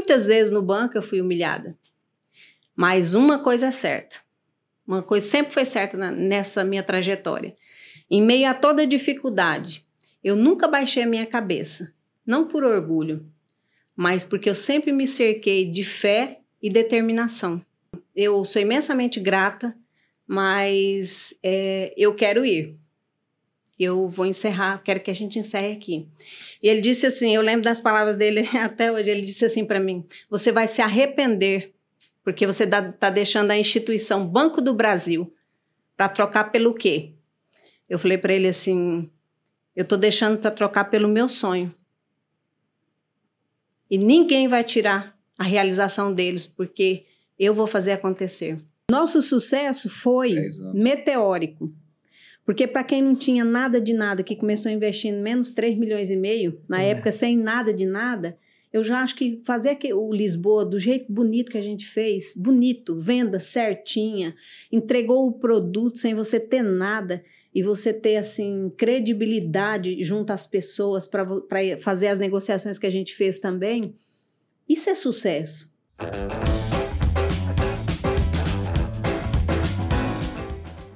muitas vezes no banco eu fui humilhada. Mas uma coisa é certa. Uma coisa sempre foi certa na, nessa minha trajetória. Em meio a toda dificuldade, eu nunca baixei a minha cabeça. Não por orgulho, mas porque eu sempre me cerquei de fé e determinação. Eu sou imensamente grata, mas é, eu quero ir. Eu vou encerrar, quero que a gente encerre aqui. E ele disse assim: eu lembro das palavras dele até hoje. Ele disse assim para mim: você vai se arrepender, porque você está deixando a instituição Banco do Brasil para trocar pelo quê? Eu falei para ele assim: eu estou deixando para trocar pelo meu sonho. E ninguém vai tirar a realização deles, porque eu vou fazer acontecer. Nosso sucesso foi meteórico. Porque para quem não tinha nada de nada, que começou investindo menos 3 milhões e meio, na é. época sem nada de nada, eu já acho que fazer o Lisboa do jeito bonito que a gente fez, bonito, venda certinha, entregou o produto sem você ter nada e você ter assim credibilidade junto às pessoas para fazer as negociações que a gente fez também, isso é sucesso.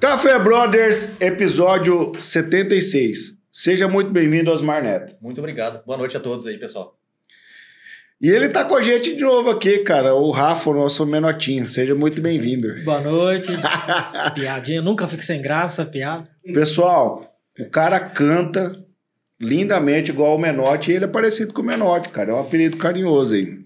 Café Brothers, episódio 76. Seja muito bem-vindo, Osmar Neto. Muito obrigado. Boa noite a todos aí, pessoal. E ele tá com a gente de novo aqui, cara. O Rafa, o nosso menotinho. Seja muito bem-vindo. Boa noite. Piadinha, nunca fico sem graça, piada. Pessoal, o cara canta lindamente igual o Menotti e ele é parecido com o Menotti, cara. É um apelido carinhoso aí.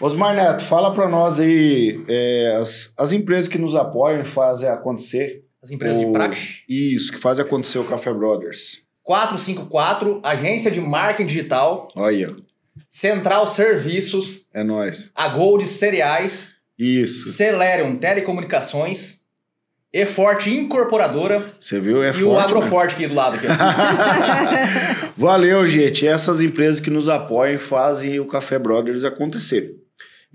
Osmar Neto, fala para nós aí é, as, as empresas que nos apoiam e fazem acontecer. As empresas o, de praxe? Isso, que fazem acontecer o Café Brothers. 454, agência de marketing digital. Olha. Central Serviços. É nós. A Gold Cereais. Isso. Celerium Telecomunicações. E Forte Incorporadora. Você viu? É e forte. o Agroforte aqui do lado. Aqui. Valeu, gente. Essas empresas que nos apoiam fazem o Café Brothers acontecer.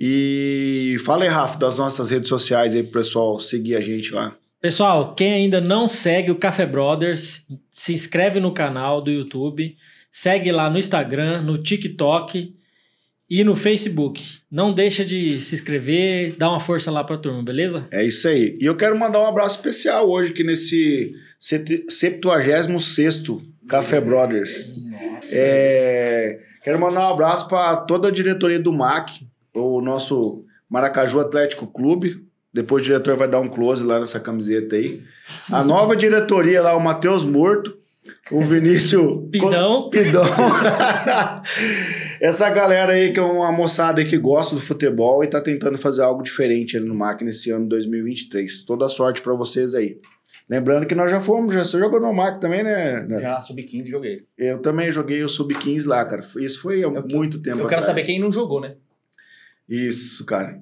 E fala aí, Rafa, das nossas redes sociais aí pro pessoal seguir a gente lá. Pessoal, quem ainda não segue o Café Brothers, se inscreve no canal do YouTube, segue lá no Instagram, no TikTok e no Facebook. Não deixa de se inscrever, dá uma força lá pra turma, beleza? É isso aí. E eu quero mandar um abraço especial hoje aqui nesse 76 Café Brothers. Nossa. É... Quero mandar um abraço para toda a diretoria do MAC, o nosso Maracaju Atlético Clube. Depois o diretor vai dar um close lá nessa camiseta aí. A nova diretoria lá, o Matheus Morto, o Vinícius Pidão. Pidão. Essa galera aí que é uma moçada aí que gosta do futebol e tá tentando fazer algo diferente ali no MAC nesse ano 2023. Toda sorte para vocês aí. Lembrando que nós já fomos, já você jogou no MAC também, né? Já, sub-15 joguei. Eu também joguei o sub-15 lá, cara. Isso foi há eu, muito tempo Eu quero atrás. saber quem não jogou, né? Isso, cara.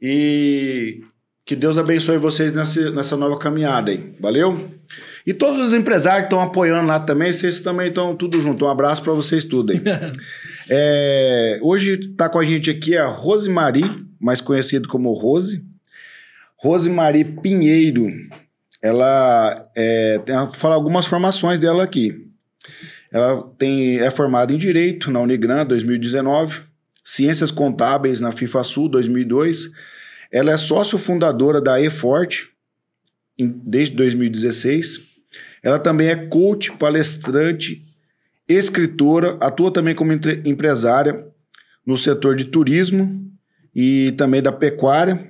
E que Deus abençoe vocês nessa, nessa nova caminhada aí. Valeu? E todos os empresários que estão apoiando lá também, vocês também estão tudo junto. Um abraço para vocês tudo aí. é, hoje está com a gente aqui a Rosemary, mais conhecido como Rose. Rosemary Pinheiro. Ela é, tem, vou falar algumas formações dela aqui. Ela tem, é formada em Direito na Unigran 2019 Ciências Contábeis na FIFA Sul 2002. Ela é sócio fundadora da eForte desde 2016. Ela também é coach, palestrante, escritora, atua também como empresária no setor de turismo e também da pecuária.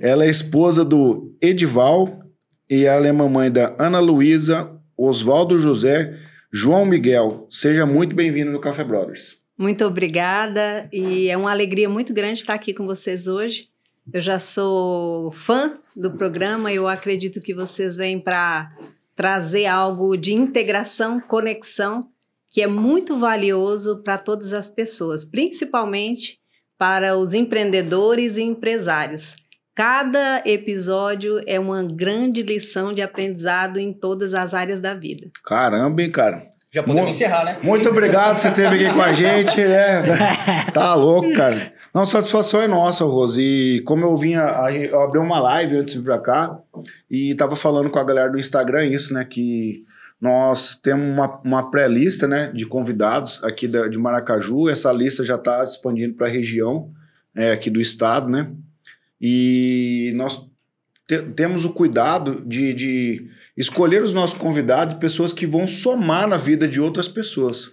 Ela é esposa do Edival e ela é mamãe da Ana Luísa, Oswaldo José, João Miguel. Seja muito bem-vindo no Café Brothers. Muito obrigada e é uma alegria muito grande estar aqui com vocês hoje. Eu já sou fã do programa eu acredito que vocês vêm para trazer algo de integração, conexão, que é muito valioso para todas as pessoas, principalmente para os empreendedores e empresários. Cada episódio é uma grande lição de aprendizado em todas as áreas da vida. Caramba, hein, cara? Já podemos muito, encerrar, né? Muito obrigado por você ter aqui com a gente. Né? Tá louco, cara. Não, satisfação é nossa, Rose. E como eu vinha, eu abri uma live antes de vir pra cá e tava falando com a galera do Instagram isso, né? Que nós temos uma, uma pré-lista né, de convidados aqui da, de Maracaju. Essa lista já está expandindo para a região é, aqui do estado, né? E nós te, temos o cuidado de, de escolher os nossos convidados, pessoas que vão somar na vida de outras pessoas.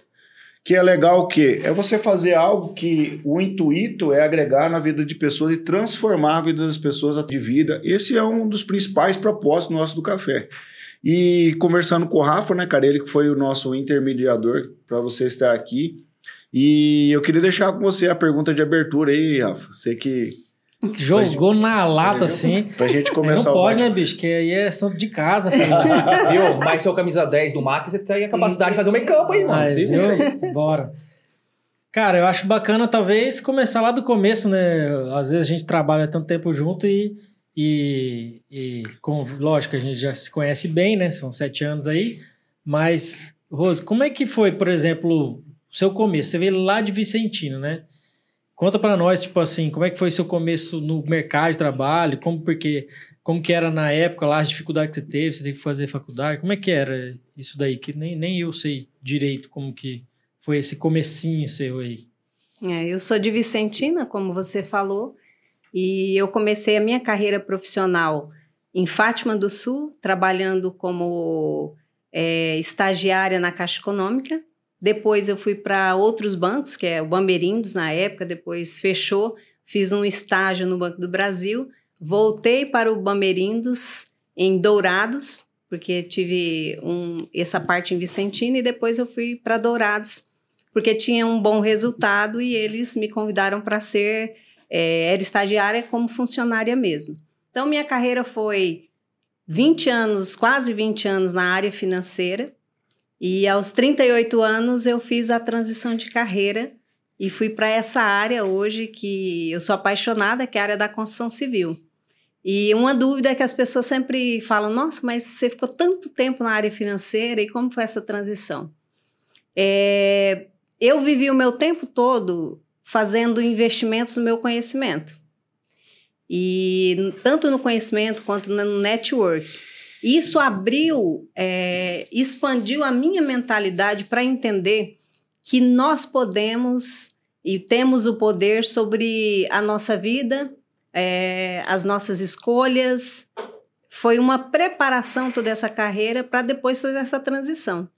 Que é legal o quê? É você fazer algo que o intuito é agregar na vida de pessoas e transformar a vida das pessoas de vida. Esse é um dos principais propósitos nossos do café. E conversando com o Rafa, né, cara, ele que foi o nosso intermediador para você estar aqui. E eu queria deixar com você a pergunta de abertura aí, Rafa. Você que Jogou na lata, assim. Pra gente começar não o pode, bate- né, bicho? Que aí é santo de casa, filho. Viu? Mas seu camisa 10 do Max, você tem a capacidade de fazer um meio campo aí, mano. Aí, Se viu? aí. Bora. Cara, eu acho bacana, talvez, começar lá do começo, né? Às vezes a gente trabalha tanto tempo junto e, e, e com, lógico, a gente já se conhece bem, né? São sete anos aí. Mas, Rose, como é que foi, por exemplo, o seu começo? Você veio lá de Vicentino, né? Conta pra nós, tipo assim, como é que foi seu começo no mercado de trabalho? Como, porque, como que era na época lá, as dificuldades que você teve? Você teve que fazer faculdade? Como é que era isso daí? Que nem, nem eu sei direito como que foi esse comecinho seu aí. É, eu sou de Vicentina, como você falou, e eu comecei a minha carreira profissional em Fátima do Sul, trabalhando como é, estagiária na Caixa Econômica. Depois eu fui para outros bancos, que é o Bamberindos na época, depois fechou, fiz um estágio no Banco do Brasil, voltei para o Bamberindos em Dourados, porque tive um, essa parte em Vicentina, e depois eu fui para Dourados, porque tinha um bom resultado e eles me convidaram para ser, é, era estagiária como funcionária mesmo. Então, minha carreira foi 20 anos, quase 20 anos na área financeira, e aos 38 anos eu fiz a transição de carreira e fui para essa área hoje que eu sou apaixonada, que é a área da construção civil. E uma dúvida que as pessoas sempre falam: nossa, mas você ficou tanto tempo na área financeira e como foi essa transição? É, eu vivi o meu tempo todo fazendo investimentos no meu conhecimento. E tanto no conhecimento quanto no network. Isso abriu, é, expandiu a minha mentalidade para entender que nós podemos e temos o poder sobre a nossa vida, é, as nossas escolhas. Foi uma preparação toda essa carreira para depois fazer essa transição.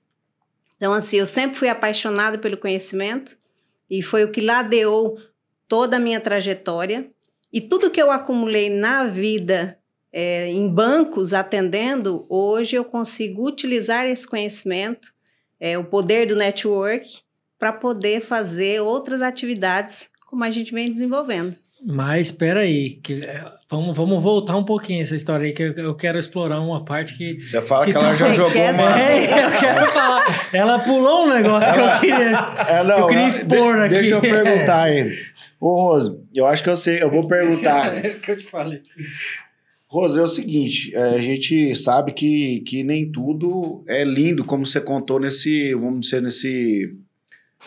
Então, assim, eu sempre fui apaixonada pelo conhecimento e foi o que ladeou toda a minha trajetória. E tudo que eu acumulei na vida, é, em bancos, atendendo, hoje eu consigo utilizar esse conhecimento, é, o poder do network, para poder fazer outras atividades como a gente vem desenvolvendo. Mas espera aí, que, é, vamos, vamos voltar um pouquinho essa história aí, que eu, eu quero explorar uma parte que... Você fala que, Que ela já tu- jogou uma. É, eu quero falar. Ela pulou um negócio que eu queria... É, não, eu queria expor De- aqui. Deixa eu perguntar aí. Ô, Rose, eu acho que eu sei, eu vou perguntar. que eu te falei. Rose, é o seguinte, é, a gente sabe que, que nem tudo é lindo, como você contou nesse, vamos dizer, nesse,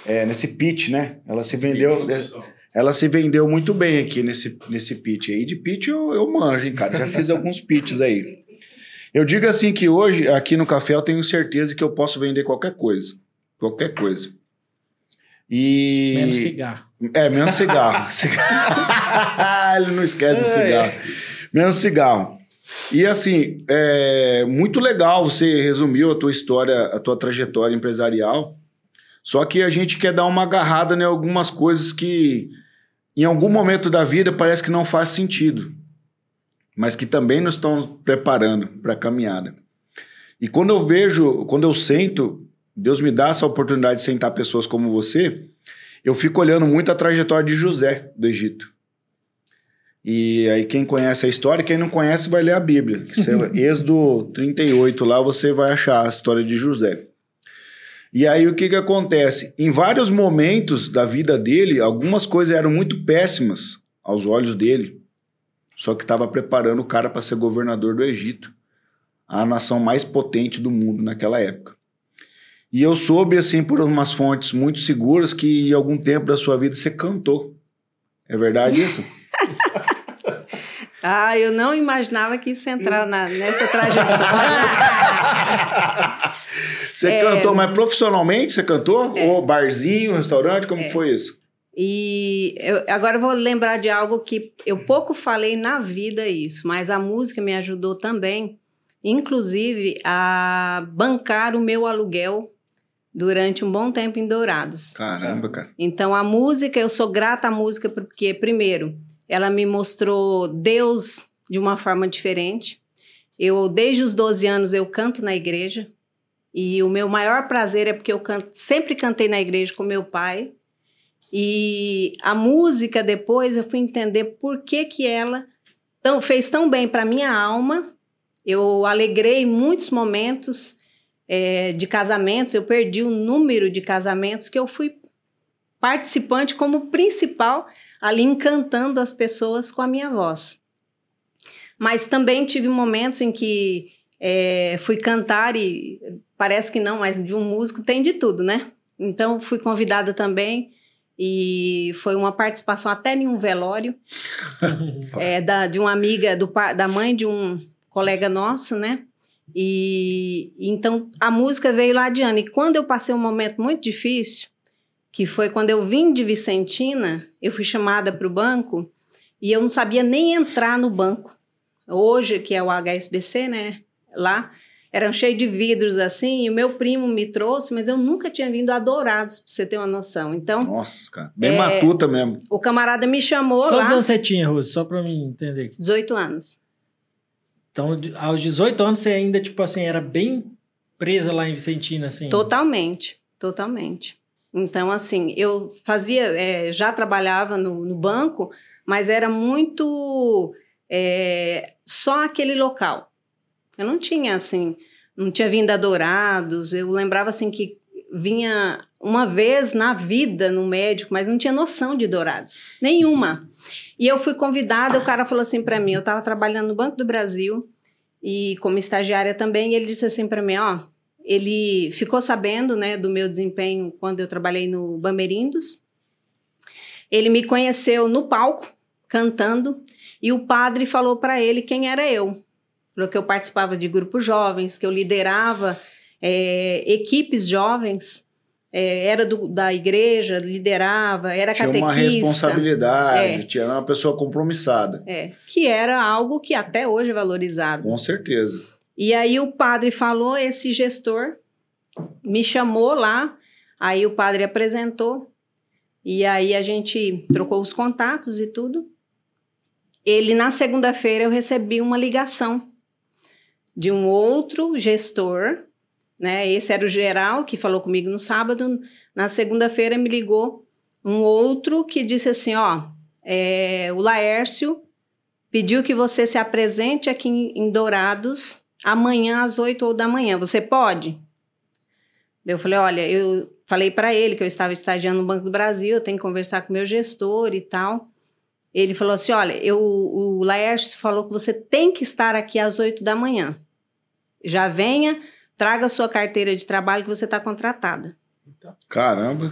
é, nesse pitch, né? Ela se vendeu, ela se vendeu muito bem aqui nesse, nesse pitch aí. De pitch eu, eu manjo, hein, cara? Já fiz alguns pitches aí. Eu digo assim que hoje, aqui no café, eu tenho certeza que eu posso vender qualquer coisa. Qualquer coisa. E... Menos cigarro. É, menos cigarro. Cigarro. Ele não esquece do cigarro. Menos cigarro. E assim, é muito legal você resumiu a tua história, a tua trajetória empresarial. Só que a gente quer dar uma agarrada em algumas coisas que em algum momento da vida parece que não faz sentido, mas que também nos estão preparando para a caminhada. E quando eu vejo, quando eu sento, Deus me dá essa oportunidade de sentar pessoas como você, eu fico olhando muito a trajetória de José do Egito. E aí quem conhece a história, quem não conhece vai ler a Bíblia. Você, Êxodo 38 lá você vai achar a história de José. E aí o que que acontece? Em vários momentos da vida dele, algumas coisas eram muito péssimas aos olhos dele. Só que estava preparando o cara para ser governador do Egito, a nação mais potente do mundo naquela época. E eu soube, assim, por umas fontes muito seguras, que em algum tempo da sua vida você cantou. É verdade isso? Ah, eu não imaginava que isso ia entrar na- nessa trajetória. Você É. cantou, mas profissionalmente você cantou? É. Ou barzinho, restaurante? Como É. que foi isso? E eu, agora eu vou lembrar de algo que eu pouco falei na vida isso, mas a música me ajudou também, inclusive a bancar o meu aluguel durante um bom tempo em Dourados. Caramba, cara. Então a música, eu sou grata à música porque primeiro, ela me mostrou Deus de uma forma diferente. Eu desde os 12 anos eu canto na igreja e o meu maior prazer é porque eu canto, sempre cantei na igreja com meu pai. E a música depois eu fui entender por que que ela tão, fez tão bem para minha alma. Eu alegrei muitos momentos eh, de casamentos. Eu perdi o número de casamentos que eu fui participante como principal ali encantando as pessoas com a minha voz. Mas também tive momentos em que eh, fui cantar e parece que não, mas de um músico tem de tudo, né? Então fui convidada também e foi uma participação até em um velório é, da, de uma amiga do, da mãe de um colega nosso, né? E então a música veio lá de ano. E quando eu passei um momento muito difícil, que foi quando eu vim de Vicentina, eu fui chamada para o banco e eu não sabia nem entrar no banco. Hoje, que é o HSBC, né? Lá, eram cheios de vidros assim, e o meu primo me trouxe, mas eu nunca tinha vindo a Dourados, para você ter uma noção. Então, Nossa, cara. Bem É. matuta mesmo. o camarada me chamou Quantos lá, anos você tinha, Rose? Só pra mim entender. aqui. 18 anos. Então, aos 18 anos, você ainda, tipo assim, era bem presa lá em Vicentina, assim. Totalmente, totalmente. Então, assim, eu fazia, é, já trabalhava no, no banco, mas era muito é, só aquele local. Eu não tinha, assim, não tinha vindo a Dourados, eu lembrava, assim, que vinha uma vez na vida no médico, mas não tinha noção de Dourados, nenhuma. E eu fui convidada, o cara falou assim para mim, eu estava trabalhando no Banco do Brasil e como estagiária também, e ele disse assim para mim, ó, ele ficou sabendo, né, do meu desempenho quando eu trabalhei no Bamerindos. Ele me conheceu no palco cantando e o padre falou para ele quem era eu. Falou que eu participava de grupos jovens, que eu liderava é, equipes jovens, é, era do- da igreja, liderava, era Tinha uma catequista. responsabilidade, É. tinha uma pessoa compromissada. É, que era algo que até hoje é valorizado. Com certeza. E aí o padre falou, esse gestor me chamou lá, aí o padre apresentou, e aí a gente trocou os contatos e tudo. Ele, na segunda-feira, eu recebi uma ligação de um outro gestor, né? Esse era o geral que falou comigo no sábado. Na segunda-feira me ligou um outro que disse assim: ó, é, o Laércio pediu que você se apresente aqui em, em Dourados amanhã às 8 da manhã. Você pode? Eu falei, olha, eu falei para ele que eu estava estagiando no Banco do Brasil, eu tenho que conversar com o meu gestor e tal. Ele falou assim, olha, eu, o Laércio falou que você tem que estar aqui às 8 da manhã. Já venha, traga sua carteira de trabalho que você está contratada. Caramba.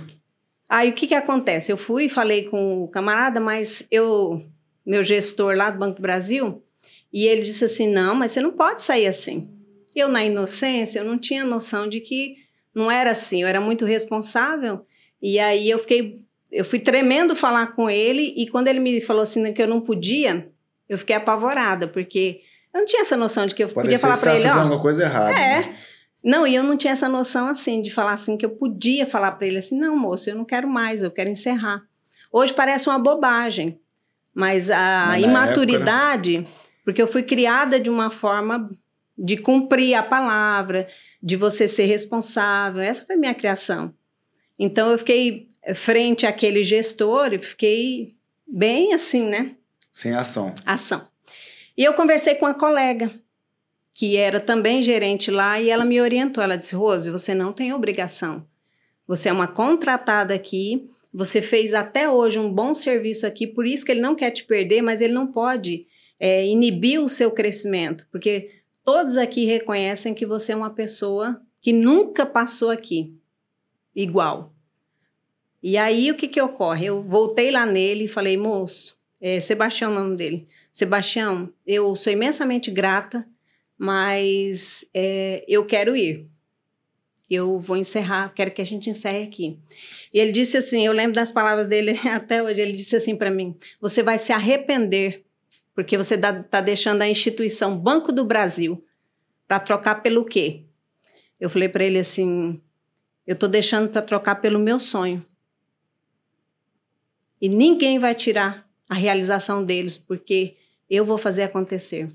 Aí o que que acontece? Eu fui e falei com o camarada, mas eu, meu gestor lá do Banco do Brasil, e ele disse assim: não, mas você não pode sair assim. Eu, na inocência, eu não tinha noção de que não era assim, eu era muito responsável. E aí eu fiquei, eu fui tremendo falar com ele, e quando ele me falou assim que eu não podia, eu fiquei apavorada, porque eu não tinha essa noção de que eu podia falar para ele, ó. alguma coisa errada. É. né? Não, e eu não tinha essa noção assim de falar assim que eu podia falar para ele assim, não, moço, eu não quero mais, eu quero encerrar. Hoje parece uma bobagem, mas a Mas na imaturidade, porque eu fui criada de uma forma de cumprir a palavra, de você ser responsável, essa foi minha criação. Então eu fiquei frente àquele gestor e fiquei bem assim, né? Sem ação. ação. E eu conversei com uma colega, que era também gerente lá, e ela me orientou. Ela disse: Rose, você não tem obrigação. Você é uma contratada aqui, você fez até hoje um bom serviço aqui, por isso que ele não quer te perder, mas ele não pode é, inibir o seu crescimento, porque todos aqui reconhecem que você é uma pessoa que nunca passou aqui igual. E aí o que, que ocorre? Eu voltei lá nele e falei, moço, é, Sebastião é o nome dele. Sebastião, eu sou imensamente grata, mas é, eu quero ir. eu vou encerrar, quero que a gente encerre aqui. E ele disse assim, eu lembro das palavras dele até hoje, ele disse assim para mim, você vai se arrepender, porque você está deixando a instituição Banco do Brasil para trocar pelo quê? Eu falei para ele assim, eu estou deixando para trocar pelo meu sonho. E ninguém vai tirar a realização deles, porque eu vou fazer acontecer.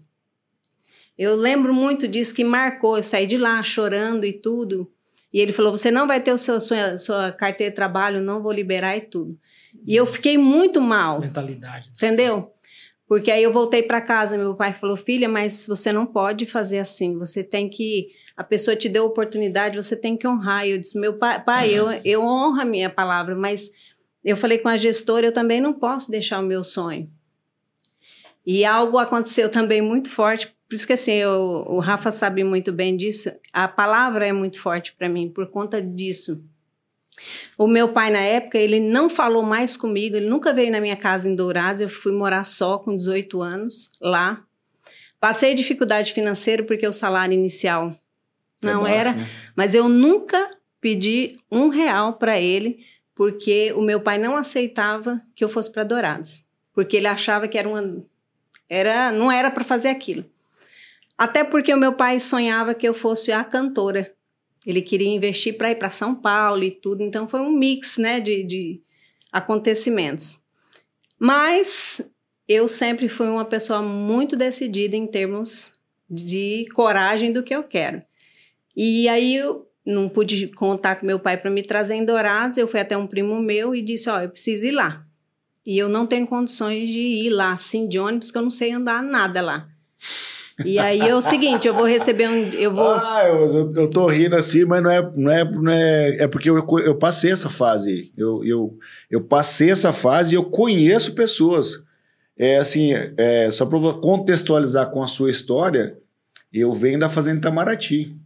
Eu lembro muito disso que marcou, eu saí de lá chorando e tudo. E ele falou: Você não vai ter o seu, sua, sua carteira de trabalho, não vou liberar e tudo. E eu fiquei muito mal. Mentalidade. Entendeu? Porque aí eu voltei para casa, meu pai falou: Filha, mas você não pode fazer assim, você tem que. A pessoa te deu oportunidade, você tem que honrar. Eu disse: Meu pai, pai eu, eu honro a minha palavra, mas eu falei com a gestora: eu também não posso deixar o meu sonho. E algo aconteceu também muito forte, por isso que assim, eu, o Rafa sabe muito bem disso. A palavra é muito forte para mim por conta disso. O meu pai, na época, ele não falou mais comigo, ele nunca veio na minha casa em Dourados, eu fui morar só com 18 anos lá. Passei dificuldade financeira porque o salário inicial não é baixo, era, né? mas eu nunca pedi um real para ele porque o meu pai não aceitava que eu fosse para Dourados, porque ele achava que era uma era, não era para fazer aquilo. Até porque o meu pai sonhava que eu fosse a cantora. Ele queria investir para ir para São Paulo e tudo, então foi um mix né, de, de acontecimentos. Mas eu sempre fui uma pessoa muito decidida em termos de coragem do que eu quero. E aí eu não pude contar com meu pai para me trazer em Dourados, eu fui até um primo meu e disse, ó, oh, eu preciso ir lá. E eu não tenho condições de ir lá, assim, de ônibus, porque eu não sei andar nada lá. E aí é o seguinte, eu vou receber um. Eu vou. Ah, eu, eu tô rindo assim, mas não é. Não é, não é, é porque eu, eu passei essa fase. Eu, eu, eu passei essa fase e eu conheço pessoas. É assim, é, só para contextualizar com a sua história, eu venho da Fazenda Itamaraty,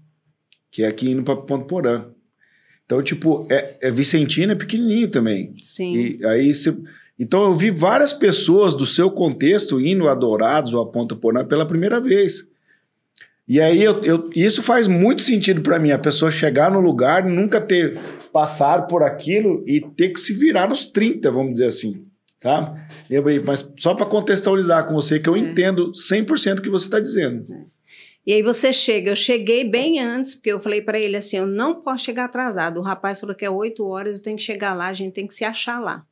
que é aqui indo para Ponto Porã. Então, tipo, é, é Vicentina é pequenininho também. Sim. E aí você então eu vi várias pessoas do seu contexto indo a Dourados ou a Ponta Porã pela primeira vez. E aí eu, eu isso faz muito sentido para mim, a pessoa chegar no lugar, nunca ter passado por aquilo e ter que se virar nos 30, vamos dizer assim. Tá? Mas só para contextualizar com você, que eu é. entendo 100% o que você está dizendo. É. E aí você chega, eu cheguei bem antes, porque eu falei para ele assim, eu não posso chegar atrasado. O rapaz falou que é 8 horas, eu tenho que chegar lá, a gente tem que se achar lá.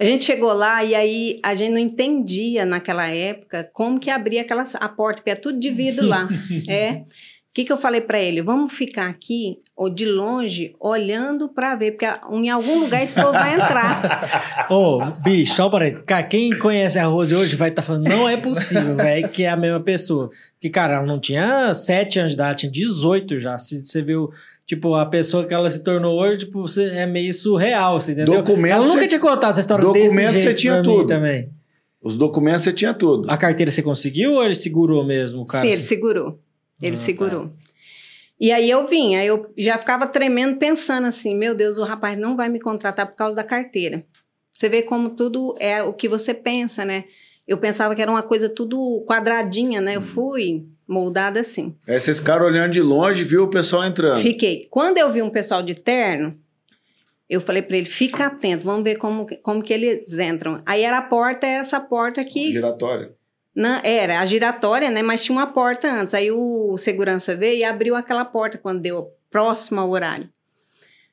A gente chegou lá e aí a gente não entendia naquela época como que abria aquela a porta, porque é tudo de vidro lá. é. O que, que eu falei para ele? Vamos ficar aqui, ou de longe, olhando para ver, porque em algum lugar esse povo vai entrar. Ô, oh, bicho, só para Cara, quem conhece a Rose hoje vai estar tá falando, não é possível, velho, que é a mesma pessoa. Porque, cara, ela não tinha 7 anos de idade, tinha 18 já. Se você viu Tipo, a pessoa que ela se tornou hoje, tipo, você é meio surreal, você entendeu? Documento ela nunca você... tinha contado essa história documento desse jeito você tinha tudo. também. Os documentos você tinha tudo. A carteira você conseguiu ou ele segurou mesmo, cara? Sim, ele segurou. Ele ah, tá. segurou. Tá. E aí eu vim, aí eu já ficava tremendo pensando assim, meu Deus, o rapaz não vai me contratar por causa da carteira. Você vê como tudo é o que você pensa, né? Eu pensava que era uma coisa tudo quadradinha, né? Eu uhum. fui moldada assim. Aí vocês ficaram olhando de longe, viu o pessoal entrando. Fiquei. Quando eu vi um pessoal de terno, eu falei para ele, fica atento, vamos ver como, como que eles entram. Aí era a porta, essa porta aqui. Giratória. Não, era a giratória, né? Mas tinha uma porta antes. Aí o segurança veio e abriu aquela porta quando deu próximo ao horário.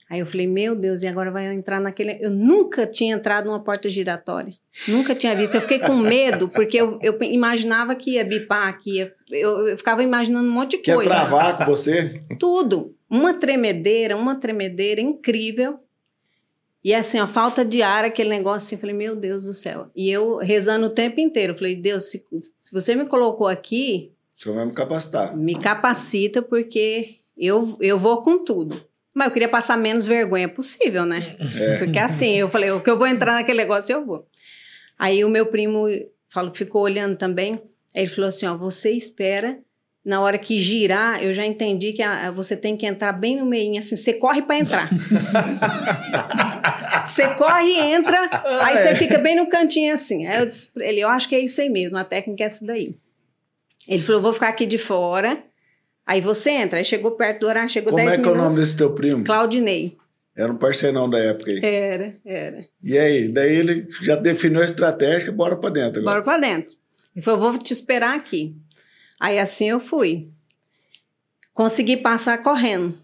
Aí eu falei, meu Deus, e agora vai entrar naquele. Eu nunca tinha entrado numa porta giratória. Nunca tinha visto. Eu fiquei com medo, porque eu, eu imaginava que ia bipar, que ia. Eu, eu ficava imaginando um monte de que coisa. Quer travar com você? Tudo. Uma tremedeira, uma tremedeira incrível. E assim, a falta de ar, aquele negócio assim, eu falei, meu Deus do céu. E eu rezando o tempo inteiro, falei, Deus, se, se você me colocou aqui. Senhor vai me capacitar. Me capacita, porque eu, eu vou com tudo. Mas eu queria passar menos vergonha possível, né? É. Porque assim, eu falei, o que eu vou entrar naquele negócio, eu vou. Aí o meu primo falou, ficou olhando também. Aí ele falou assim: ó, você espera. Na hora que girar, eu já entendi que a, você tem que entrar bem no meio, assim, você corre para entrar. você corre e entra, ah, aí é. você fica bem no cantinho assim. Aí eu disse, ele, eu acho que é isso aí mesmo, a técnica é essa daí. Ele falou, vou ficar aqui de fora, Aí você entra, aí chegou perto do horário, chegou Como 10 é que é o minutos. nome desse teu primo? Claudinei. Era um parceirão da época aí. Era, era. E aí? Daí ele já definiu a estratégia, bora pra dentro agora. Bora pra dentro. Ele falou, vou te esperar aqui. Aí assim eu fui. Consegui passar correndo.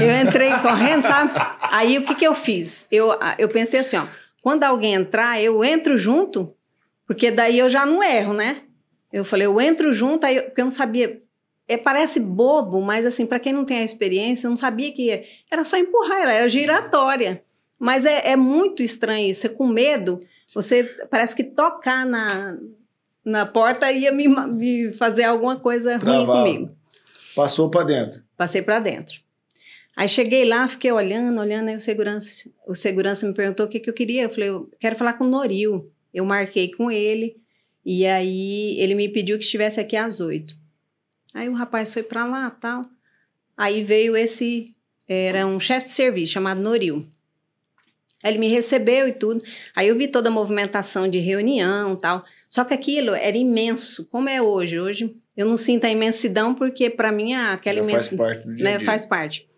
eu entrei correndo, sabe? Aí o que que eu fiz? Eu, eu pensei assim, ó. Quando alguém entrar, eu entro junto, porque daí eu já não erro, né? Eu falei, eu entro junto, aí eu, porque eu não sabia. É, parece bobo, mas assim, para quem não tem a experiência, não sabia que. Era só empurrar, ela era giratória. Mas é, é muito estranho isso. Você com medo, você parece que tocar na, na porta ia me, me fazer alguma coisa ruim Travava. comigo. Passou pra dentro. Passei para dentro. Aí cheguei lá, fiquei olhando, olhando, aí o segurança, o segurança me perguntou o que, que eu queria. Eu falei, eu quero falar com o Noril. Eu marquei com ele, e aí ele me pediu que estivesse aqui às oito. Aí o rapaz foi para lá tal. Aí veio esse, era um chefe de serviço chamado Noril. Aí ele me recebeu e tudo. Aí eu vi toda a movimentação de reunião tal. Só que aquilo era imenso, como é hoje. Hoje eu não sinto a imensidão, porque para mim aquela faz imensidão parte do dia a né, dia. faz parte.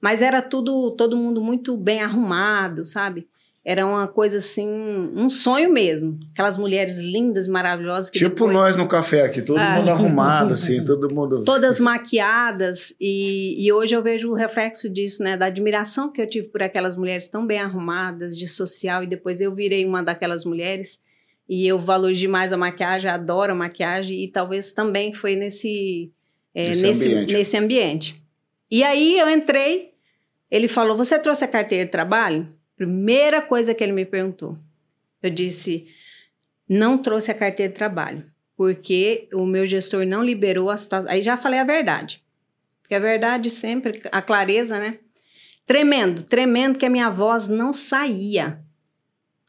Mas era tudo, todo mundo muito bem arrumado, sabe? Era uma coisa assim, um sonho mesmo. Aquelas mulheres lindas, maravilhosas que Tipo depois, nós no café aqui, todo Ah. mundo arrumado, assim, todo mundo. todas maquiadas e, e hoje eu vejo o reflexo disso, né, da admiração que eu tive por aquelas mulheres tão bem arrumadas, de social e depois eu virei uma daquelas mulheres e eu valorizo demais a maquiagem, adoro a maquiagem e talvez também foi nesse é, Nesse nesse, ambiente. nesse ambiente. E aí eu entrei, ele falou: Você trouxe a carteira de trabalho? Primeira coisa que ele me perguntou. Eu disse: Não trouxe a carteira de trabalho, porque o meu gestor não liberou a situação. Aí já falei a verdade. Porque a verdade sempre, a clareza, né? Tremendo, tremendo que a minha voz não saía.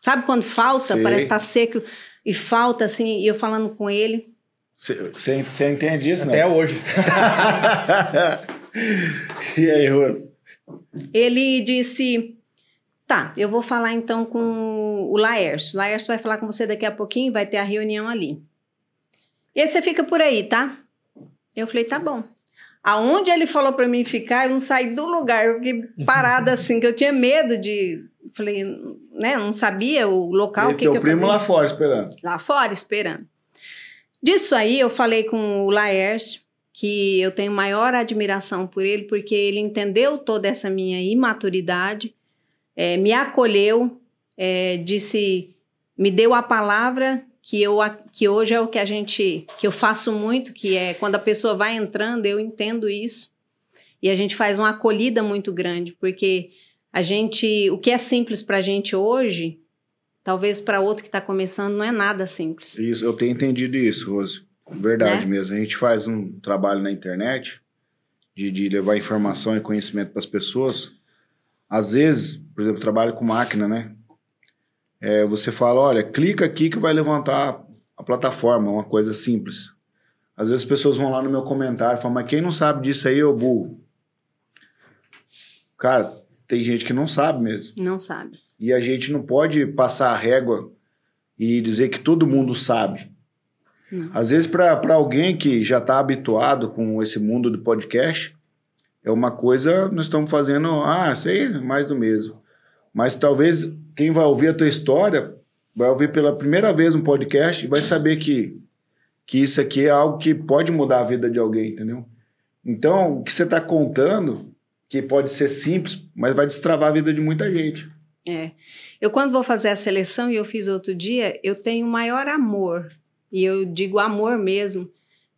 Sabe quando falta, Sei. parece estar seco e falta assim, e eu falando com ele. Você entende isso, Até né? hoje. e aí, Rose? Ele disse: Tá, eu vou falar então com o Laércio. O Laércio vai falar com você daqui a pouquinho, vai ter a reunião ali. E aí você fica por aí, tá? Eu falei: Tá bom. Aonde ele falou para mim ficar, eu não saí do lugar, eu fiquei parada assim, que eu tinha medo de. Falei, né? Não sabia o local, e o que, teu que eu primo fazia lá fora esperando. lá fora esperando. Disso aí, eu falei com o Laércio que eu tenho maior admiração por ele, porque ele entendeu toda essa minha imaturidade, eh, me acolheu, eh, disse, me deu a palavra que eu que hoje é o que a gente que eu faço muito, que é quando a pessoa vai entrando, eu entendo isso. E a gente faz uma acolhida muito grande, porque a gente, o que é simples para a gente hoje, talvez para outro que está começando não é nada simples. Isso, eu tenho entendido isso, Rose. Verdade Né? mesmo. A gente faz um trabalho na internet de, de levar informação e conhecimento para as pessoas. Às vezes, por exemplo, trabalho com máquina, né? É, você fala, olha, clica aqui que vai levantar a plataforma, uma coisa simples. Às vezes as pessoas vão lá no meu comentário e falam, mas quem não sabe disso aí o burro. Cara, tem gente que não sabe mesmo. Não sabe. E a gente não pode passar a régua e dizer que todo mundo sabe. Não. Às vezes, para alguém que já está habituado com esse mundo do podcast, é uma coisa, nós estamos fazendo, ah, é mais do mesmo. Mas talvez quem vai ouvir a tua história vai ouvir pela primeira vez um podcast e vai saber que, que isso aqui é algo que pode mudar a vida de alguém, entendeu? Então, o que você está contando, que pode ser simples, mas vai destravar a vida de muita gente. É. Eu, quando vou fazer a seleção, e eu fiz outro dia, eu tenho maior amor, e eu digo amor mesmo,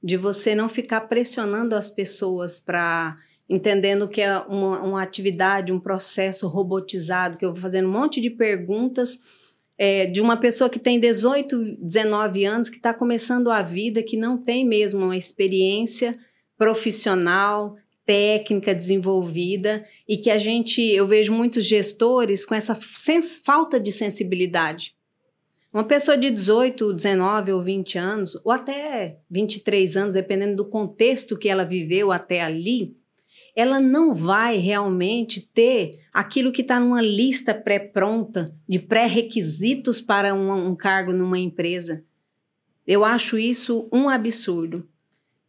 de você não ficar pressionando as pessoas para. Entendendo que é uma, uma atividade, um processo robotizado, que eu vou fazendo um monte de perguntas é, de uma pessoa que tem 18, 19 anos, que está começando a vida, que não tem mesmo uma experiência profissional, técnica desenvolvida e que a gente, eu vejo muitos gestores com essa falta de sensibilidade. Uma pessoa de 18, 19 ou 20 anos, ou até 23 anos, dependendo do contexto que ela viveu até ali, ela não vai realmente ter aquilo que está numa lista pré-pronta de pré-requisitos para um, um cargo numa empresa. Eu acho isso um absurdo.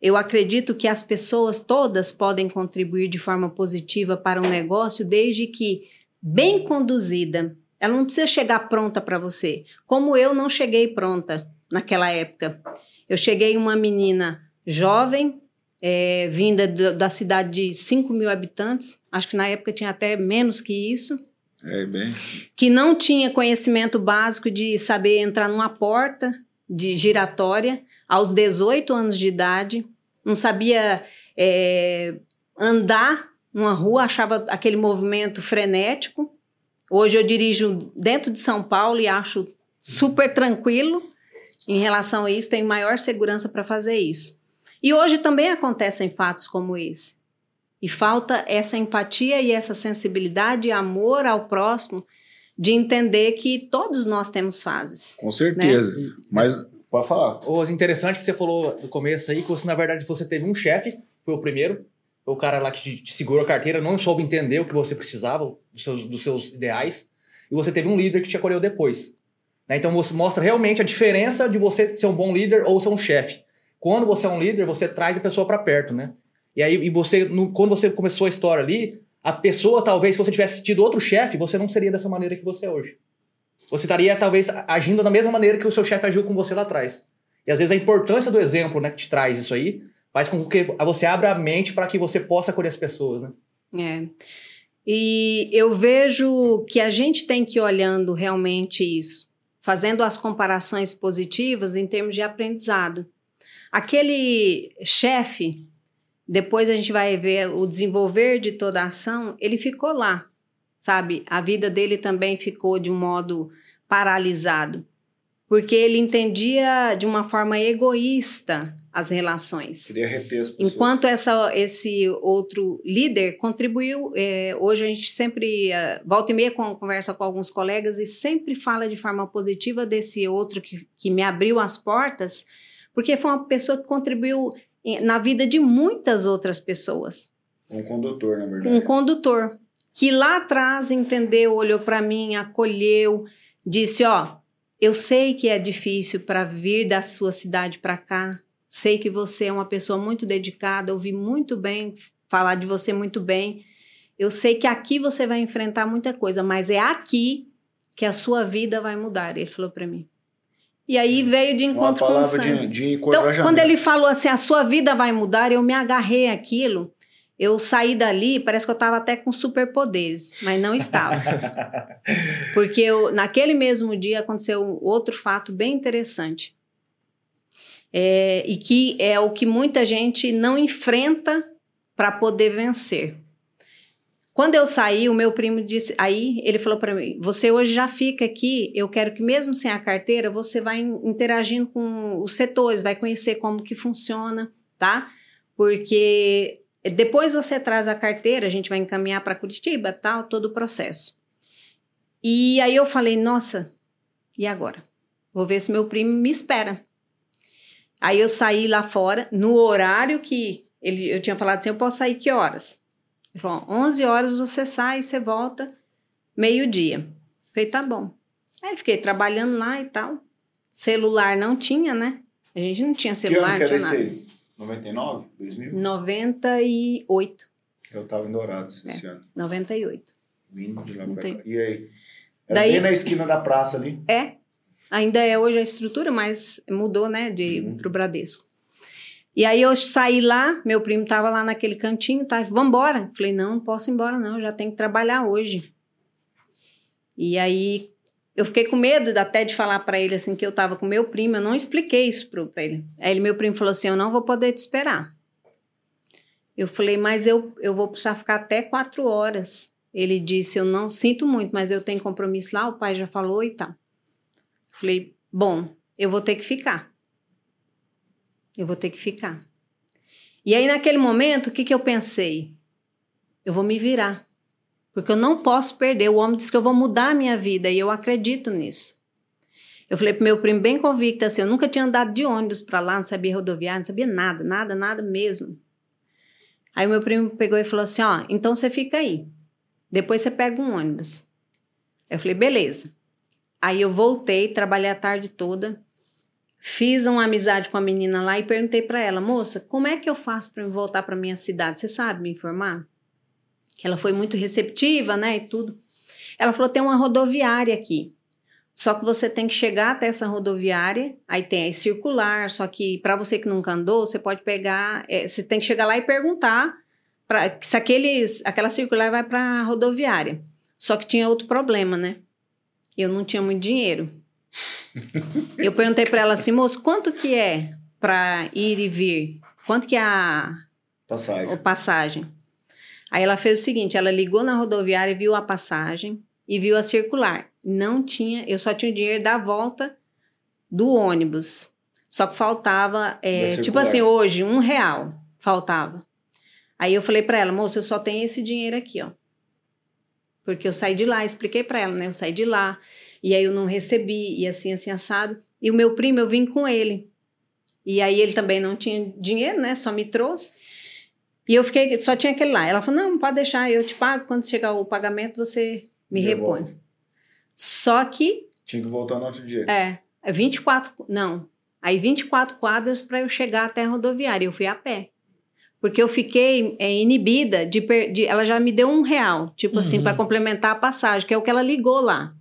Eu acredito que as pessoas todas podem contribuir de forma positiva para um negócio desde que bem conduzida. Ela não precisa chegar pronta para você. Como eu não cheguei pronta naquela época. Eu cheguei uma menina jovem, é, vinda do, da cidade de 5 mil habitantes, acho que na época tinha até menos que isso. É bem. Que não tinha conhecimento básico de saber entrar numa porta de giratória aos 18 anos de idade, não sabia é, andar numa rua, achava aquele movimento frenético. Hoje eu dirijo dentro de São Paulo e acho super tranquilo em relação a isso, tenho maior segurança para fazer isso. E hoje também acontecem fatos como esse. E falta essa empatia e essa sensibilidade e amor ao próximo de entender que todos nós temos fases. Com certeza. Né? Mas pode falar. O interessante que você falou no começo aí, que você, na verdade, você teve um chefe, foi o primeiro, foi o cara lá que te, te, segurou a carteira, não soube entender o que você precisava, dos seus, dos seus ideais, e você teve um líder que te acolheu depois. Né? Então você mostra realmente a diferença de você ser um bom líder ou ser um chefe. Quando você é um líder, você traz a pessoa para perto, né? E aí, e você, no, quando você começou a história ali, a pessoa, talvez, se você tivesse tido outro chefe, você não seria dessa maneira que você é hoje. Você estaria, talvez, agindo da mesma maneira que o seu chefe agiu com você lá atrás. E às vezes a importância do exemplo, né, que te traz isso aí, faz com que você abra a mente para que você possa acolher as pessoas, né? É. E eu vejo que a gente tem que ir olhando realmente isso, fazendo as comparações positivas em termos de aprendizado. Aquele chefe, depois a gente vai ver o desenvolver de toda a ação, ele ficou lá, sabe? A vida dele também ficou de um modo paralisado, porque ele entendia de uma forma egoísta as relações. Queria reter as pessoas. Enquanto essa, esse outro líder contribuiu, é, hoje a gente sempre, uh, volta e meia com, conversa com alguns colegas e sempre fala de forma positiva desse outro que, que me abriu as portas, porque foi uma pessoa que contribuiu na vida de muitas outras pessoas. Um condutor, na verdade. Um condutor que lá atrás entendeu, olhou para mim, acolheu, disse: Ó, eu sei que é difícil para vir da sua cidade para cá, sei que você é uma pessoa muito dedicada, ouvi muito bem falar de você muito bem. Eu sei que aqui você vai enfrentar muita coisa, mas é aqui que a sua vida vai mudar. Ele falou para mim. E aí veio de encontro com o sangue. De, de então, quando ele falou assim, a sua vida vai mudar, eu me agarrei aquilo. Eu saí dali, parece que eu estava até com superpoderes, mas não estava. Porque eu, naquele mesmo dia aconteceu outro fato bem interessante. É, e que é o que muita gente não enfrenta para poder vencer. Quando eu saí, o meu primo disse, aí ele falou para mim: "Você hoje já fica aqui, eu quero que mesmo sem a carteira, você vai interagindo com os setores, vai conhecer como que funciona, tá? Porque depois você traz a carteira, a gente vai encaminhar para Curitiba, tal, todo o processo". E aí eu falei: "Nossa, e agora? Vou ver se meu primo me espera". Aí eu saí lá fora no horário que ele, eu tinha falado assim: "Eu posso sair que horas?" Ele falou, 11 horas você sai, você volta meio-dia. Falei, tá bom. Aí fiquei trabalhando lá e tal. Celular não tinha, né? A gente não tinha celular, que ano não tinha nada. esse aí? 99? 2000? 98. Eu tava em Dourados esse É. ano. 98. Vindo de lá pra cá. E aí? Era Daí- bem na esquina da praça ali. É. Ainda é hoje a estrutura, mas mudou, né, de Uhum. pro Bradesco. E aí eu saí lá, meu primo tava lá naquele cantinho, tá? Vambora. Falei, não, não posso ir embora, não, eu já tenho que trabalhar hoje. E aí eu fiquei com medo até de falar para ele assim que eu tava com meu primo, eu não expliquei isso pro, pra ele. Aí ele, meu primo falou assim: eu não vou poder te esperar. Eu falei, mas eu, eu vou precisar ficar até quatro horas. Ele disse, eu não sinto muito, mas eu tenho compromisso lá, o pai já falou e tal. Falei, bom, eu vou ter que ficar. Eu vou ter que ficar. E aí, naquele momento, o que, que eu pensei? Eu vou me virar. Porque eu não posso perder. O homem disse que eu vou mudar a minha vida e eu acredito nisso. Eu falei pro meu primo, bem convicta, assim, eu nunca tinha andado de ônibus para lá, não sabia rodoviária, não sabia nada, nada, nada mesmo. Aí meu primo pegou e falou assim: ó, então você fica aí. Depois você pega um ônibus. Eu falei, beleza. Aí eu voltei, trabalhei a tarde toda. Fiz uma amizade com a menina lá e perguntei para ela, moça, como é que eu faço para voltar para minha cidade? Você sabe me informar? Ela foi muito receptiva, né, e tudo. Ela falou: tem uma rodoviária aqui. Só que você tem que chegar até essa rodoviária, aí tem a circular, só que para você que nunca andou, você pode pegar, é, você tem que chegar lá e perguntar pra, se aqueles, aquela circular vai para a rodoviária. Só que tinha outro problema, né? Eu não tinha muito dinheiro. Eu perguntei para ela assim, moço, quanto que é para ir e vir? Quanto que é a Passagem. a passagem? Aí ela fez o seguinte, ela ligou na rodoviária, viu a passagem e viu a circular. Não tinha, eu só tinha o dinheiro da volta do ônibus. Só que faltava, é, tipo assim, hoje, um real faltava. Aí eu falei para ela, moça, eu só tenho esse dinheiro aqui, ó. Porque eu saí de lá, expliquei para ela, né? Eu saí de lá, e aí eu não recebi, e assim, assim, assado. E o meu primo, eu vim com ele. E aí ele também não tinha dinheiro, né? Só me trouxe. E eu fiquei, só tinha aquele lá. Ela falou: não, pode deixar, eu te pago. Quando chegar o pagamento, você me Devolve. repõe. Só que, Tinha que voltar no outro dia. é, é 24, não. Aí 24 quadras para eu chegar até a rodoviária. Eu fui a pé. Porque eu fiquei é, inibida de, per- de- Ela já me deu um real, tipo assim, Uhum. para complementar a passagem, que é o que ela ligou lá.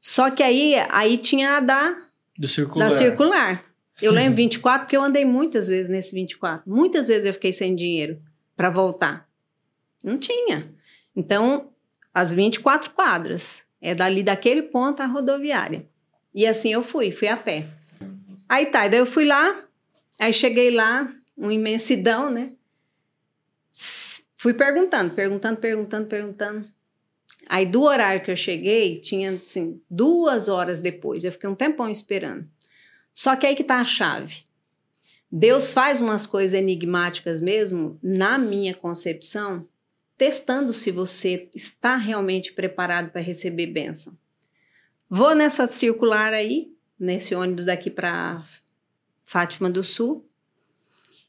Só que aí, aí tinha a da Do circular. da circular. Eu lembro 24 porque eu andei muitas vezes nesse 24. Muitas vezes eu fiquei sem dinheiro para voltar. Não tinha. Então, as 24 quadras é dali daquele ponto à rodoviária. E assim eu fui, fui a pé. Aí tá, daí eu fui lá, aí cheguei lá, uma imensidão, né? Fui perguntando, perguntando, perguntando, perguntando. Aí do horário que eu cheguei, tinha assim, duas horas depois. Eu fiquei um tempão esperando. Só que aí que tá a chave. Deus faz umas coisas enigmáticas mesmo, na minha concepção, testando se você está realmente preparado para receber bênção. Vou nessa circular aí, nesse ônibus daqui para Fátima do Sul.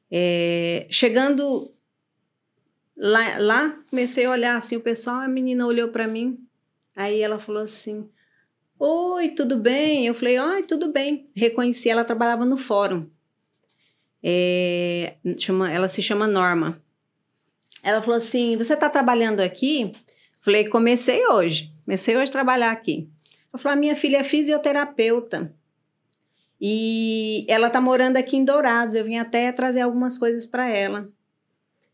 É, chegando lá, lá, comecei a olhar assim o pessoal, a menina olhou para mim, aí ela falou assim: Oi, tudo bem? Eu falei, oi, tudo bem. Reconheci, ela trabalhava no fórum. É, chama, ela se chama Norma. Ela falou assim: Você está trabalhando aqui? Falei, comecei hoje. Comecei hoje a trabalhar aqui. Eu falei, minha filha é fisioterapeuta. E ela está morando aqui em Dourados. Eu vim até trazer algumas coisas para ela.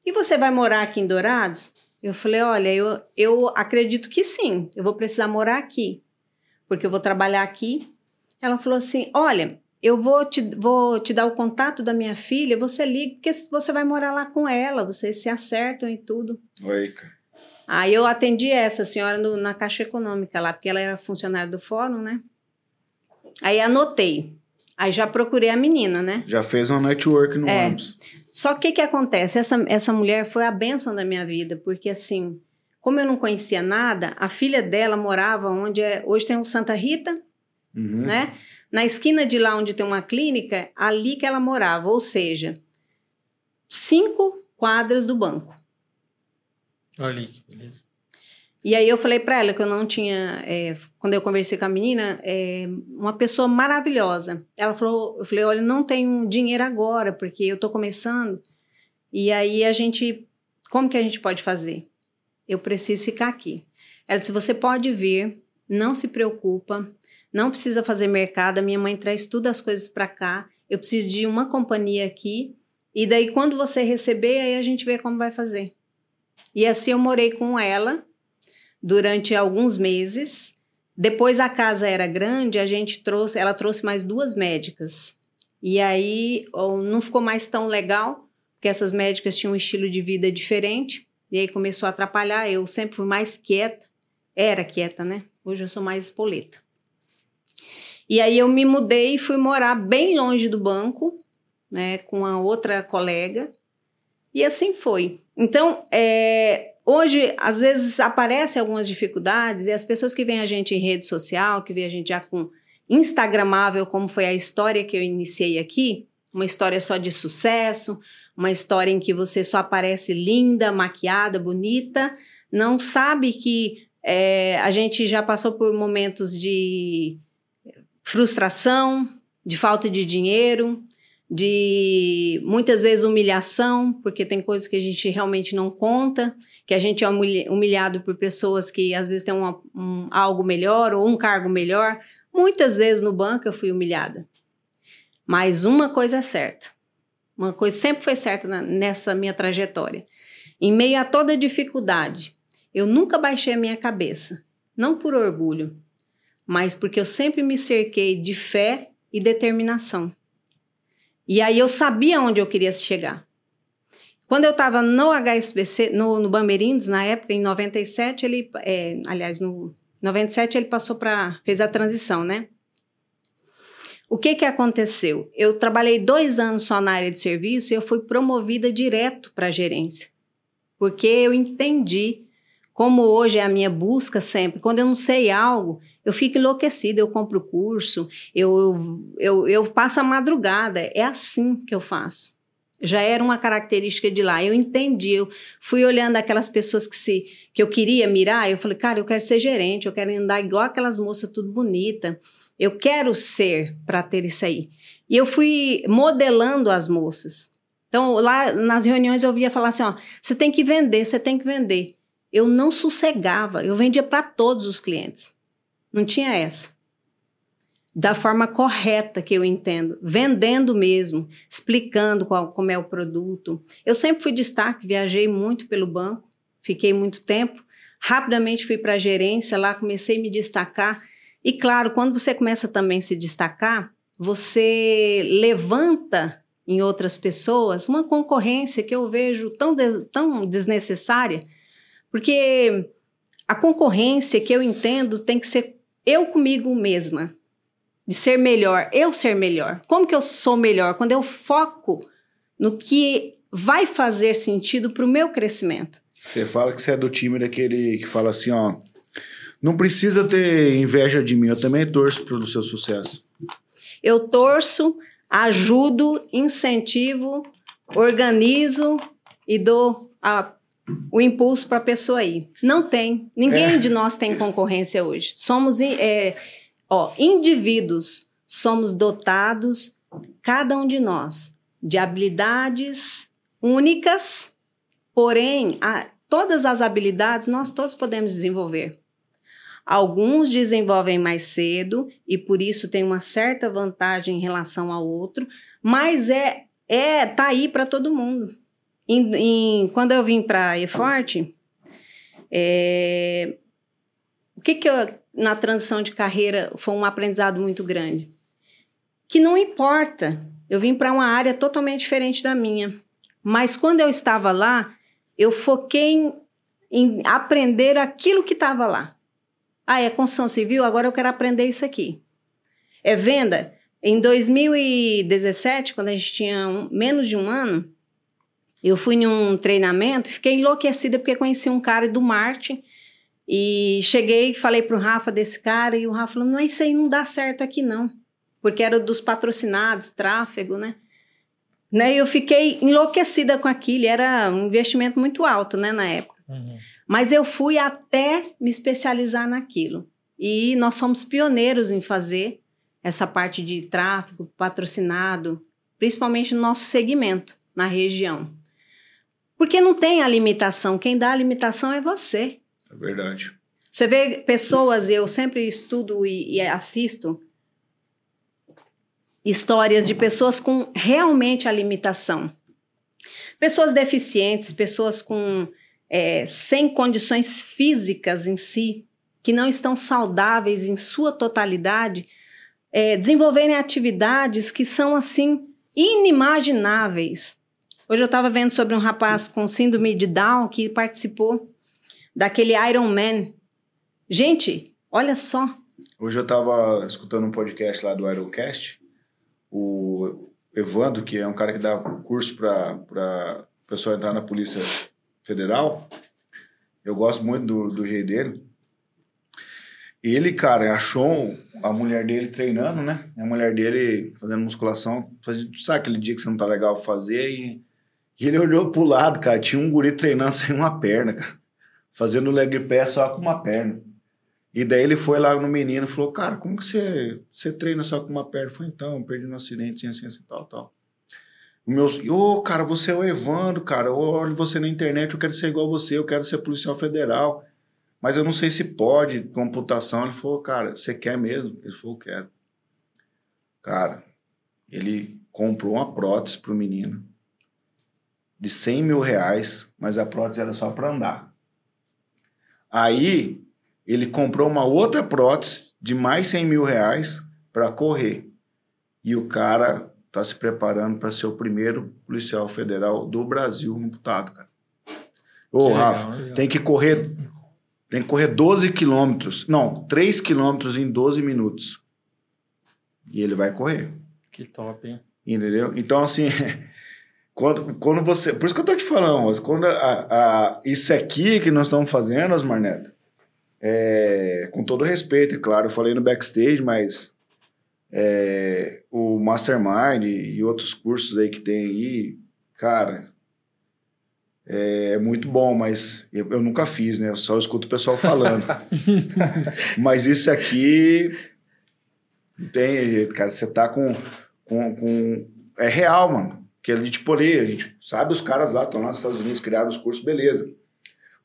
E você vai morar aqui em Dourados? Eu falei, olha, eu, eu acredito que sim. Eu vou precisar morar aqui porque eu vou trabalhar aqui. Ela falou assim: Olha, eu vou te, vou te dar o contato da minha filha, você liga, porque você vai morar lá com ela, vocês se acertam e tudo. Oi, cara. Aí eu atendi essa senhora no- na Caixa Econômica lá, porque ela era funcionária do fórum, né? Aí anotei. Aí já procurei a menina, né? Já fez uma network no É. ônibus. Só que o que, acontece? Essa, essa mulher foi a bênção da minha vida, porque assim, como eu não conhecia nada, a filha dela morava onde é, hoje tem o Santa Rita, Uhum. né? Na esquina de lá onde tem uma clínica, ali que ela morava, ou seja, cinco quadras do banco. Olha que beleza. E aí eu falei para ela que eu não tinha, é, quando eu conversei com a menina, é, uma pessoa maravilhosa. Ela falou, eu falei, olha, não tenho dinheiro agora porque eu tô começando. E aí a gente, como que a gente pode fazer? Eu preciso ficar aqui. Ela disse, você pode vir, não se preocupa, não precisa fazer mercado. A minha mãe traz todas as coisas para cá. Eu preciso de uma companhia aqui. E daí quando você receber, aí a gente vê como vai fazer. E assim eu morei com ela durante alguns meses. Depois a casa era grande, a gente trouxe, ela trouxe mais duas médicas. E aí não ficou mais tão legal, porque essas médicas tinham um estilo de vida diferente. E aí começou a atrapalhar. Eu sempre fui mais quieta, era quieta, né? Hoje eu sou mais espoleta. E aí eu me mudei e fui morar bem longe do banco, né, com a outra colega. E assim foi. Então, é, hoje, às vezes, aparecem algumas dificuldades e as pessoas que veem a gente em rede social, que veem a gente já com Instagramável, como foi a história que eu iniciei aqui, uma história só de sucesso, uma história em que você só aparece linda, maquiada, bonita, não sabe que é, a gente já passou por momentos de frustração, de falta de dinheiro, de muitas vezes humilhação, porque tem coisas que a gente realmente não conta, que a gente é humilhado por pessoas que às vezes têm uma, um, algo melhor ou um cargo melhor. Muitas vezes no banco eu fui humilhada. Mas uma coisa é certa, uma coisa sempre foi certa na, nessa minha trajetória. Em meio a toda dificuldade, eu nunca baixei a minha cabeça, não por orgulho, mas porque eu sempre me cerquei de fé e determinação. E aí eu sabia onde eu queria chegar. Quando eu estava no HSBC, no, no Bamerindos, na época, em 97, ele, é, aliás, no 97 ele passou para, fez a transição, né? O que que aconteceu? Eu trabalhei dois anos só na área de serviço e eu fui promovida direto para gerência, porque eu entendi como hoje é a minha busca sempre. Quando eu não sei algo, eu fico enlouquecida, eu compro curso, eu, eu, eu passo a madrugada. É assim que eu faço. Já era uma característica de lá. Eu entendi, eu fui olhando aquelas pessoas que se que eu queria mirar, eu falei, cara, eu quero ser gerente, eu quero andar igual aquelas moças tudo bonita. Eu quero ser para ter isso aí. E eu fui modelando as moças. Então, lá nas reuniões eu ouvia falar assim, ó, você tem que vender, você tem que vender. Eu não sossegava, eu vendia para todos os clientes. Não tinha essa. Da forma correta que eu entendo, vendendo mesmo, explicando qual, como é o produto. Eu sempre fui destaque, viajei muito pelo banco, fiquei muito tempo. Rapidamente fui para a gerência, lá comecei a me destacar. E claro, quando você começa também a se destacar, você levanta em outras pessoas uma concorrência que eu vejo tão, des tão desnecessária, porque a concorrência que eu entendo tem que ser eu comigo mesma, de ser melhor, eu ser melhor. Como que eu sou melhor? Quando eu foco no que vai fazer sentido para o meu crescimento. Você fala que você é do time daquele que fala assim, ó, não precisa ter inveja de mim, eu também torço pelo seu sucesso. Eu torço, ajudo, incentivo, organizo e dou a o impulso para a pessoa ir. Não tem. Ninguém é. de nós tem concorrência hoje. Somos é, ó, indivíduos, somos dotados, cada um de nós, de habilidades únicas, porém, a, todas as habilidades nós todos podemos desenvolver. Alguns desenvolvem mais cedo e por isso tem uma certa vantagem em relação ao outro, mas é é tá aí para todo mundo. Em, em, quando eu vim para Eforte, é, o que, que eu, na transição de carreira foi um aprendizado muito grande? Que não importa, eu vim para uma área totalmente diferente da minha, mas quando eu estava lá, eu foquei em, em aprender aquilo que estava lá. Ah, é construção civil? Agora eu quero aprender isso aqui. É venda? Em 2017, quando a gente tinha um, menos de um ano, eu fui num treinamento, fiquei enlouquecida porque conheci um cara do marketing e cheguei e falei pro Rafa desse cara e o Rafa falou: "Não, isso aí não dá certo aqui não". Porque era dos patrocinados, tráfego, né? né? E eu fiquei enlouquecida com aquilo, era um investimento muito alto, né, na época. Uhum. Mas eu fui até me especializar naquilo. E nós somos pioneiros em fazer essa parte de tráfego patrocinado, principalmente no nosso segmento, na região. Porque não tem a limitação. Quem dá a limitação é você. É verdade. Você vê pessoas, eu sempre estudo e, e assisto histórias de pessoas com realmente a limitação. Pessoas deficientes, pessoas com é, sem condições físicas em si, que não estão saudáveis em sua totalidade, é, desenvolverem atividades que são assim inimagináveis. Hoje eu estava vendo sobre um rapaz com síndrome de Down que participou daquele Iron Man. Gente, olha só. Hoje eu estava escutando um podcast lá do Ironcast. O Evandro, que é um cara que dá curso para pessoa entrar na Polícia Federal. Eu gosto muito do, do jeito dele. Ele, cara, achou a mulher dele treinando, né? A mulher dele fazendo musculação. Sabe aquele dia que você não tá legal fazer e e ele olhou pro lado, cara, tinha um guri treinando sem uma perna, cara. Fazendo leg press só com uma perna. E daí ele foi lá no menino e falou, cara, como que você, você treina só com uma perna? Falei, então, perdi no acidente, assim, assim, assim, tal, tal. O meu, ô, cara, você é o Evandro, cara, eu olho você na internet, eu quero ser igual você, eu quero ser policial federal, mas eu não sei se pode, computação. Ele falou, cara, você quer mesmo? Ele falou, quero. Cara, ele comprou uma prótese pro menino de 100 mil reais, mas a prótese era só para andar. Aí ele comprou uma outra prótese de mais 100 mil reais para correr. E o cara tá se preparando para ser o primeiro policial federal do Brasil amputado, cara. Ô, Que Rafa, legal, legal. tem que correr. Tem que correr 12 quilômetros. Não, 3 quilômetros em 12 minutos. E ele vai correr. Que top, hein? Entendeu? Então, assim, quando, quando você. Por isso que eu tô te falando, quando a, a- isso aqui que nós estamos fazendo, Osmar Neto, é, com todo respeito, é claro, eu falei no backstage, mas é, o Mastermind e outros cursos aí que tem aí, cara, é muito bom, mas eu, eu nunca fiz, né? Eu só escuto o pessoal falando. mas isso aqui não tem jeito, cara. Você tá com, com, com. É real, mano. Que a gente, tipo, ali, a gente sabe os caras lá, estão lá nos Estados Unidos, criaram os cursos, beleza.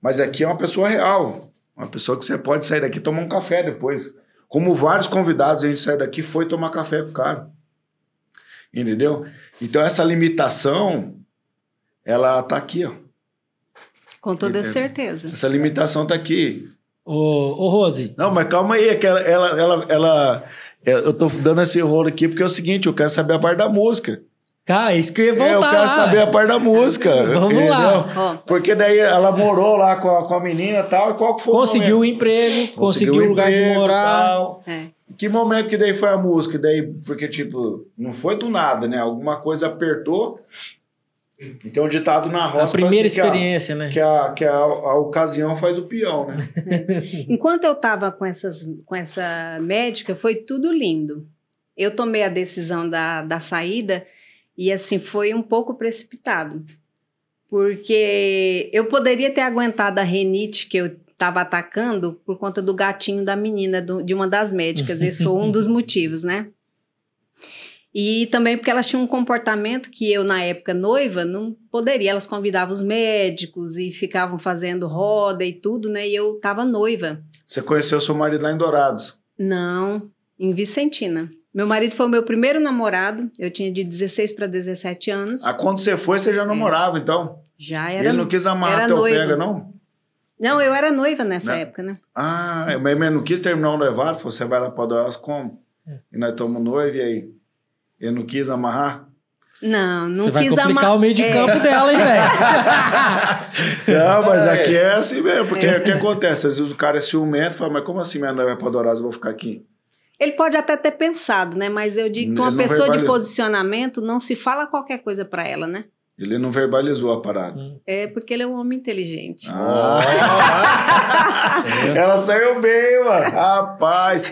Mas aqui é uma pessoa real. Uma pessoa que você pode sair daqui e tomar um café depois. Como vários convidados, a gente saiu daqui e foi tomar café com o cara. Entendeu? Então, essa limitação, ela tá aqui, ó. Com toda Entendo. certeza. Essa limitação tá aqui. Ô, ô Rose, Não, mas calma aí, é que ela, ela, ela, ela- é, eu tô dando esse rolo aqui porque é o seguinte, eu quero saber a parte da música. Cara, isso que eu ia voltar É, eu quero saber a parte da música. Vamos entendeu? lá. Porque daí ela morou lá com a, com a menina e tal, e qual que foi Conseguiu o momento? emprego, conseguiu um lugar de emprego morar. é. Que momento que daí foi a música? Daí, porque, tipo, não foi do nada, né? Alguma coisa apertou. E tem um ditado na roça A primeira assim, que a- experiência, né? Que, a, que a, a ocasião faz o peão, né? Enquanto eu estava com, essas, com essa médica, foi tudo lindo. Eu tomei a decisão da, da saída e, assim, foi um pouco precipitado. Porque eu poderia ter aguentado a renite que eu estava atacando por conta do gatinho da menina, do- de uma das médicas. Esse foi um dos motivos, né? E também porque elas tinham um comportamento que eu, na época noiva, não poderia. Elas convidavam os médicos e ficavam fazendo roda e tudo, né? E eu estava noiva. Você conheceu seu marido lá em Dourados. Não, em Vicentina. Meu marido foi o meu primeiro namorado. Eu tinha de 16 para 17 anos. Ah, quando você foi, você já namorava, então. Já era. Ele não quis amarrar era teu noivo. pega, não? Não, eu era noiva nessa Né? época, né? Ah, mas ele não quis terminar o noivado, falou, você vai lá pra Dourados como? É. E nós estamos noivo, e aí? Ele não quis amarrar? Não, não Você vai quis complicar amar. o meio de É. campo dela, hein, velho? Não, mas É. aqui é assim mesmo, porque o que acontece? Às vezes o cara é ciumento, fala, mas como assim minha noiva vai pra Dourados, eu vou ficar aqui? Ele pode até ter pensado, né? Mas eu digo que uma pessoa de verbalizou. posicionamento não se fala qualquer coisa para ela, né? Ele não verbalizou a parada. É porque ele é um homem inteligente. Ah. Ela saiu bem, mano. Rapaz.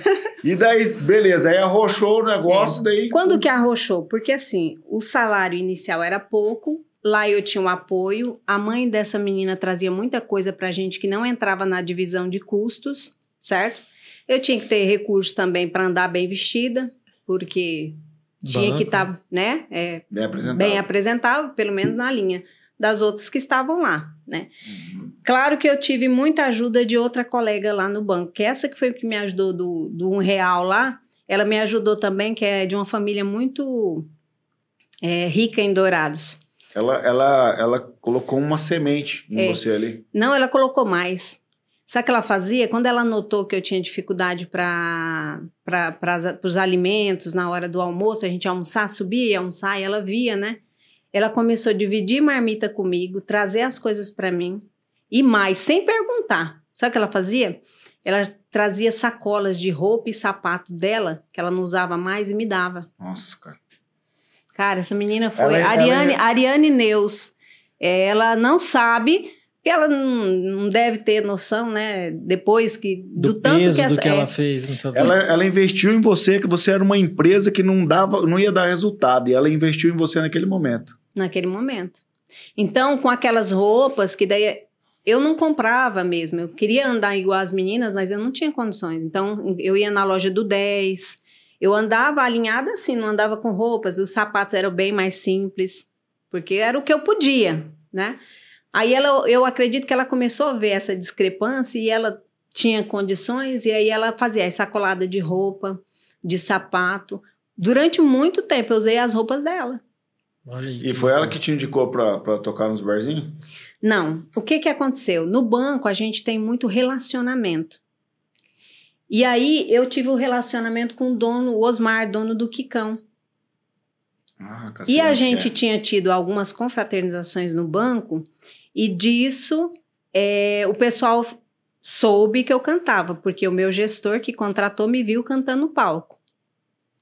E daí, beleza. Aí arrochou o negócio, daí. Quando que arrochou? Porque assim, o salário inicial era pouco, lá eu tinha um apoio, a mãe dessa menina trazia muita coisa pra gente que não entrava na divisão de custos, certo? Eu tinha que ter recursos também para andar bem vestida, porque tinha Banco. que estar, né, é, Bem apresentado. bem apresentável, pelo menos na linha das outras que estavam lá, né? Uhum. Claro que eu tive muita ajuda de outra colega lá no banco, que essa que foi o que me ajudou do, do um real lá, ela me ajudou também, que é de uma família muito é, rica em Dourados. Ela, ela, ela colocou uma semente em É. você ali. Não, ela colocou mais. Sabe o que ela fazia? Quando ela notou que eu tinha dificuldade para os alimentos na hora do almoço, a gente almoçar, subia e almoçar, e ela via, né? Ela começou a dividir marmita comigo, trazer as coisas para mim e mais, sem perguntar. Sabe o que ela fazia? Ela trazia sacolas de roupa e sapato dela, que ela não usava mais, e me dava. Nossa, cara. Cara, essa menina foi. Ela- ela Ariane, é- Ariane Neus. É, Ela não sabe, porque ela não, deve ter noção, né? Depois que. Do, Do, tanto peso que, essa, do que é, ela fez na sua vida. Ela, ela investiu em você, que você era uma empresa que não dava, não ia dar resultado. E ela investiu em você naquele momento. naquele momento. Então, com aquelas roupas, que daí eu não comprava mesmo. Eu queria andar igual as meninas, mas eu não tinha condições. Então, eu ia na loja do 10. Eu andava alinhada assim, não andava com roupas. Os sapatos eram bem mais simples, porque era o que eu podia, né? Aí ela, eu acredito que ela começou a ver essa discrepância e ela tinha condições e aí ela fazia essa colada de roupa, de sapato. Durante muito tempo eu usei as roupas dela. Aí, E foi ela que te indicou pra tocar nos barzinhos? Não. O que que aconteceu? No banco a gente tem muito relacionamento. E aí eu tive um relacionamento com o dono, o Osmar, dono do Quicão. Ah, E a gente que tinha tido algumas confraternizações no banco e disso é, o pessoal soube que eu cantava, porque o meu gestor que contratou me viu cantando no palco.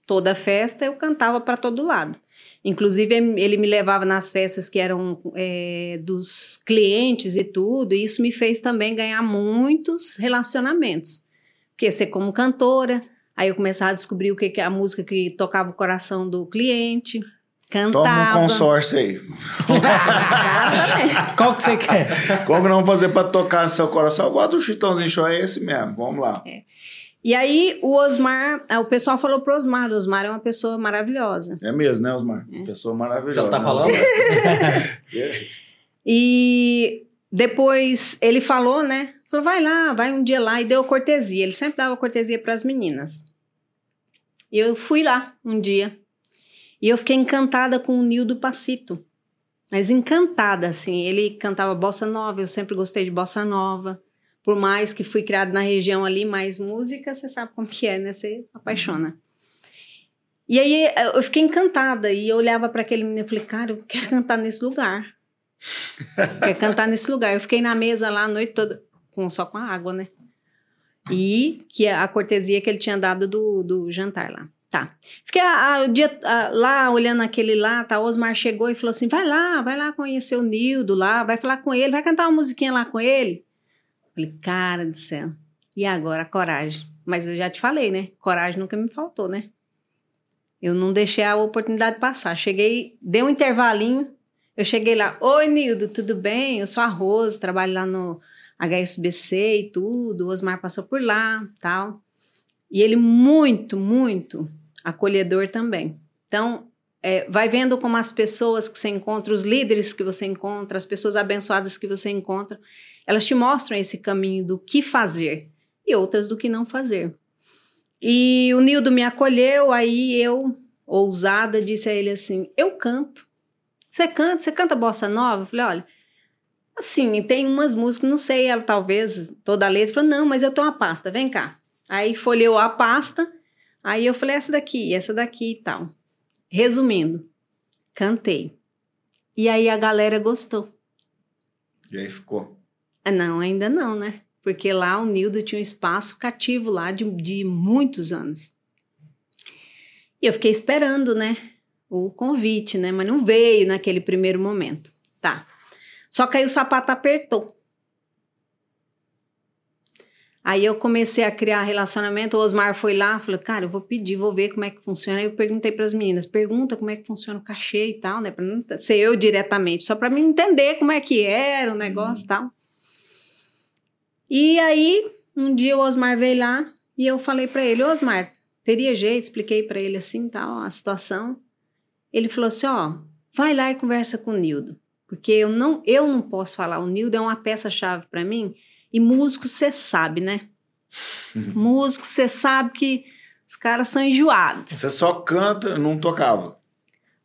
Toda festa eu cantava para todo lado. Inclusive, ele me levava nas festas que eram é, dos clientes e tudo, e isso me fez também ganhar muitos relacionamentos. Porque ser como cantora, aí eu começava a descobrir o que, que a música que tocava o coração do cliente, Toma um cantava. consórcio aí. Exatamente. Qual que você quer? Como não fazer pra tocar no seu coração? Eu gosto do Chitãozinho Show, é esse mesmo. Vamos lá. E aí o Osmar, ah, o pessoal falou pro Osmar, o Osmar é uma pessoa maravilhosa. É mesmo, né, Osmar? Pessoa maravilhosa. Já tá né, falando? Osmar? E depois ele falou, né? Falou, vai lá, vai um dia lá e deu cortesia. Ele sempre dava cortesia para as meninas. E eu fui lá um dia. E eu fiquei encantada com o Nildo Pacito. Mas encantada, assim. Ele cantava bossa nova, eu sempre gostei de bossa nova. Por mais que fui criada na região ali, mais música, você sabe como que é, né? Você apaixona. E aí eu fiquei encantada e eu olhava para aquele menino e falei, cara, eu quero cantar nesse lugar. Quer cantar nesse lugar. Eu fiquei na mesa lá a noite toda, com, só com a água, né? E que a cortesia que ele tinha dado do, do jantar lá. Tá. Fiquei a- a- o dia a- lá olhando aquele lá, tá? Osmar chegou e falou assim: vai lá, vai lá conhecer o Nildo lá, vai falar com ele, vai cantar uma musiquinha lá com ele. Falei, cara do céu. E agora, coragem. Mas eu já te falei, né? Coragem nunca me faltou, né? Eu não deixei a oportunidade passar. Cheguei, dei um intervalinho, eu cheguei lá, oi Nildo, tudo bem? Eu sou a Rose, trabalho lá no HSBC e tudo. O Osmar passou por lá, tal. E ele muito, muito acolhedor também. Então, é, vai vendo como as pessoas que você encontra, os líderes que você encontra, as pessoas abençoadas que você encontra, elas te mostram esse caminho do que fazer e outras do que não fazer. E o Nildo me acolheu, aí eu, ousada, disse a ele assim: Eu canto. Você canta? Você canta bossa nova? Eu falei: Olha, assim, tem umas músicas, não sei, ela talvez toda a letra. Falou: Não, mas eu tenho uma pasta, vem cá. Aí folheou a pasta, aí eu falei: Essa daqui, essa daqui e tal. Resumindo, cantei. E aí a galera gostou. E aí ficou. Ah, Não, ainda não, né? Porque lá o Nildo tinha um espaço cativo lá de, de muitos anos. E eu fiquei esperando, né? O convite, né? Mas não veio naquele primeiro momento. Tá. Só que aí o sapato apertou. Aí eu comecei a criar relacionamento. O Osmar foi lá, falou: Cara, eu vou pedir, vou ver como é que funciona. Aí eu perguntei para as meninas: Pergunta como é que funciona o cachê e tal, né? Para não ser eu diretamente, só para me entender como é que era o negócio e tal. E aí, um dia o Osmar veio lá e eu falei para ele: Osmar, teria jeito? Expliquei para ele assim, tal, a situação. Ele falou assim: Ó, vai lá e conversa com o Nildo, porque eu não, eu não posso falar. O Nildo é uma peça-chave para mim. E músico, você sabe, né? Músico, você sabe que os caras são enjoados. Você só canta, não tocava.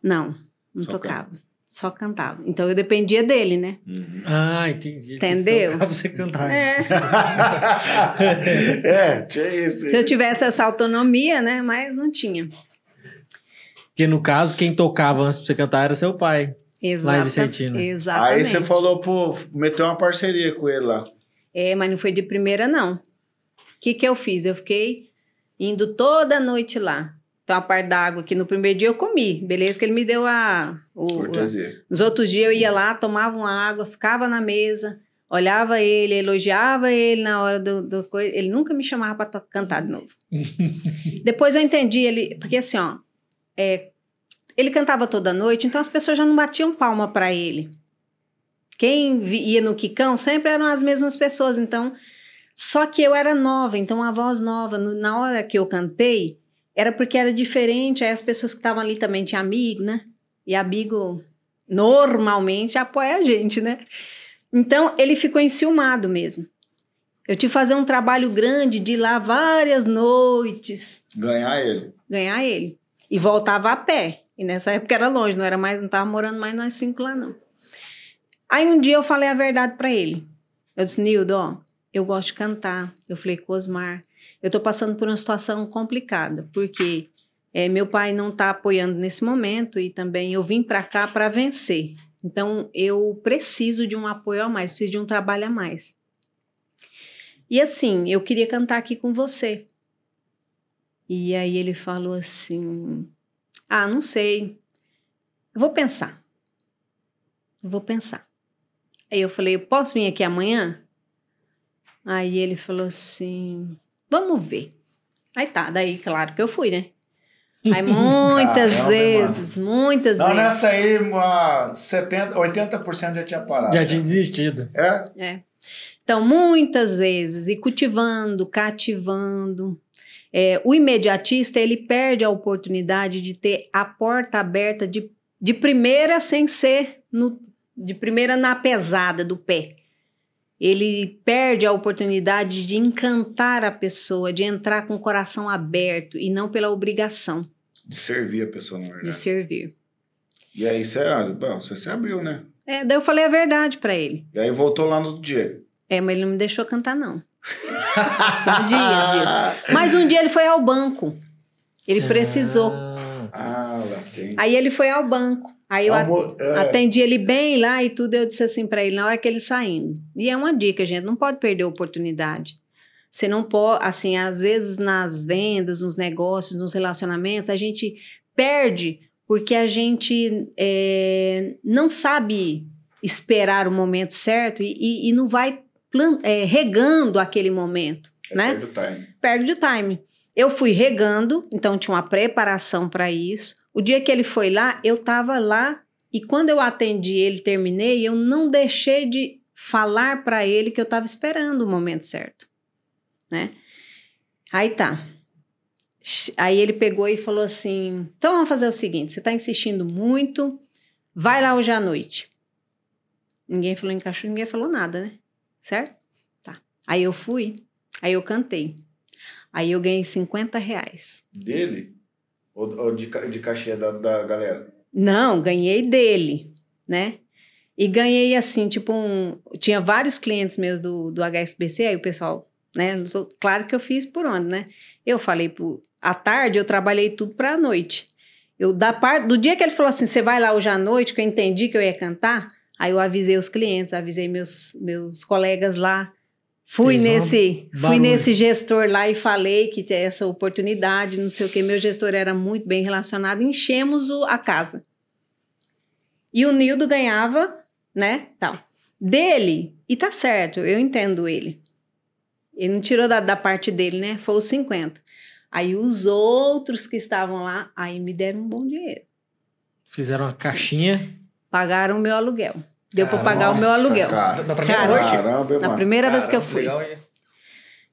Não, não Só tocava. Só cantava. Então eu dependia dele, né? Uhum. Ah, entendi. Entendeu? Pra você cantar. É. é, tinha isso. Se eu tivesse essa autonomia, né? Mas não tinha. Porque no caso, quem tocava antes pra você cantar era seu pai. Exata, Vicentino. Exatamente. Aí você falou, pô, meteu uma parceria com ele lá. É, mas não foi de primeira, não. O que, que eu fiz? Eu fiquei indo toda noite lá. Então, a parte da água que no primeiro dia eu comi. Beleza que ele me deu a... O, Cortesia. Nos outros dias eu ia lá, tomava uma água, ficava na mesa, olhava ele, elogiava ele na hora do, do coisa. Ele nunca me chamava para cantar de novo. Depois eu entendi ele, porque assim, ó, é, ele cantava toda noite, então as pessoas já não batiam palma para ele. Quem ia no Quicão sempre eram as mesmas pessoas, então. Só que eu era nova, então a voz nova. no- Na hora que eu cantei, era porque era diferente. Aí as pessoas que estavam ali também tinham amigo, né? E amigo normalmente apoia a gente, né? Então ele ficou enciumado mesmo. Eu tive que fazer um trabalho grande de ir lá várias noites Ganhar ele. ganhar ele. E voltava a pé. E nessa época era longe, não era mais, não tava morando mais nós cinco lá, não. Aí um dia eu falei a verdade pra ele. Eu disse, Nildo, ó, eu gosto de cantar. Eu falei com o Osmar, eu tô passando por uma situação complicada, porque eh, meu pai não tá apoiando nesse momento e também eu vim pra cá pra vencer. Então eu preciso de um apoio a mais, preciso de um trabalho a mais. E assim, eu queria cantar aqui com você. E aí ele falou assim: Ah, não sei. Eu vou pensar. Eu vou pensar. Aí eu falei: Eu posso vir aqui amanhã? Aí ele falou assim: Vamos ver. Aí tá, daí claro que eu fui, né? Aí muitas Caramba, vezes, muitas Não, vezes. nessa aí, uma 70, 80% já tinha parado. Já tinha desistido. É? É. Então, muitas vezes, e cultivando, cativando. É, o imediatista, ele perde a oportunidade de ter a porta aberta de, de primeira sem ser no, de primeira na pesada do pé. Ele perde a oportunidade de encantar a pessoa, de entrar com o coração aberto e não pela obrigação De servir a pessoa, na verdade. de servir. E aí você, ah, bom, você se abriu, né? É, daí eu falei a verdade para ele. E aí voltou lá no outro dia. É, mas ele não me deixou cantar, não. Foi um dia, dia. Mas um dia ele foi ao banco. Ele precisou. Ah, Ah, lá tem. Aí ele foi ao banco. Aí eu é, atendi ele bem lá e tudo. Eu disse assim pra ele na hora que ele saindo. E é uma dica, gente. Não pode perder a oportunidade. Você não pode, assim, às vezes nas vendas, nos negócios, nos relacionamentos, a gente perde porque a gente é, não sabe esperar o momento certo e, e- e não vai é, regando aquele momento, é né? perde o time. perde o time. Eu fui regando, então tinha uma preparação para isso. O dia que ele foi lá, eu estava lá e quando eu atendi ele, terminei, eu não deixei de falar para ele que eu estava esperando o momento certo, né? Aí tá. Aí ele pegou e falou assim: "Então vamos fazer o seguinte, você está insistindo muito, vai lá hoje à noite". Ninguém falou em cachorro, ninguém falou nada, né? Certo? Tá. Aí eu fui, aí eu cantei. Aí eu ganhei 50 reais. Dele? Ou, ou de, de cachê da, da galera? Não, ganhei dele, né? E ganhei assim, tipo um... Tinha vários clientes meus do, do HSBC, aí o pessoal, né? Claro que eu fiz por onde, né? Eu falei, pro, à tarde eu trabalhei tudo pra noite. Eu, da parte, do dia que ele falou assim, você vai lá hoje à noite, que eu entendi que eu ia cantar, aí eu avisei os clientes, avisei meus, meus colegas lá. Fui Fez um nesse, fui nesse gestor lá e falei que tinha essa oportunidade, não sei o que. Meu gestor era muito bem relacionado, enchemos o- a casa. E o Nildo ganhava, né? Tal. Dele, e tá certo, eu entendo ele. Ele não tirou da, da parte dele, né? Foi os 50. Aí os outros que estavam lá, aí me deram um bom dinheiro. fizeram uma caixinha. Pagaram o meu aluguel. Deu para pagar o meu Nossa, aluguel. Cara. Na primeira Cara, noite? Caramba, Na primeira vez que eu fui. legal?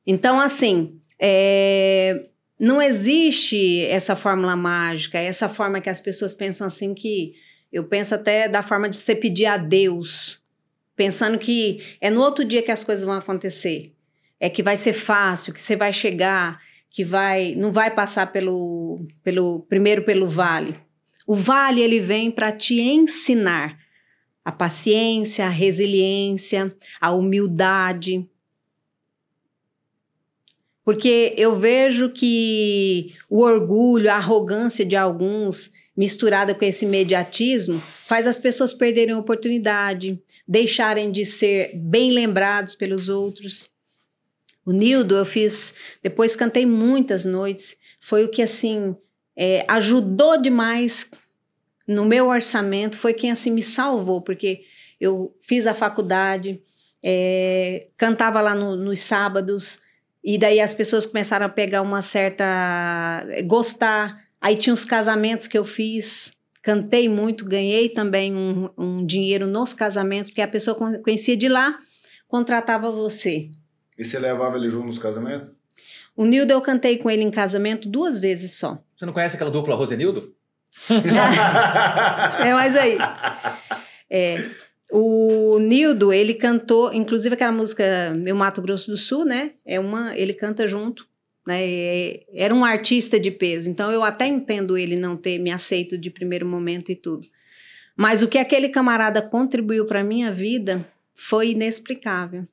Então, assim, é, não existe essa fórmula mágica, essa forma que as pessoas pensam assim que eu penso até da forma de você pedir a Deus, pensando que é no outro dia que as coisas vão acontecer, é que vai ser fácil, que você vai chegar, que vai, não vai passar pelo, pelo primeiro pelo vale. O vale ele vem para te ensinar a paciência, a resiliência, a humildade. Porque eu vejo que o orgulho, a arrogância de alguns, misturada com esse imediatismo, faz as pessoas perderem a oportunidade, deixarem de ser bem lembrados pelos outros. O Nildo, eu fiz, depois cantei muitas noites, foi o que assim é, ajudou demais no meu orçamento, foi quem assim me salvou, porque eu fiz a faculdade, é, cantava lá no- nos sábados, e daí as pessoas começaram a pegar uma certa. gostar. Aí tinha os casamentos que eu fiz, cantei muito, ganhei também um, um dinheiro nos casamentos, porque a pessoa con- conhecia de lá, contratava você. E você levava ele junto nos casamentos? O Nildo eu cantei com ele em casamento duas vezes só. Você não conhece aquela dupla Rosenildo? É, mas aí. É, o Nildo, ele cantou, inclusive aquela música Meu Mato Grosso do Sul, né? É uma, ele canta junto, né? É- era um artista de peso, então eu até entendo ele não ter me aceito de primeiro momento e tudo. Mas o que aquele camarada contribuiu para minha vida foi inexplicável.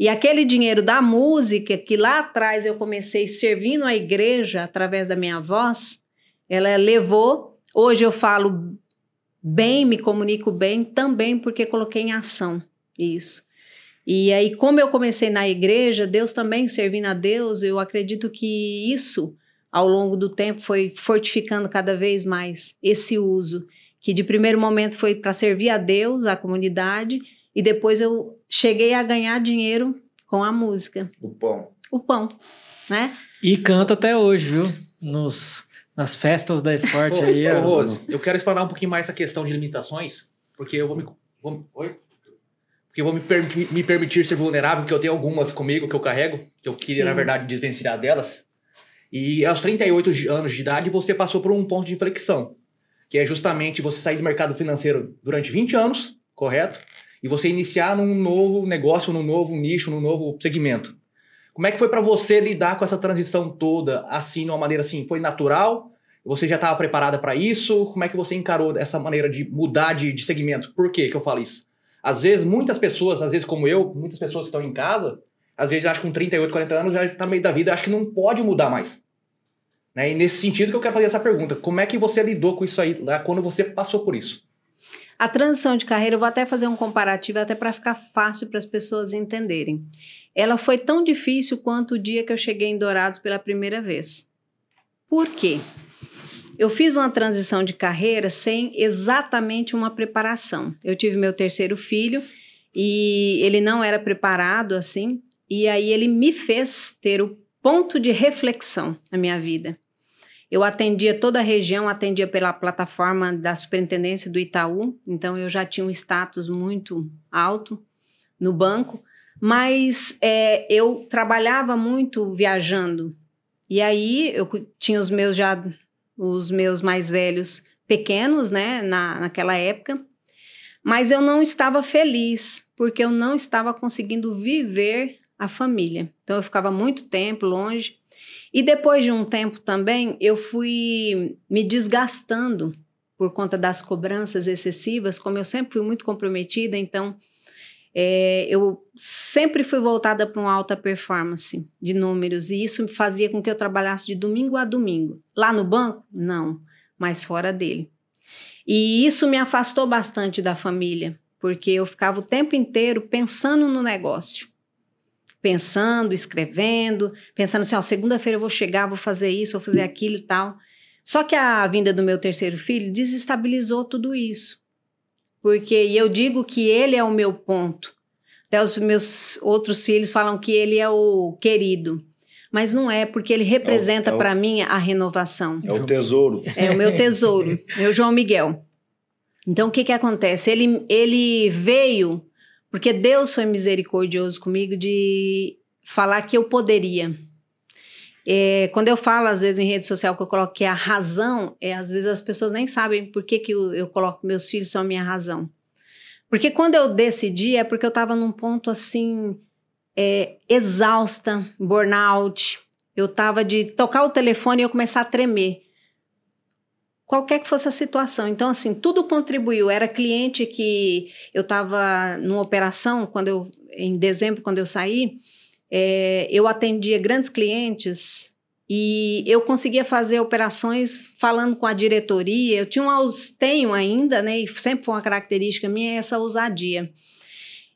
E aquele dinheiro da música que lá atrás eu comecei servindo a igreja através da minha voz, ela levou. Hoje eu falo bem, me comunico bem, também porque coloquei em ação isso. E aí, como eu comecei na igreja, Deus também servindo a Deus, eu acredito que isso, ao longo do tempo, foi fortificando cada vez mais esse uso, que de primeiro momento foi para servir a Deus, a comunidade, e depois eu cheguei a ganhar dinheiro com a música, O pão. o pão, né? E canta até hoje, viu? Nos, nas festas da Forte aí. Ô. Rose, eu quero explorar um pouquinho mais essa questão de limitações, porque eu vou me. Vou, oi? Porque eu vou me, permitir- me permitir ser vulnerável, porque eu tenho algumas comigo que eu carrego, que eu queria, Sim. na verdade, desvencilhar delas. E aos 38 de- anos de idade, você passou por um ponto de inflexão, que é justamente você sair do mercado financeiro durante 20 anos, correto? E você iniciar num novo negócio, num novo nicho, num novo segmento. Como é que foi pra você lidar com essa transição toda, assim, de uma maneira assim? Foi natural? Você já estava preparada para isso? Como é que você encarou essa maneira de mudar de, de segmento? Por que que eu falo isso? Às vezes, muitas pessoas, às vezes como eu, muitas pessoas estão em casa, às vezes acho que com 38, 40 anos já está no meio da vida, acho que não pode mudar mais. Né? E nesse sentido que eu quero fazer essa pergunta. Como é que você lidou com isso aí lá quando você passou por isso? A transição de carreira, eu vou até fazer um comparativo, até para ficar fácil para as pessoas entenderem. Ela foi tão difícil quanto o dia que eu cheguei em Dourados pela primeira vez. Por quê? Eu fiz uma transição de carreira sem exatamente uma preparação. Eu tive meu terceiro filho e ele não era preparado assim, e aí ele me fez ter o ponto de reflexão na minha vida. Eu atendia toda a região, atendia pela plataforma da Superintendência do Itaú, então eu já tinha um status muito alto no banco, mas é, eu trabalhava muito viajando. E aí eu tinha os meus já, os meus mais velhos pequenos, né, na, naquela época, mas eu não estava feliz, porque eu não estava conseguindo viver a família. Então eu ficava muito tempo longe. E depois de um tempo também, eu fui me desgastando por conta das cobranças excessivas, como eu sempre fui muito comprometida, então é, eu sempre fui voltada para uma alta performance de números, e isso fazia com que eu trabalhasse de domingo a domingo. Lá no banco? Não, mas fora dele. E isso me afastou bastante da família, porque eu ficava o tempo inteiro pensando no negócio pensando, escrevendo, pensando assim, ó, segunda-feira eu vou chegar, vou fazer isso, vou fazer aquilo e tal. Só que a vinda do meu terceiro filho desestabilizou tudo isso. Porque e eu digo que ele é o meu ponto. Até os meus outros filhos falam que ele é o querido. Mas não é, porque ele representa é o- para mim a renovação. É o tesouro. É o meu tesouro, meu João Miguel. Então, o que que acontece? Ele, ele veio porque Deus foi misericordioso comigo de falar que eu poderia. É, quando eu falo, às vezes, em rede social, que eu coloco que é a razão, é, às vezes as pessoas nem sabem por que, que eu, eu coloco meus filhos são a minha razão. Porque quando eu decidi, é porque eu estava num ponto assim, é, exausta, burnout. Eu estava de tocar o telefone e eu começar a tremer qualquer que fosse a situação. Então, assim, tudo contribuiu. Era cliente que eu estava numa operação, quando eu, em dezembro, quando eu saí, é, eu atendia grandes clientes e eu conseguia fazer operações falando com a diretoria. Eu tinha uma, tenho ainda, né? E sempre foi uma característica minha essa ousadia.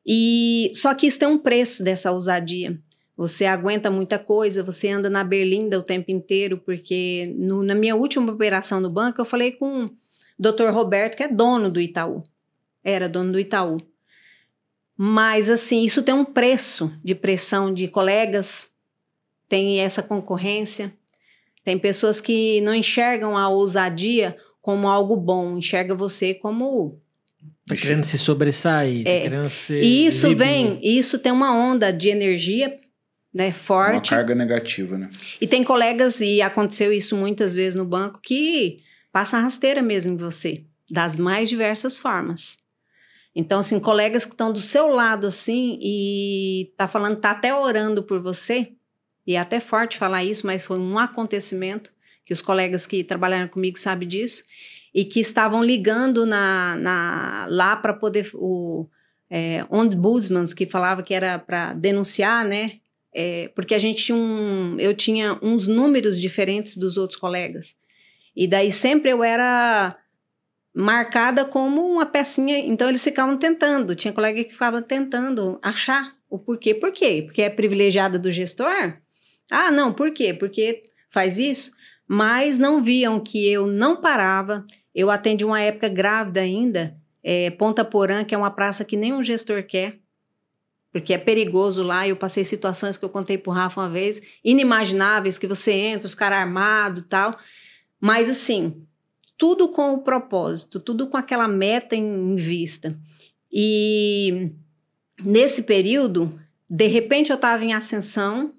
E só que isso tem um preço dessa ousadia. Você aguenta muita coisa, você anda na berlinda o tempo inteiro, porque no- na minha última operação no banco, eu falei com o Dr. Roberto, que é dono do Itaú. Era dono do Itaú. Mas, assim, isso tem um preço de pressão de colegas, tem essa concorrência, tem pessoas que não enxergam a ousadia como algo bom, enxerga você como Tá querendo se sobressair, É. tá querendo ser. e isso exibido. vem, isso tem uma onda de energia, né, Uma forte. carga negativa, né? E tem colegas, e aconteceu isso muitas vezes no banco, que passa rasteira mesmo em você, das mais diversas formas. Então, assim, colegas que estão do seu lado, assim, e tá falando, tá até orando por você, e é até forte falar isso, mas foi um acontecimento que os colegas que trabalharam comigo sabem disso, e que estavam ligando na, na- lá para poder, o é, ombudsman, que falava que era para denunciar, né, é, porque a gente tinha um, eu tinha uns números diferentes dos outros colegas. E daí sempre eu era marcada como uma pecinha, então eles ficavam tentando, tinha colega que ficava tentando achar o porquê. Por quê? Porque é privilegiada do gestor? Ah, não, por quê? Porque faz isso, mas não viam que eu não parava. Eu atendi uma época grávida ainda, é, Ponta Porã, que é uma praça que nenhum gestor quer porque é perigoso lá. Eu passei situações que eu contei pro Rafa uma vez, inimagináveis, que você entra, os caras armados tal. Mas assim, tudo com o propósito, tudo com aquela meta em, em vista. E nesse período, de repente eu estava em ascensão,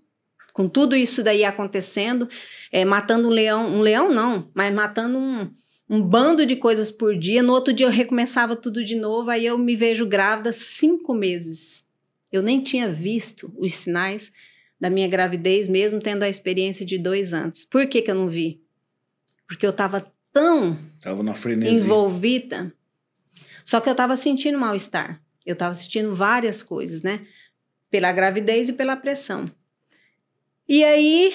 com tudo isso daí acontecendo, é, matando um leão, um leão não, mas matando um, um bando de coisas por dia. No outro dia eu recomeçava tudo de novo, aí eu me vejo grávida cinco meses. Eu nem tinha visto os sinais da minha gravidez, mesmo tendo a experiência de dois anos. Por que, que eu não vi? Porque eu estava tão envolvida. Só que eu estava sentindo mal-estar. Eu estava sentindo várias coisas, né? Pela gravidez e pela pressão. E aí,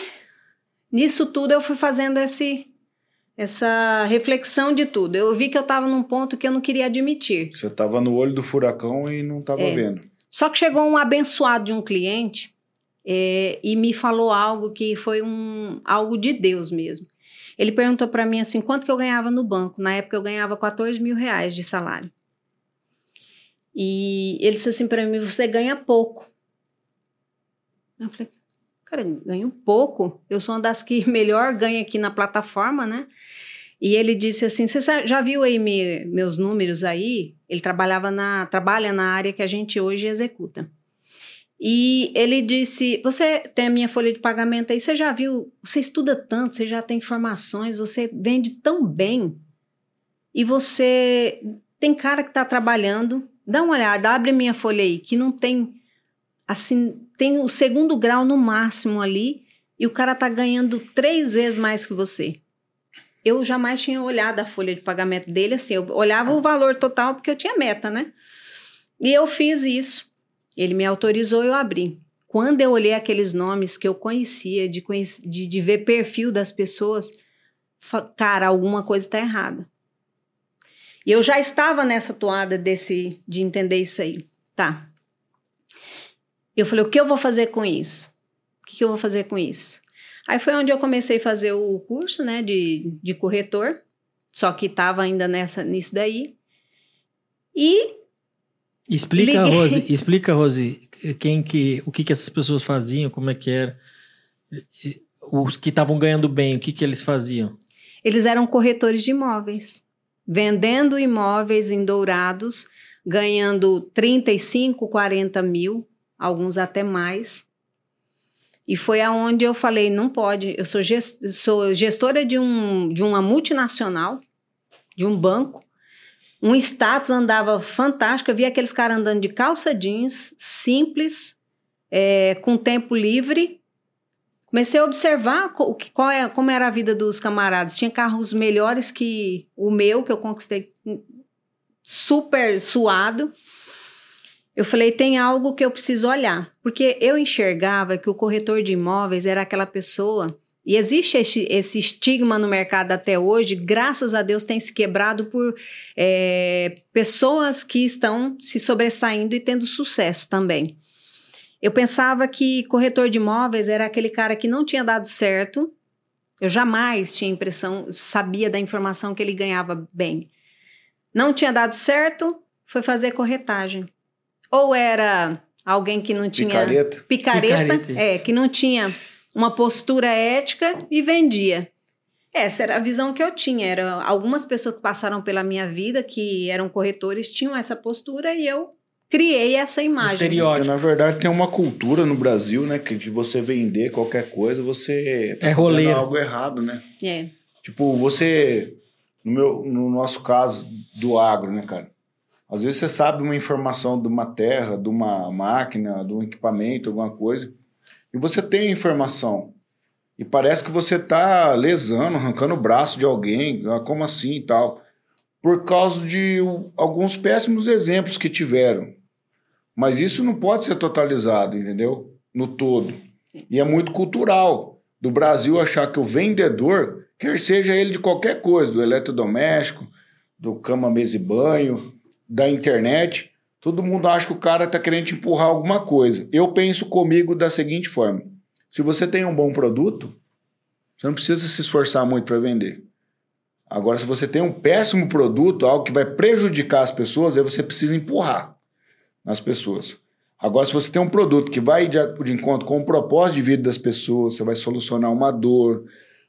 nisso tudo, eu fui fazendo esse, essa reflexão de tudo. Eu vi que eu estava num ponto que eu não queria admitir. Você tava no olho do furacão e não tava É. vendo. Só que chegou um abençoado de um cliente é, e me falou algo que foi um, algo de Deus mesmo. Ele perguntou para mim assim, quanto que eu ganhava no banco? Na época eu ganhava 14 mil reais de salário. E ele disse assim para mim, você ganha pouco. Eu falei, cara, eu ganho pouco? Eu sou uma das que melhor ganha aqui na plataforma, né? E ele disse assim, você já viu aí me- meus números aí? Ele trabalhava na, trabalha na área que a gente hoje executa. E ele disse: Você tem a minha folha de pagamento aí, você já viu? Você estuda tanto, você já tem informações, você vende tão bem. E você tem cara que está trabalhando. Dá uma olhada, abre minha folha aí, que não tem. Assim, tem o segundo grau no máximo ali, e o cara tá ganhando três vezes mais que você. Eu jamais tinha olhado a folha de pagamento dele assim, eu olhava o valor total porque eu tinha meta, né? E eu fiz isso. Ele me autorizou, eu abri. Quando eu olhei aqueles nomes que eu conhecia, de, de, de ver perfil das pessoas, cara, alguma coisa está errada. E eu já estava nessa toada desse, de entender isso aí. Tá. Eu falei, o que eu vou fazer com isso? O que eu vou fazer com isso? Aí foi onde eu comecei a fazer o curso, né, de, de corretor, só que estava ainda nessa, nisso daí. E Explica, Liguei. Rose, explica, Rose, quem que, o que, que essas pessoas faziam, como é que era. Os que estavam ganhando bem, o que, que eles faziam? Eles eram corretores de imóveis, vendendo imóveis em Dourados, ganhando 35, 40 mil, alguns até mais. E foi aonde eu falei, não pode, eu sou, ges- sou gestora de, um, de uma multinacional, de um banco, um status andava fantástico, eu via aqueles caras andando de calça jeans, simples, é, com tempo livre, Comecei a observar o que- qual é, como era a vida dos camaradas. Tinha carros melhores que o meu, que eu conquistei hum, super suado. Eu falei, tem algo que eu preciso olhar. Porque eu enxergava que o corretor de imóveis era aquela pessoa. E existe esse, estigma no mercado até hoje, graças a Deus tem se quebrado por é, pessoas que estão se sobressaindo e tendo sucesso também. Eu pensava que corretor de imóveis era aquele cara que não tinha dado certo. Eu jamais tinha impressão, sabia da informação que ele ganhava bem. Não tinha dado certo, foi fazer corretagem. Ou era alguém que não tinha Picareta. picareta, Picareta. é, que não tinha uma postura ética e vendia. Essa era a visão que eu tinha. Era algumas pessoas que passaram pela minha vida, que eram corretores, tinham essa postura e eu criei essa imagem. Estereótipo. Na verdade, tem uma cultura no Brasil, né? Que de você vender qualquer coisa, você tá É fazendo roleiro. algo errado, né? É. Tipo, você. No, meu, no nosso caso do agro, né, cara? Às vezes você sabe uma informação de uma terra, de uma máquina, de um equipamento, alguma coisa, e você tem a informação. E parece que você tá lesando, arrancando o braço de alguém, ah, como assim e tal. Por causa de alguns péssimos exemplos que tiveram. Mas isso não pode ser totalizado, entendeu? No todo. E é muito cultural do Brasil achar que o vendedor, quer seja ele de qualquer coisa, do eletrodoméstico, do cama, mesa e banho, da internet, todo mundo acha que o cara está querendo te empurrar alguma coisa. Eu penso comigo da seguinte forma: se você tem um bom produto, você não precisa se esforçar muito para vender. Agora, se você tem um péssimo produto, algo que vai prejudicar as pessoas, aí você precisa empurrar nas pessoas. Agora, se você tem um produto que vai de, encontro com o propósito de vida das pessoas, você vai solucionar uma dor,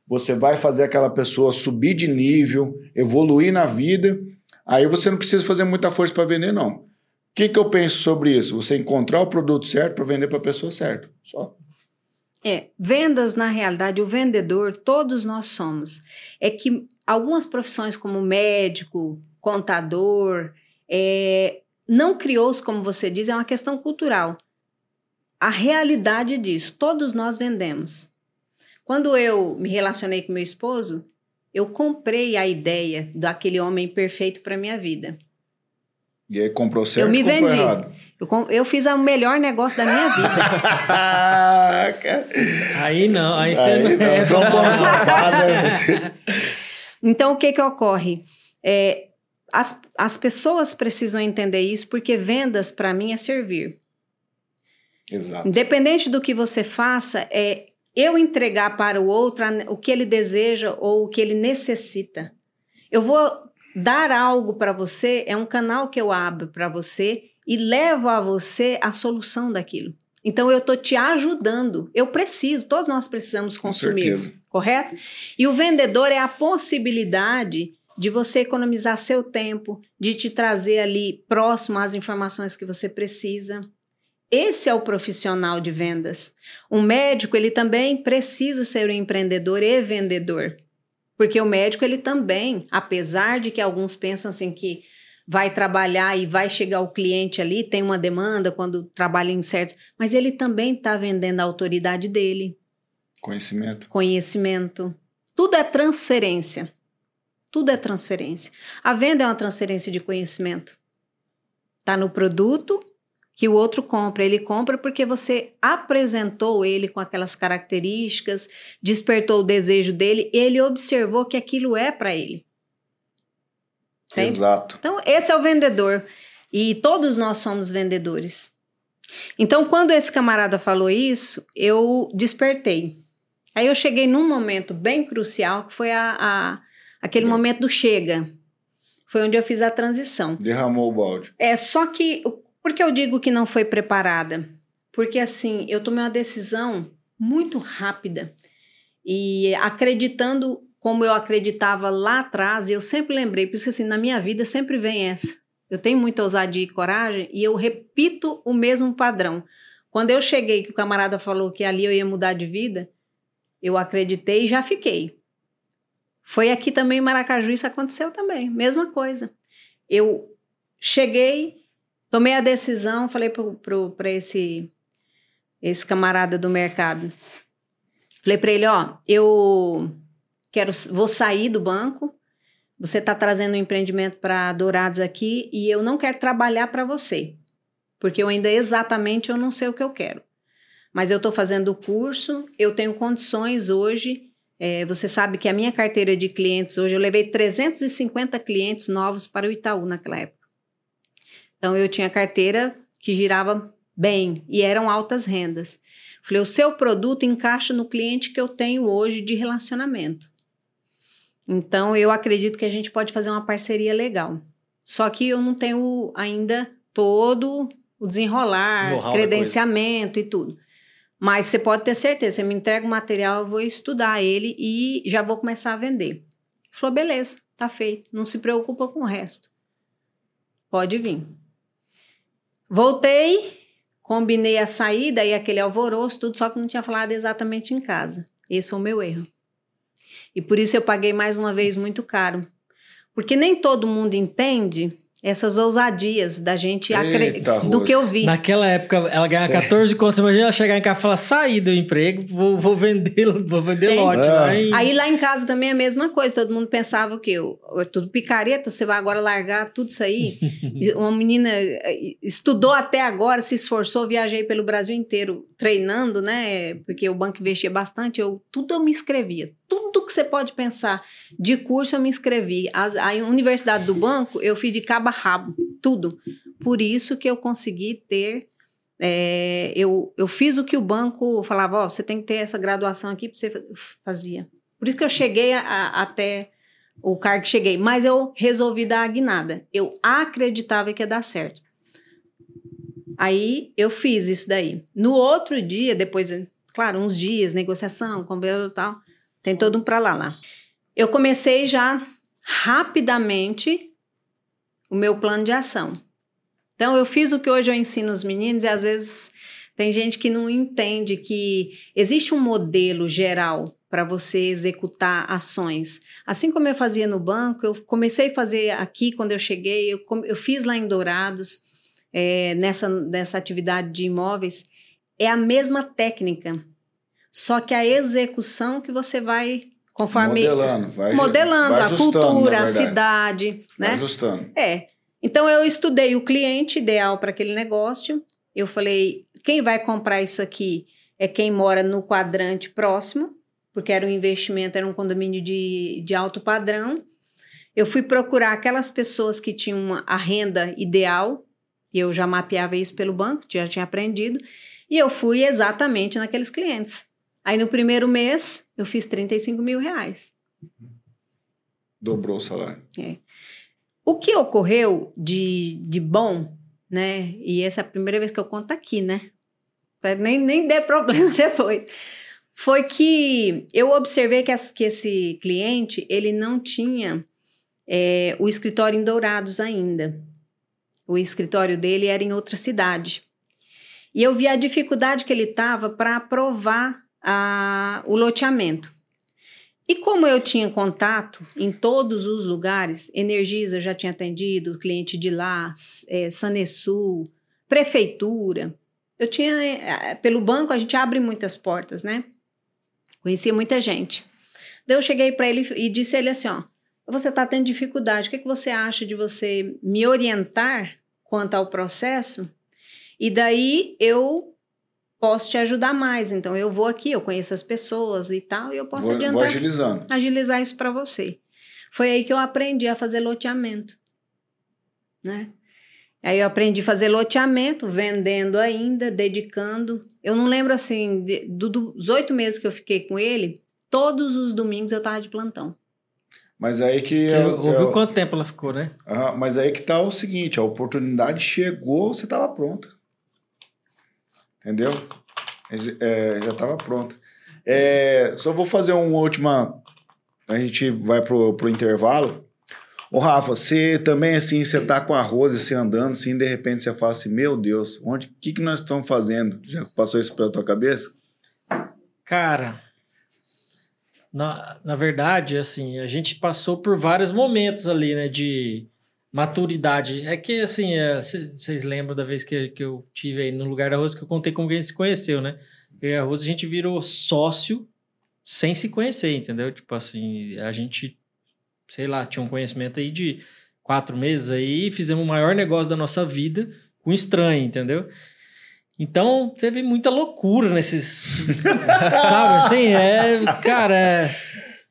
você vai fazer aquela pessoa subir de nível, evoluir na vida, aí você não precisa fazer muita força para vender, não. O que, que eu penso sobre isso? Você encontrar o produto certo para vender para a pessoa certa. Só. É, vendas, na realidade, o vendedor, todos nós somos. É que algumas profissões, como médico, contador, é, não criou-se, como você diz, é uma questão cultural. A realidade diz, todos nós vendemos. Quando eu me relacionei com meu esposo, eu comprei a ideia daquele homem perfeito para minha vida. E aí comprou certo me comprou vendi. errado? Eu, eu fiz o melhor negócio da minha vida. Aí não, aí você Aí não não, é. então né? Então, o que que ocorre? É, as, as pessoas precisam entender isso porque vendas, para mim, é servir. Exato. Independente do que você faça, é eu entregar para o outro o que ele deseja ou o que ele necessita. Eu vou dar algo para você, é um canal que eu abro para você e levo a você a solução daquilo. Então, eu estou te ajudando. Eu preciso, todos nós precisamos consumir correto? E o vendedor é a possibilidade de você economizar seu tempo, de te trazer ali próximo às informações que você precisa. Esse é o profissional de vendas. Um médico, ele também precisa ser um empreendedor e vendedor. Porque o médico, ele também, apesar de que alguns pensam assim que vai trabalhar e vai chegar o cliente ali, tem uma demanda quando trabalha em certo, mas ele também está vendendo a autoridade dele, Conhecimento. conhecimento. Tudo é transferência. Tudo é transferência. A venda é uma transferência de conhecimento. Está no produto que o outro compra. Ele compra porque você apresentou ele com aquelas características, despertou o desejo dele, ele observou que aquilo é para ele. Entende? Exato. Então, esse é o vendedor. E todos nós somos vendedores. Então, quando esse camarada falou isso, eu despertei. Aí eu cheguei num momento bem crucial, que foi a, a- aquele momento do chega. Foi onde eu fiz a transição. Derramou o balde. É, só que, por que eu digo que não foi preparada? Porque, assim, eu tomei uma decisão muito rápida e acreditando como eu acreditava lá atrás, e eu sempre lembrei, por isso que, assim, na minha vida sempre vem essa. Eu tenho muita ousadia e coragem e eu repito o mesmo padrão. Quando eu cheguei, que o camarada falou que ali eu ia mudar de vida, eu acreditei e já fiquei. Foi aqui também em Maracaju, isso aconteceu também, mesma coisa. Eu cheguei, tomei a decisão, falei para esse, esse camarada do mercado. Falei para ele, ó, eu quero, vou sair do banco, você está trazendo um empreendimento para Dourados aqui e eu não quero trabalhar para você, porque eu ainda exatamente eu não sei o que eu quero. Mas eu estou fazendo o curso, eu tenho condições hoje. é, você sabe que a minha carteira de clientes hoje, eu levei 350 clientes novos para o Itaú naquela época. Então eu tinha carteira que girava bem e eram altas rendas. Falei, o seu produto encaixa no cliente que eu tenho hoje de relacionamento. Então, eu acredito que a gente pode fazer uma parceria legal. Só que eu não tenho ainda todo o desenrolar, credenciamento e tudo. Mas você pode ter certeza, você me entrega o material, eu vou estudar ele e já vou começar a vender. Falou, beleza, tá feito, não se preocupa com o resto. Pode vir. Voltei, combinei a saída e aquele alvoroço, tudo, só que não tinha falado exatamente em casa. Esse foi o meu erro. E por isso eu paguei mais uma vez muito caro. Porque nem todo mundo entende essas ousadias da gente Eita, do Rose. que eu vi. Naquela época, ela ganhava Certo. 14 contos. Você imagina ela chegar em casa e falar: saí do emprego, vou, vou vender, vou vender Tem. lote É. lá em. Aí lá em casa também é a mesma coisa, todo mundo pensava o quê? Eu- eu- Tudo picareta, você vai agora largar tudo isso aí? Uma menina eh, estudou até agora, se esforçou, viajei pelo Brasil inteiro treinando, né? Porque o banco investia bastante, eu tudo eu me inscrevia. Tudo que você pode pensar de curso eu me inscrevi. As, a universidade do banco eu fiz de cabo a rabo, tudo. Por isso que eu consegui ter é, eu, eu fiz o que o banco falava, ó, você tem que ter essa graduação aqui para você fa- fazia. Por isso que eu cheguei a- a- até o cargo que cheguei, mas eu resolvi dar a guinada. Eu acreditava que ia dar certo. Aí eu fiz isso daí. No outro dia, depois, claro, uns dias, negociação, combinado e tal, tem todo um pra lá lá. Eu comecei já rapidamente o meu plano de ação. Então, eu fiz o que hoje eu ensino os meninos e às vezes tem gente que não entende que existe um modelo geral para você executar ações. Assim como eu fazia no banco, eu comecei a fazer aqui quando eu cheguei, eu, eu fiz lá em Dourados, é, nessa, nessa atividade de imóveis, é a mesma técnica, só que a execução que você vai conforme Modelando, vai, modelando vai a cultura, a cidade, Vai né? ajustando. É. Então eu estudei o cliente ideal para aquele negócio. Eu falei, quem vai comprar isso aqui é quem mora no quadrante próximo, porque era um investimento, era um condomínio de, de alto padrão. Eu fui procurar aquelas pessoas que tinham uma- a renda ideal, e eu já mapeava isso pelo banco, já tinha aprendido, e eu fui exatamente naqueles clientes. Aí no primeiro mês eu fiz 35 mil reais. Dobrou o salário. O que ocorreu de, de bom, né? E essa é a primeira vez que eu conto aqui, né? Pra nem, nem der problema depois. Foi que eu observei que, as- que esse cliente, ele não tinha é, o escritório em Dourados ainda. O escritório dele era em outra cidade. E eu vi a dificuldade que ele estava para aprovar a- o loteamento. E como eu tinha contato em todos os lugares, Energisa já tinha atendido, cliente de lá, é, Sanesul, prefeitura. Eu tinha, eh, pelo banco a gente abre muitas portas, né? Conhecia muita gente. Daí eu cheguei para ele e disse a ele assim, ó, você está tendo dificuldade, o que, que você acha de você me orientar quanto ao processo? E daí eu posso te ajudar mais. Então eu vou aqui, eu conheço as pessoas e tal, e eu posso Vou, adiantar vou agilizando. agilizar isso para você. Foi aí que eu aprendi a fazer loteamento, né? Aí eu aprendi a fazer loteamento, vendendo ainda, dedicando. Eu não lembro assim, de- do- dos oito meses que eu fiquei com ele, todos os domingos eu tava de plantão. Mas aí que. Você é- ouviu é- quanto tempo ela ficou, né? Aham, mas aí que tá o seguinte, a oportunidade chegou, você tava pronta. Entendeu? É, já tava pronta. É, só vou fazer uma última. A gente vai pro, pro intervalo. Ô, Rafa, você também, assim, você tá com a Rose, assim, andando, assim, de repente você fala assim, meu Deus, onde, o que que nós estamos fazendo? Já passou isso pela tua cabeça? Cara, na, na verdade, assim, a gente passou por vários momentos ali, né, de maturidade. É que, assim, vocês lembram da vez que, que eu tive aí no lugar da Rose, que eu contei como a gente se conheceu, né? E a Rose, a gente virou sócio sem se conhecer, entendeu? Tipo assim, a gente, sei lá, tinha um conhecimento aí de quatro meses aí, fizemos o maior negócio da nossa vida com estranho, entendeu? Então, teve muita loucura nesses. sabe assim? É. Cara, é,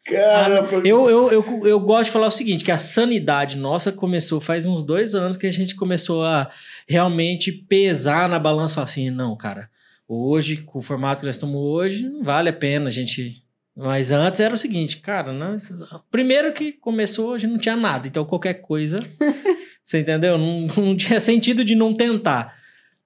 Cara, porque... eu, eu, eu, eu gosto de falar o seguinte: que a sanidade nossa começou faz uns dois anos que a gente começou a realmente pesar na balança e falar assim: não, cara, hoje, com o formato que nós estamos hoje, não vale a pena a gente. Mas antes era o seguinte, cara, não, primeiro que começou hoje não tinha nada, então qualquer coisa, você entendeu? Não, não tinha sentido de não tentar.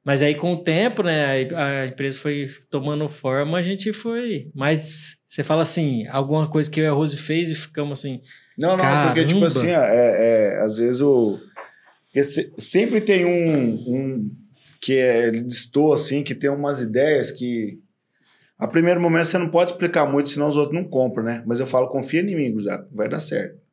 Mas aí com o tempo, né, a, empresa foi tomando forma, a gente foi. Mas você fala assim, alguma coisa que eu e a Rose fez e ficamos assim. Não, não, é porque, tipo Caramba. assim, é, é, às vezes o. porque se- sempre tem um, um que é, destoa, assim, que tem umas ideias que. A primeiro momento você não pode explicar muito, senão os outros não compram, né? Mas eu falo, confia em mim, Guzado, vai dar certo.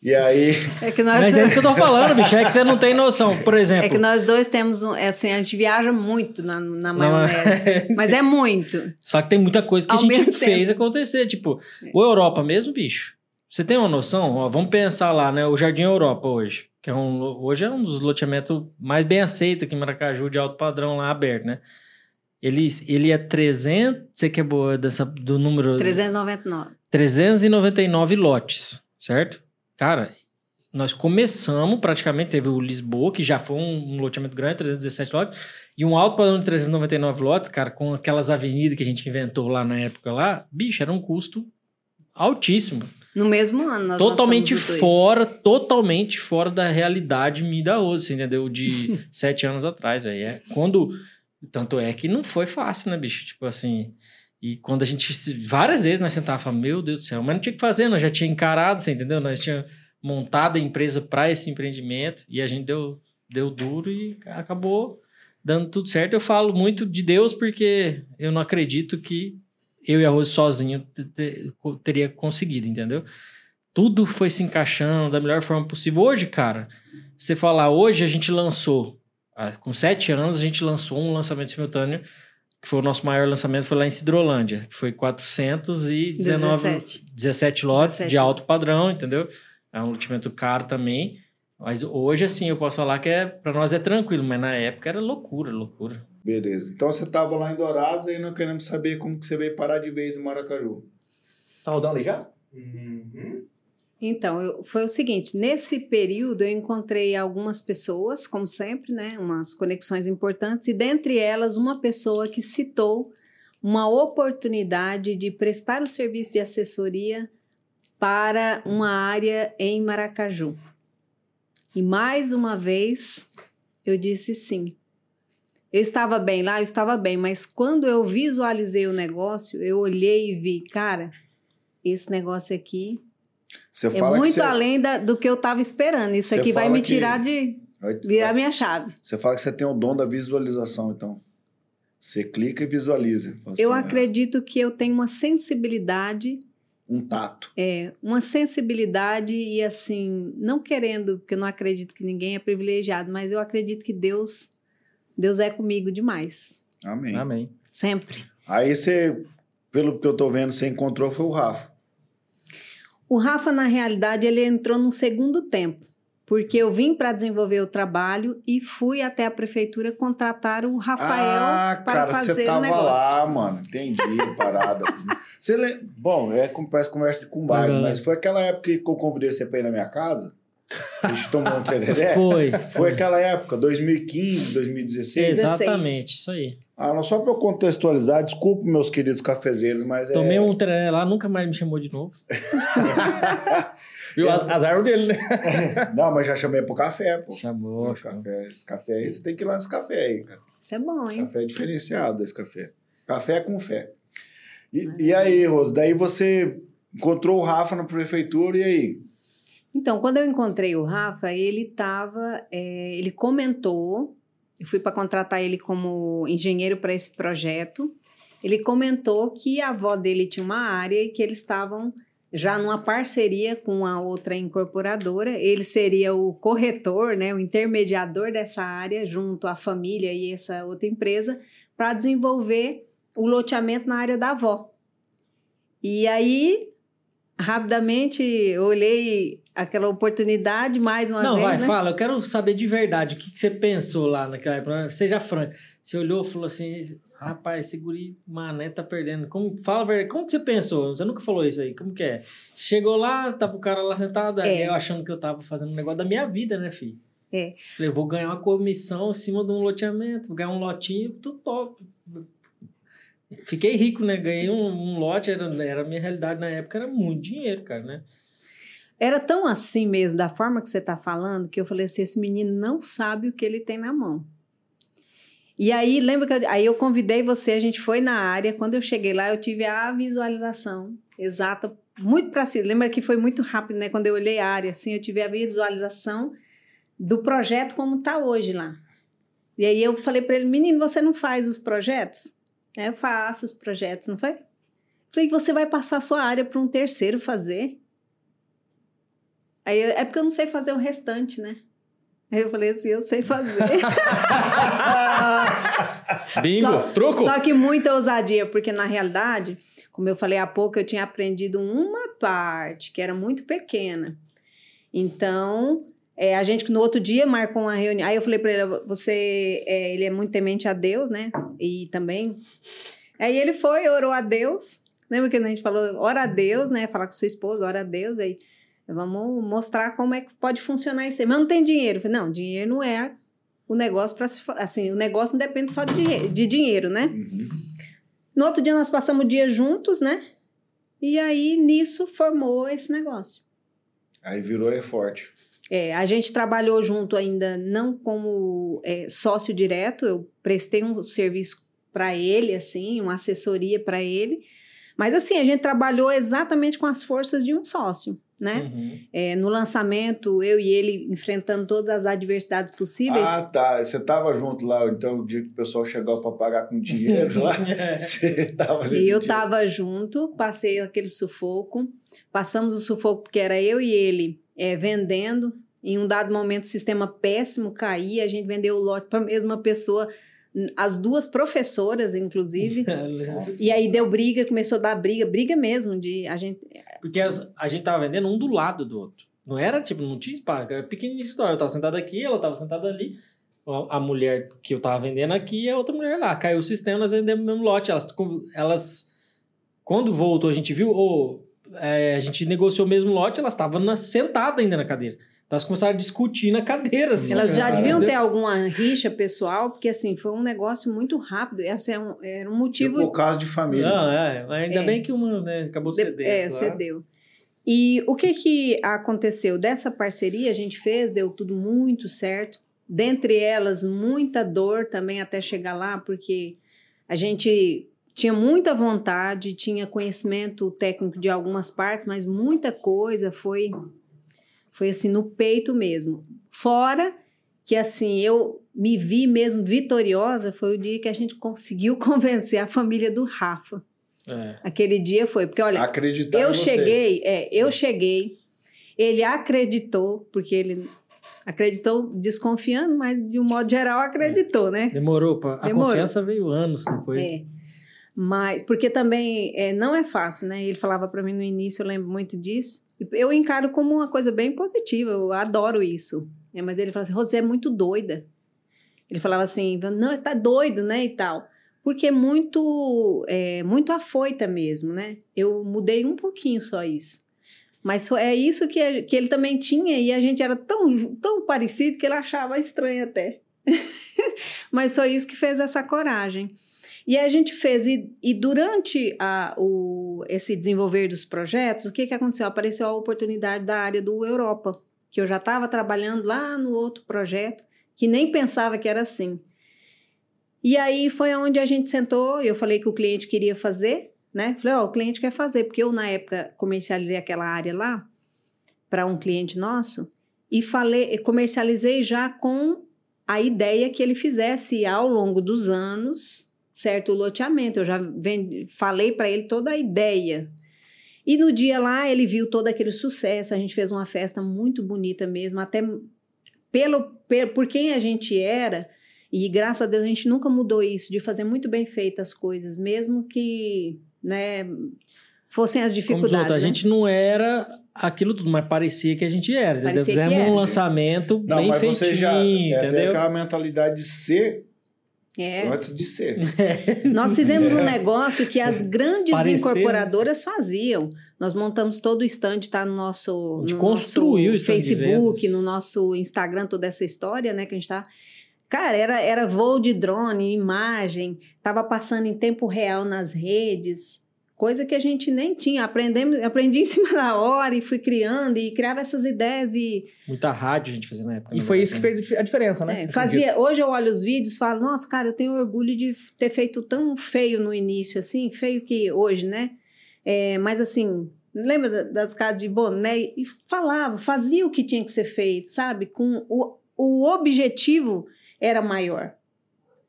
E aí. É que nós, Mas é isso que eu tô falando, bicho, é que você não tem noção. Por exemplo. é que nós dois temos um. é assim, a gente viaja muito na, na Não, maionese. mas é muito. Só que tem muita coisa que Ao a gente fez acontecer. Tipo, o Europa mesmo, bicho. Você tem uma noção? Ó, vamos pensar lá, né? O Jardim Europa hoje. Que é um, hoje é um dos loteamentos mais bem aceitos aqui em Maracaju, de alto padrão lá aberto, né? Ele, ele é 300. Você que é boa dessa, do número. 399. 399 lotes, certo? Cara, nós começamos, praticamente, teve o Lisboa, que já foi um, um loteamento grande, 317 lotes, e um alto padrão de 399 lotes, cara, com aquelas avenidas que a gente inventou lá na época lá, bicho, era um custo altíssimo. No mesmo ano. Totalmente fora, totalmente fora da realidade me da outra, entendeu? De sete anos atrás, velho. É, quando. Tanto é que não foi fácil, né, bicho? Tipo assim. E quando a gente. Várias vezes nós sentávamos e falávamos, meu Deus do céu, mas não tinha o que fazer, nós já tinha encarado, você entendeu? Nós tinha montado a empresa para esse empreendimento e a gente deu, deu duro e acabou dando tudo certo. Eu falo muito de Deus porque eu não acredito que eu e a Rose sozinho te- te- teria conseguido, entendeu? Tudo foi se encaixando da melhor forma possível. Hoje, cara, você falar, hoje a gente lançou, ah, com sete anos, a gente lançou um lançamento simultâneo, que foi o nosso maior lançamento, foi lá em Cidrolândia, que foi 419 17. 17 lotes 17. de alto padrão, entendeu? É um loteamento caro também. Mas hoje, assim, eu posso falar que é, para nós é tranquilo, mas na época era loucura, loucura. Beleza. Então você tava lá em Dourados e não queremos saber como que você veio parar de vez em Maracaju. Tá rodando ali já? Então, eu- foi o seguinte: nesse período eu encontrei algumas pessoas, como sempre, né? Umas conexões importantes, e dentre elas, uma pessoa que citou uma oportunidade de prestar o serviço de assessoria para uma área em Maracaju. E mais uma vez eu disse sim. Eu estava bem lá, eu estava bem, mas quando eu visualizei o negócio, eu olhei e vi, cara, esse negócio aqui Você é muito que você, além da- do que eu estava esperando. Isso Você aqui vai me que- tirar de. virar minha chave. Você fala que você tem o dom da visualização, então. Você clica e visualiza. Fala eu assim, acredito que eu tenho uma sensibilidade, ah, Um tato. é, uma sensibilidade e assim, não querendo, porque eu não acredito que ninguém é privilegiado, mas eu acredito que Deus, Deus é comigo demais. Amém. Amém. Sempre. Aí você, pelo que eu tô vendo, você encontrou foi o Rafa. O Rafa, na realidade, ele entrou no segundo tempo, porque eu vim para desenvolver o trabalho e fui até a prefeitura contratar o Rafael ah, para cara, fazer você o tava negócio. lá, mano. Entendi, parada. Você le... Bom, é como parece conversa de cumbagem, Uhum. mas foi aquela época que eu convidei você pra ir na minha casa. A gente tomou um tereré. Foi. Foi aquela época, 2015, 2016. Exatamente, isso aí. Ah, não, só pra eu contextualizar, desculpe, meus queridos cafezeiros, mas é. Tomei um tereré lá, nunca mais me chamou de novo. E o az- azar dele, né? Não, mas já chamei pro café, pô. Chamou. Esse café, esse café aí, você tem que ir lá nesse café aí, cara. Isso é bom, hein? Café é diferenciado esse café. Café é com fé. E, e aí, Rose, daí você encontrou o Rafa na prefeitura e aí? Então, quando eu encontrei o Rafa, ele estava, ele comentou, eu fui para contratar ele como engenheiro para esse projeto. Ele comentou que a avó dele tinha uma área e que eles estavam já numa parceria com a outra incorporadora. Ele seria o corretor, né, o intermediador dessa área junto à família e essa outra empresa para desenvolver o loteamento na área da avó. E aí, rapidamente, olhei aquela oportunidade mais uma Não, vez. vai, né? fala. Eu quero saber de verdade o que, que você pensou lá naquela época. Seja franco. Você olhou e falou assim: rapaz, esse guri mané tá perdendo. Como, fala a verdade. Como que você pensou? Você nunca falou isso aí. Como que é? Chegou lá, tava o cara lá sentado, É. eu achando que eu tava fazendo um negócio da minha vida, né, filho? É. Falei, vou ganhar uma comissão em cima de um loteamento, vou ganhar um lotinho, tudo top. Fiquei rico, né? Ganhei um, um lote, era, era a minha realidade na época, era muito dinheiro, cara, né? Era tão assim mesmo, da forma que você está falando, que eu falei assim: esse menino não sabe o que ele tem na mão. E aí, lembra que eu, aí eu convidei você, a gente foi na área. Quando eu cheguei lá, eu tive a visualização exata, muito para si. Lembra que foi muito rápido, né? Quando eu olhei a área, assim, eu tive a visualização do projeto como está hoje lá. E aí eu falei para ele, menino, você não faz os projetos? É, eu faço os projetos, não foi? Falei, você vai passar a sua área para um terceiro fazer? Aí é porque eu não sei fazer o restante, né? Aí eu falei assim, eu sei fazer. Bingo, só, truco. Só que muita ousadia, porque na realidade, como eu falei há pouco, eu tinha aprendido uma parte que era muito pequena. Então, é, a gente no outro dia marcou uma reunião. Aí eu falei para ele, você, é, ele é muito temente a Deus, né? E também. Aí ele foi, orou a Deus. Lembra que a gente falou, ora a Deus, né? Falar com sua esposa, ora a Deus. Aí Vamos mostrar como é que pode funcionar isso aí. Mas não tem dinheiro. Falei, não, dinheiro não é o negócio para se. Assim, o negócio não depende só de, de dinheiro, né? Uhum. No outro dia nós passamos o dia juntos, né? E aí nisso formou esse negócio. Aí virou é forte. É, a gente trabalhou junto ainda não como é, sócio direto, eu prestei um serviço para ele, assim, uma assessoria para ele. Mas assim, a gente trabalhou exatamente com as forças de um sócio né? Uhum. É, no lançamento, eu e ele enfrentando todas as adversidades possíveis. Ah, tá. Você tava junto lá, então, o dia que o pessoal chegou para pagar com dinheiro lá, você tava nesse e eu dia. tava junto, passei aquele sufoco. Passamos o sufoco porque era eu e ele é, vendendo. Em um dado momento, o sistema péssimo caía, a gente vendeu o lote para a mesma pessoa as duas professoras, inclusive. e aí deu briga, começou a dar briga, briga mesmo de a gente. Porque as- a gente tava vendendo um do lado do outro. Não era tipo, não tinha espaço, era pequenininho escritório. Eu tava sentado aqui, ela tava sentada ali. A mulher que eu tava vendendo aqui e a outra mulher lá. Caiu o sistema, nós vendemos o mesmo lote. Elas, elas quando voltou, a gente viu, ô, é, a gente negociou o mesmo lote, elas estavam sentadas ainda na cadeira. Então elas começaram a discutir na cadeira. Assim, Elas já deviam ter alguma rixa pessoal, porque assim, foi um negócio muito rápido. Esse é um, era um motivo. Tipo, caso de família. Não, é, ainda É. bem que uma né, acabou De- cedendo. é, claro. cedeu. E o que que aconteceu? Dessa parceria a gente fez, deu tudo muito certo. Dentre elas, muita dor também até chegar lá, porque a gente tinha muita vontade, tinha conhecimento técnico de algumas partes, mas muita coisa foi foi assim no peito mesmo. Fora que assim eu me vi mesmo vitoriosa foi o dia que a gente conseguiu convencer a família do Rafa. É. Aquele dia foi, porque olha, Acreditar eu cheguei, é, eu cheguei, ele acreditou, porque ele acreditou desconfiando, mas de um modo geral acreditou, né? Demorou. Pra, a Demorou. confiança veio anos depois. É. Mas, porque também é, não é fácil, né? Ele falava para mim no início, eu lembro muito disso. Eu encaro como uma coisa bem positiva, eu adoro isso. É, mas ele falava assim: Rosé é muito doida. Ele falava assim: não, tá doido, né? E tal. Porque é muito, é, muito afoita mesmo, né? Eu mudei um pouquinho só isso. Mas só- é isso que, que ele também tinha e a gente era tão, tão parecido que ele achava estranho até. Mas foi isso que fez essa coragem. E a gente fez, e, e durante a, o, esse desenvolver dos projetos, o que, que aconteceu? Apareceu a oportunidade da área do Europa, que eu já estava trabalhando lá no outro projeto, que nem pensava que era assim. E aí foi onde a gente sentou, eu falei que o cliente queria fazer, né? Falei, ó, o cliente quer fazer, porque eu, na época, comercializei aquela área lá para um cliente nosso e falei, comercializei já com a ideia que ele fizesse ao longo dos anos, certo, o loteamento. Eu já vendi, falei para ele toda a ideia. E no dia lá ele viu todo aquele sucesso, a gente fez uma festa muito bonita mesmo, até pelo, pe- por quem a gente era, e graças a Deus a gente nunca mudou isso, de fazer muito bem feitas as coisas, mesmo que, né, fossem as dificuldades. outro, a né? gente não era aquilo tudo, mas parecia que a gente era. Fizemos era. um lançamento Não, bem mas feitinho, você já é, tem entendeu? aquela mentalidade de ser É. antes de ser. Nós fizemos um É. negócio que as grandes Parecemos. incorporadoras faziam. Nós montamos todo o stand, está no nosso, no construiu o nosso Facebook, no nosso Instagram, toda essa história, né, que a gente tá... Cara, era, era voo de drone, imagem, tava passando em tempo real nas redes, Coisa que a gente nem tinha. Aprendemos, aprendi em cima da hora e fui criando e criava essas ideias e Muita rádio a gente fazia na época. E foi verdade, isso que né? fez a diferença, né? É, fazia, hoje eu olho os vídeos e falo, nossa, cara, eu tenho orgulho de ter feito tão feio no início, assim, feio que hoje, né? É, mas assim, lembra da- das casas de boné? E falava, fazia o que tinha que ser feito, sabe? Com o, o objetivo era maior.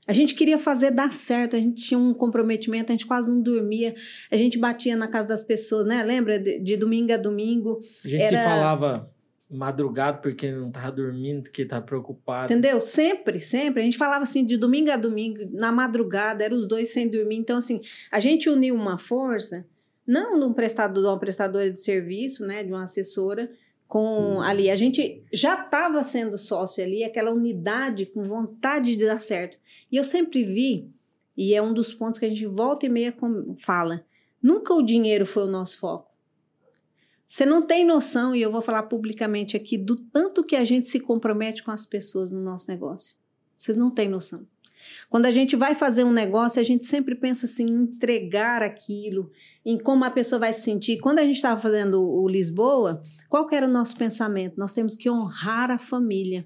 A gente queria fazer dar certo, a gente tinha um comprometimento, a gente quase não dormia, a gente batia na casa das pessoas, né? Lembra? De, de domingo a domingo. A gente se era- falava madrugado porque não tava dormindo, porque tava preocupado. Entendeu? Sempre, sempre. A gente falava assim de domingo a domingo, na madrugada, eram os dois sem dormir. Então, assim, a gente uniu uma força, não de um prestador, de uma prestadora de serviço, né, de uma assessora, com ali. A gente já estava sendo sócio ali, aquela unidade com vontade de dar certo. E eu sempre vi, e é um dos pontos que a gente volta e meia fala, nunca o dinheiro foi o nosso foco. Você não tem noção, e eu vou falar publicamente aqui, do tanto que a gente se compromete com as pessoas no nosso negócio. Vocês não têm noção. Quando a gente vai fazer um negócio, a gente sempre pensa assim, em entregar aquilo, em como a pessoa vai se sentir. Quando a gente estava fazendo o Lisboa, qual era o nosso pensamento? Nós temos que honrar a família.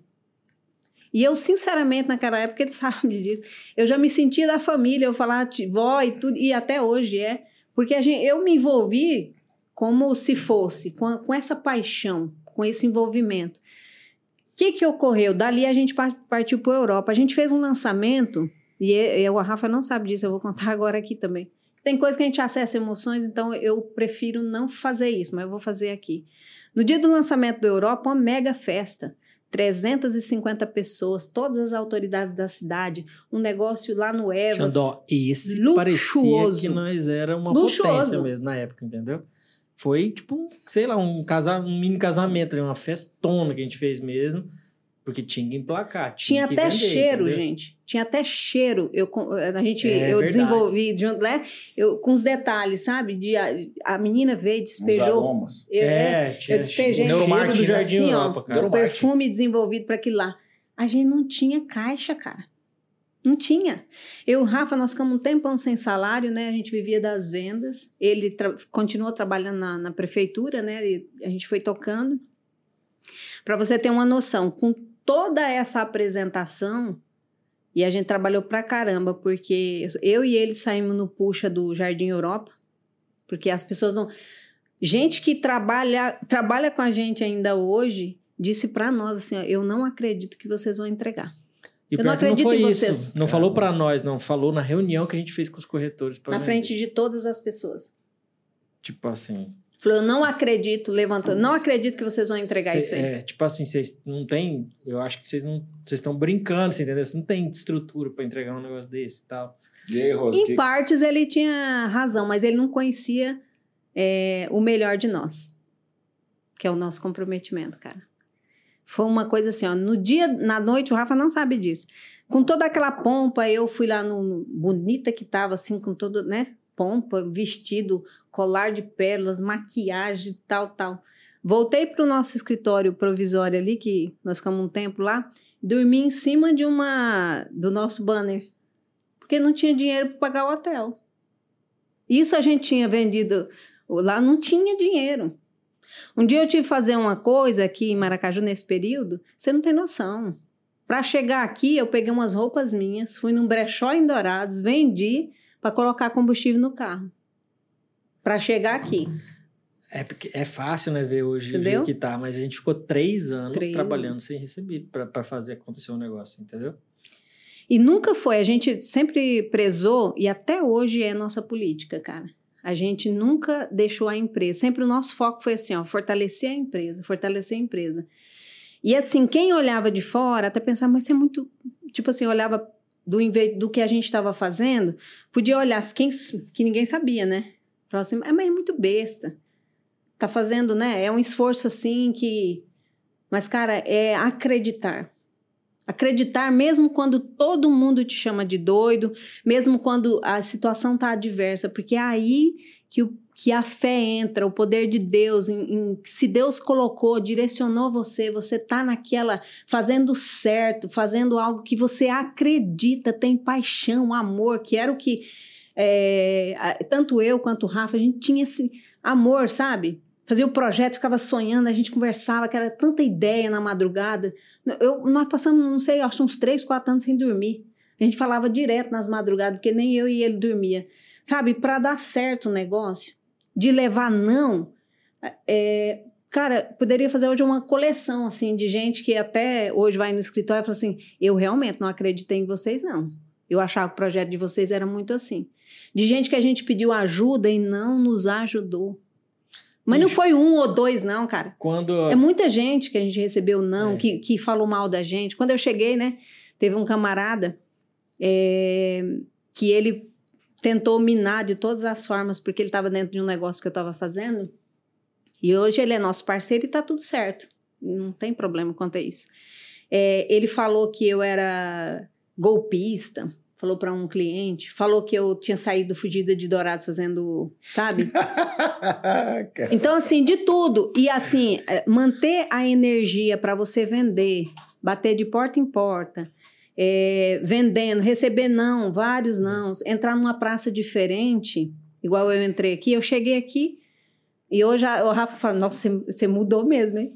E eu, sinceramente, naquela época, ele sabe disso, eu já me sentia da família, eu falava "Ti- vó e tudo, e até hoje é, porque gente, eu me envolvi como se fosse, com, com essa paixão, com esse envolvimento. O que, que ocorreu? Dali a gente par- partiu para a Europa. A gente fez um lançamento, e eu, a Rafa não sabe disso, eu vou contar agora aqui também. Tem coisa que a gente acessa emoções, então eu prefiro não fazer isso, mas eu vou fazer aqui. No dia do lançamento da Europa, uma mega festa. 350 pessoas, todas as autoridades da cidade, um negócio lá no Evas. Xandó, esse Luxuoso. parecia que nós era uma Luxuoso. potência mesmo na época, entendeu? Foi tipo, sei lá, um, casa, um mini casamento, uma festona que a gente fez mesmo, porque tinha que emplacar. Tinha que até vender, cheiro, entendeu? gente. Tinha até cheiro. Eu, a gente, É eu verdade. desenvolvi junto, né? Eu, com os detalhes, sabe? De, a, a menina veio, despejou. aromas. Eu, é, É, tinha eu despejei cheiro do Jardim assim, Europa, ó, cara. o perfume desenvolvido para aquilo lá. A gente não tinha caixa, cara. Não tinha. Eu e o Rafa, nós ficamos um tempão sem salário, né? A gente vivia das vendas. Ele tra continuou trabalhando na, na prefeitura, né? E a gente foi tocando. Para você ter uma noção, com toda essa apresentação, e a gente trabalhou pra caramba, porque eu e ele saímos no puxa do Jardim Europa, porque as pessoas não. Gente que trabalha, trabalha com a gente ainda hoje disse pra nós assim: ó, eu não acredito que vocês vão entregar. E Eu não não acredito foi em isso. vocês. Não falou pra nós, não. Falou na reunião que a gente fez com os corretores. na vender. frente de todas as pessoas. Tipo assim. Falou: eu não acredito, levantou, não acredito que vocês vão entregar cê- isso aí. É, tipo assim, vocês não tem. Eu acho que vocês não. Vocês estão brincando, você entendeu? Vocês não tem estrutura pra entregar um negócio desse e tal. E aí, Rose? Em que- partes ele tinha razão, mas ele não conhecia é, o melhor de nós, que é o nosso comprometimento, cara. Foi uma coisa assim, ó, no dia, na noite, o Rafa não sabe disso. Com toda aquela pompa, eu fui lá no, no- bonita que tava, assim, com todo, né, pompa, vestido, colar de pérolas, maquiagem, tal, tal. Voltei pro nosso escritório provisório ali, que nós ficamos um tempo lá, dormi em cima de uma, do nosso banner, porque não tinha dinheiro para pagar o hotel. Isso a gente tinha vendido lá, não tinha dinheiro. Um dia eu tive que fazer uma coisa aqui em Maracaju nesse período, você não tem noção. Para chegar aqui, eu peguei umas roupas minhas, fui num brechó em Dourados, vendi para colocar combustível no carro. Para chegar aqui. É, porque é fácil, né, ver hoje o Entendeu? jeito que tá, mas a gente ficou três anos Três trabalhando sem receber pra fazer acontecer o negócio, entendeu? E nunca foi, a gente sempre prezou, e até hoje é nossa política, cara. A gente nunca deixou a empresa. Sempre o nosso foco foi assim, ó, fortalecer a empresa, fortalecer a empresa. E assim, quem olhava de fora até pensava, mas é muito. Tipo assim, olhava do, do que a gente estava fazendo, podia olhar quem, que ninguém sabia, né? Falava assim, "Ah, mas é muito besta. Tá fazendo, né? É um esforço assim que. Mas, cara, é acreditar. Acreditar mesmo quando todo mundo te chama de doido, mesmo quando a situação tá adversa, porque é aí que, o, que a fé entra, o poder de Deus, em, em- se Deus colocou, direcionou você, você tá naquela, fazendo certo, fazendo algo que você acredita, tem paixão, amor, que era o que É, tanto eu quanto o Rafa, a gente tinha esse amor, sabe? Fazia o projeto, ficava sonhando, a gente conversava, que era tanta ideia na madrugada. Eu, nós passamos, não sei, acho uns três, quatro anos sem dormir. A gente falava direto nas madrugadas, porque nem eu e ele dormia. Sabe, para dar certo o negócio, de levar não, é, cara, poderia fazer hoje uma coleção, assim, de gente que até hoje vai no escritório e fala assim, eu realmente não acreditei em vocês, não. Eu achava que o projeto de vocês era muito assim. De gente que a gente pediu ajuda e não nos ajudou. Mas não foi um ou dois, não, cara. Quando. É muita gente que a gente recebeu não, É. que, que falou mal da gente. Quando eu cheguei, né, teve um camarada é, que ele tentou minar de todas as formas, porque ele estava dentro de um negócio que eu estava fazendo. E hoje ele é nosso parceiro e tá tudo certo. Não tem problema quanto a isso. É, ele falou que eu era golpista, falou para um cliente, falou que eu tinha saído fugida de Dourados fazendo, sabe? Então, assim, de tudo. E, assim, é, manter a energia para você vender, bater de porta em porta, é, vendendo, receber não, vários não, entrar numa praça diferente, igual eu entrei aqui. Eu cheguei aqui e hoje a- o Rafa fala: Nossa, você- você mudou mesmo, hein?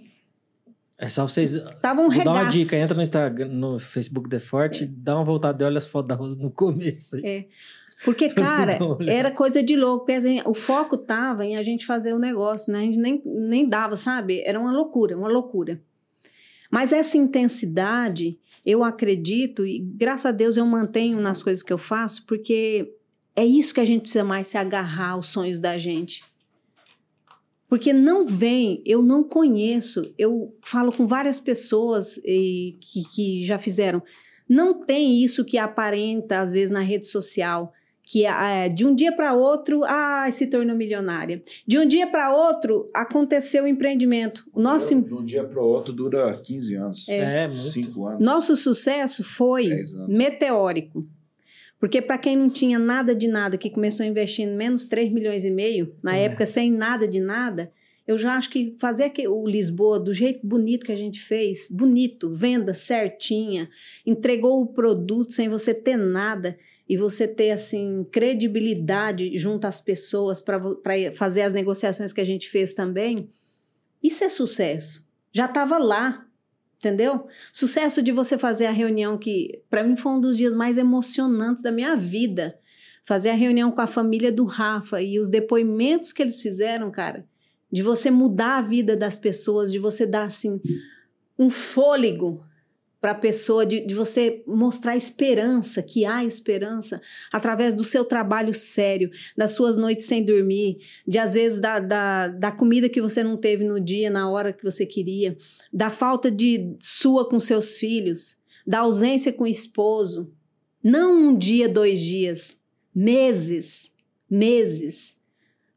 É só vocês. Tava um dar uma dica, entra no Instagram, no Facebook The Forte, dá uma voltada e olha as fotos da Rosa no começo. aí. É. Porque, cara, Dá era coisa de louco. Porque, assim, o foco tava em a gente fazer o negócio, né? A gente nem, nem dava, sabe? Era uma loucura, uma loucura. Mas essa intensidade, eu acredito, e graças a Deus eu mantenho nas coisas que eu faço, porque é isso que a gente precisa mais se agarrar aos sonhos da gente. Porque não vem, eu não conheço, eu falo com várias pessoas eh, que, que já fizeram. Não tem isso que aparenta, às vezes, na rede social, que é, de um dia para outro, ah, se tornou milionária. De um dia para outro, aconteceu o empreendimento. O nosso, De um dia para o outro dura 15 anos. É, muito. 5 anos. nosso sucesso foi 10 anos. meteórico. Porque para quem não tinha nada de nada, que começou investindo menos 3 milhões e meio, na É. época sem nada de nada, eu já acho que fazer o Lisboa do jeito bonito que a gente fez, bonito, venda certinha, entregou o produto sem você ter nada e você ter assim credibilidade junto às pessoas para fazer as negociações que a gente fez também, isso é sucesso. Já estava lá, entendeu? Sucesso de você fazer a reunião que, para mim, foi um dos dias mais emocionantes da minha vida. Fazer a reunião com a família do Rafa e os depoimentos que eles fizeram, cara, de você mudar a vida das pessoas, de você dar, assim, um fôlego para a pessoa, de, de você mostrar esperança, que há esperança, através do seu trabalho sério, das suas noites sem dormir, de às vezes da, da, da comida que você não teve no dia, na hora que você queria, da falta de sua com seus filhos, da ausência com o esposo. Não um dia, dois dias, meses, meses,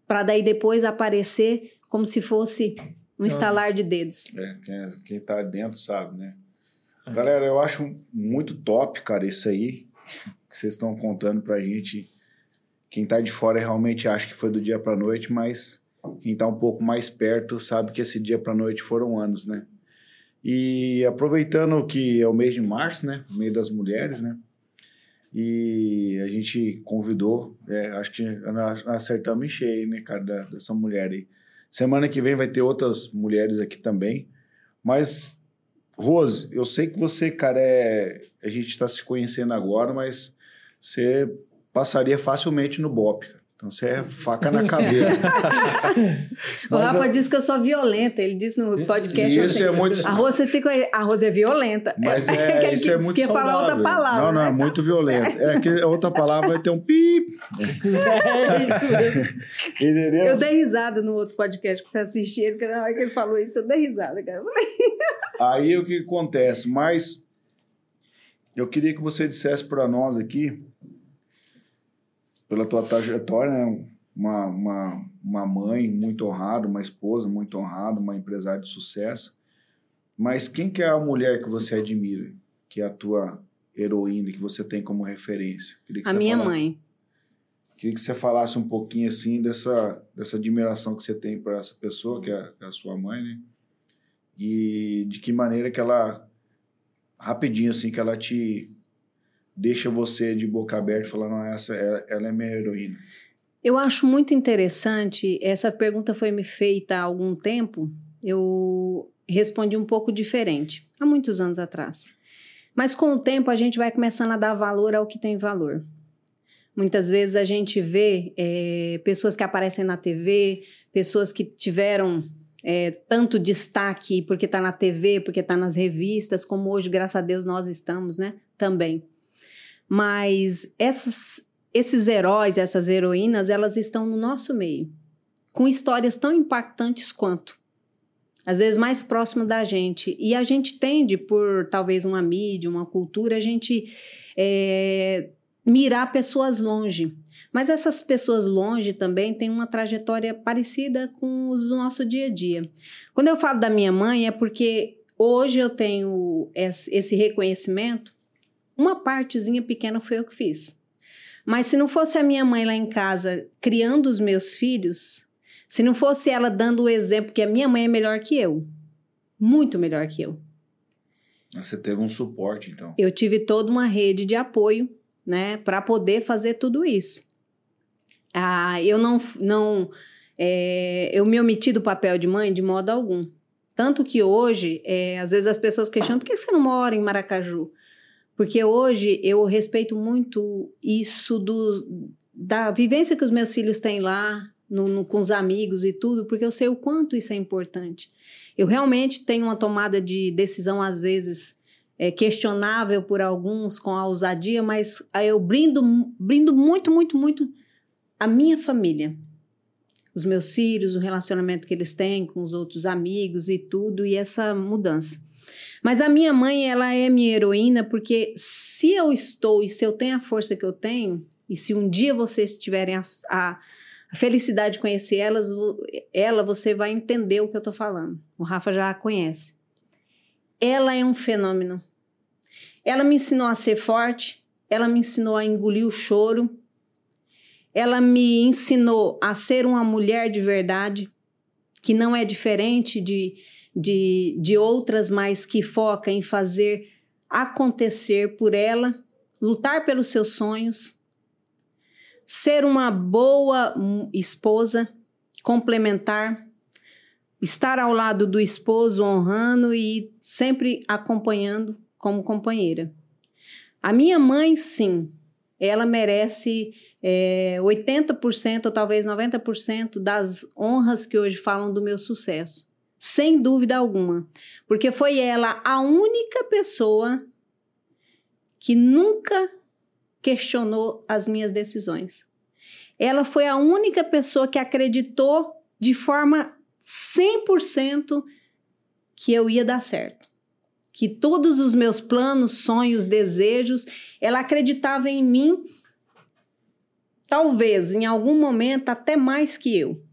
para daí depois aparecer como se fosse um estalar de dedos. É, quem, quem tá dentro sabe, né? É. Galera, eu acho muito top, cara, isso aí que vocês estão contando pra gente. Quem tá de fora realmente acha que foi do dia pra noite, mas quem tá um pouco mais perto sabe que esse dia pra noite foram anos, né? E aproveitando que é o mês de março, né? O mês das mulheres, né? E a gente convidou, é, acho que acertamos em cheio, né, cara, da- dessa mulher aí. Semana que vem vai ter outras mulheres aqui também, mas Rose, eu sei que você, cara, é... a gente está se conhecendo agora, mas você passaria facilmente no BOP. cara. Então você é faca na caveira. O Rafa eu- disse que eu sou violenta. Ele disse no podcast. E assim, isso é muito. a Rose, vocês têm que. A Rose é violenta. Mas que é, ele isso é disse muito que falar outra palavra. Não, não, é né? muito violento. É que a outra palavra vai ter um pip. É isso mesmo. Entendeu? Eu dei risada no outro podcast que eu fui assistir ele, porque na hora que ele falou isso, eu dei risada, cara. Aí o que acontece? Mas eu queria que você dissesse para nós aqui, pela tua trajetória, né? uma, uma, uma mãe muito honrada, uma esposa muito honrada, uma empresária de sucesso. Mas quem que é a mulher que você admira, que é a tua heroína, que você tem como referência? A minha falasse- mãe. Queria que você falasse um pouquinho assim dessa, dessa admiração que você tem por essa pessoa, que é, que é a sua mãe, né? E de que maneira que ela, rapidinho assim, que ela te deixa você de boca aberta falar, não, essa, ela, ela é minha heroína? Eu acho muito interessante, essa pergunta foi me feita há algum tempo, eu respondi um pouco diferente, há muitos anos atrás. Mas com o tempo a gente vai começando a dar valor ao que tem valor. Muitas vezes a gente vê é, pessoas que aparecem na TV, pessoas que tiveram é, tanto destaque porque está na TV, porque está nas revistas, como hoje, graças a Deus, nós estamos, né? Também. Mas essas, esses heróis, essas heroínas, elas estão no nosso meio, com histórias tão impactantes quanto. Às vezes mais próximo da gente. E a gente tende, por talvez uma mídia, uma cultura, a gente é, mirar pessoas longe. Mas essas pessoas longe também têm uma trajetória parecida com os do nosso dia a dia. Quando eu falo da minha mãe, é porque hoje eu tenho esse reconhecimento. Uma partezinha pequena foi eu que fiz. Mas se não fosse a minha mãe lá em casa criando os meus filhos, se não fosse ela dando o exemplo que a minha mãe é melhor que eu, muito melhor que eu. Você teve um suporte, então. Eu tive toda uma rede de apoio, né, para poder fazer tudo isso. Ah, eu não, não é, eu me omiti do papel de mãe de modo algum. Tanto que hoje, é, às vezes as pessoas questionam, por que você não mora em Maracaju? Porque hoje eu respeito muito isso do, da vivência que os meus filhos têm lá, no, no, com os amigos e tudo, porque eu sei o quanto isso é importante. Eu realmente tenho uma tomada de decisão, às vezes, é, questionável por alguns, com a ousadia, mas eu brindo, brindo muito, muito, muito a minha família, os meus filhos, o relacionamento que eles têm com os outros amigos e tudo, e essa mudança. Mas a minha mãe, ela é minha heroína porque se eu estou e se eu tenho a força que eu tenho, e se um dia vocês tiverem a, a, felicidade de conhecer elas, ela, você vai entender o que eu estou falando. O Rafa já a conhece. Ela é um fenômeno. Ela me ensinou a ser forte, ela me ensinou a engolir o choro, ela me ensinou a ser uma mulher de verdade, que não é diferente de, de, de outras, mas que foca em fazer acontecer por ela, lutar pelos seus sonhos, ser uma boa esposa, complementar, estar ao lado do esposo, honrando e sempre acompanhando como companheira. A minha mãe, sim, ela merece é, 80% ou talvez 90% das honras que hoje falam do meu sucesso. Sem dúvida alguma. Porque foi ela a única pessoa que nunca questionou as minhas decisões. Ela foi a única pessoa que acreditou de forma 100% que eu ia dar certo. Que todos os meus planos, sonhos, desejos, ela acreditava em mim talvez em algum momento até mais que eu.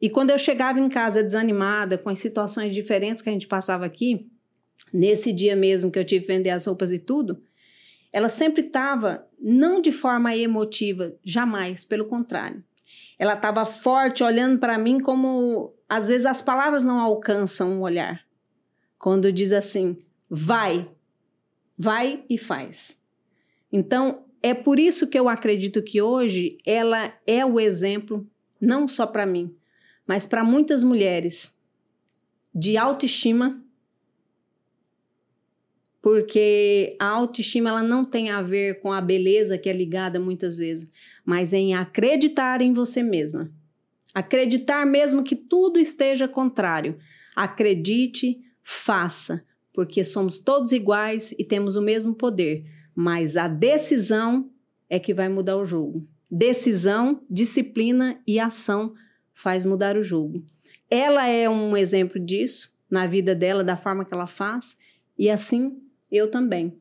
E quando eu chegava em casa desanimada, com as situações diferentes que a gente passava aqui, nesse dia mesmo que eu tive que vender as roupas e tudo, ela sempre estava, não de forma emotiva, jamais, pelo contrário. Ela estava forte, olhando para mim como às vezes as palavras não alcançam um olhar. Quando diz assim, vai, vai e faz. Então, é por isso que eu acredito que hoje ela é o exemplo, não só para mim, mas para muitas mulheres, de autoestima, porque a autoestima ela não tem a ver com a beleza que é ligada muitas vezes, mas em acreditar em você mesma. Acreditar mesmo que tudo esteja contrário. Acredite, faça, porque somos todos iguais e temos o mesmo poder mas a decisão é que vai mudar o jogo. Decisão, disciplina e ação faz mudar o jogo. Ela é um exemplo disso na vida dela, da forma que ela faz, e assim eu também.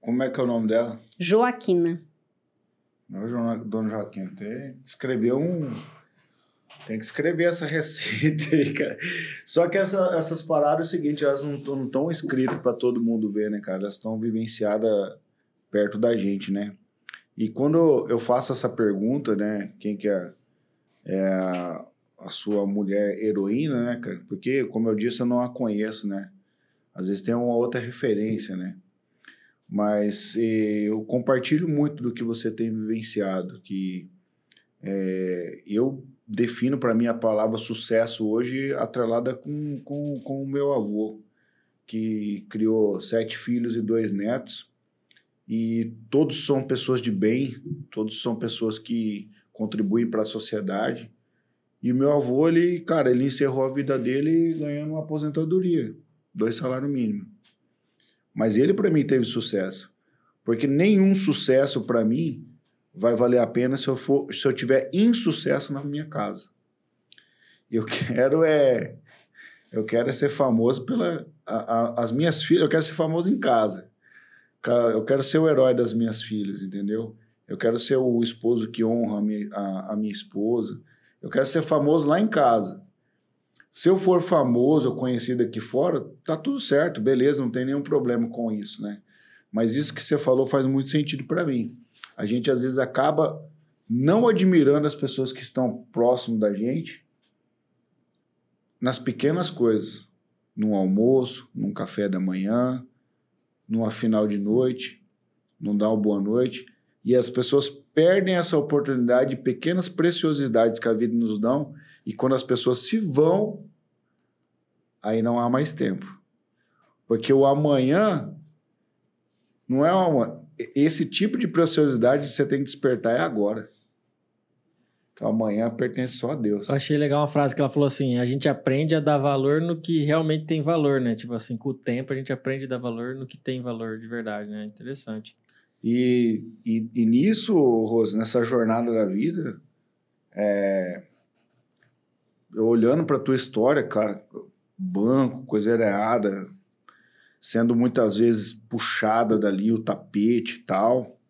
Como é que é o nome dela? Joaquina. Dona Joaquina, tem escreveu um tem que escrever essa receita aí, cara. Só que essa, essas paradas é o seguinte, elas não estão escritas para todo mundo ver, né, cara? Elas estão vivenciadas perto da gente, né? E quando eu faço essa pergunta, né, quem que é, é a, sua mulher heroína, né, cara? Porque, como eu disse, eu não a conheço, né? Às vezes tem uma outra referência, né? Mas eh, eu compartilho muito do que você tem vivenciado, que eh, eu defino para mim a palavra sucesso hoje atrelada com, com, com o meu avô, que criou sete filhos e dois netos, e todos são pessoas de bem, todos são pessoas que contribuem para a sociedade. E meu avô, ele, cara, ele encerrou a vida dele ganhando uma aposentadoria, dois salários mínimos. Mas ele, para mim, teve sucesso. Porque nenhum sucesso, para mim, vai valer a pena se eu, for, se eu tiver insucesso na minha casa. Eu quero é. Eu quero é ser famoso pela. A, a, as minhas filhas, eu quero ser famoso em casa. Eu quero ser o herói das minhas filhas, entendeu? Eu quero ser o esposo que honra a minha, a, a minha esposa. Eu quero ser famoso lá em casa. Se eu for famoso ou conhecido aqui fora, tá tudo certo, beleza, não tem nenhum problema com isso, né? Mas isso que você falou faz muito sentido para mim. A gente às vezes acaba não admirando as pessoas que estão próximo da gente nas pequenas coisas, num almoço, num café da manhã, numa final de noite, num dar uma boa noite. E as pessoas perdem essa oportunidade de pequenas preciosidades que a vida nos dá, e quando as pessoas se vão, aí não há mais tempo. Porque o amanhã não é uma. Esse tipo de preciosidade que você tem que despertar é agora. Que amanhã pertence só a Deus. Eu achei legal uma frase que ela falou assim: a gente aprende a dar valor no que realmente tem valor, né? Tipo assim, com o tempo a gente aprende a dar valor no que tem valor de verdade, né? Interessante. E, e, e nisso, Rose, nessa jornada da vida, é, eu olhando para tua história, cara, banco, coisa errada, sendo muitas vezes puxada dali o tapete e tal,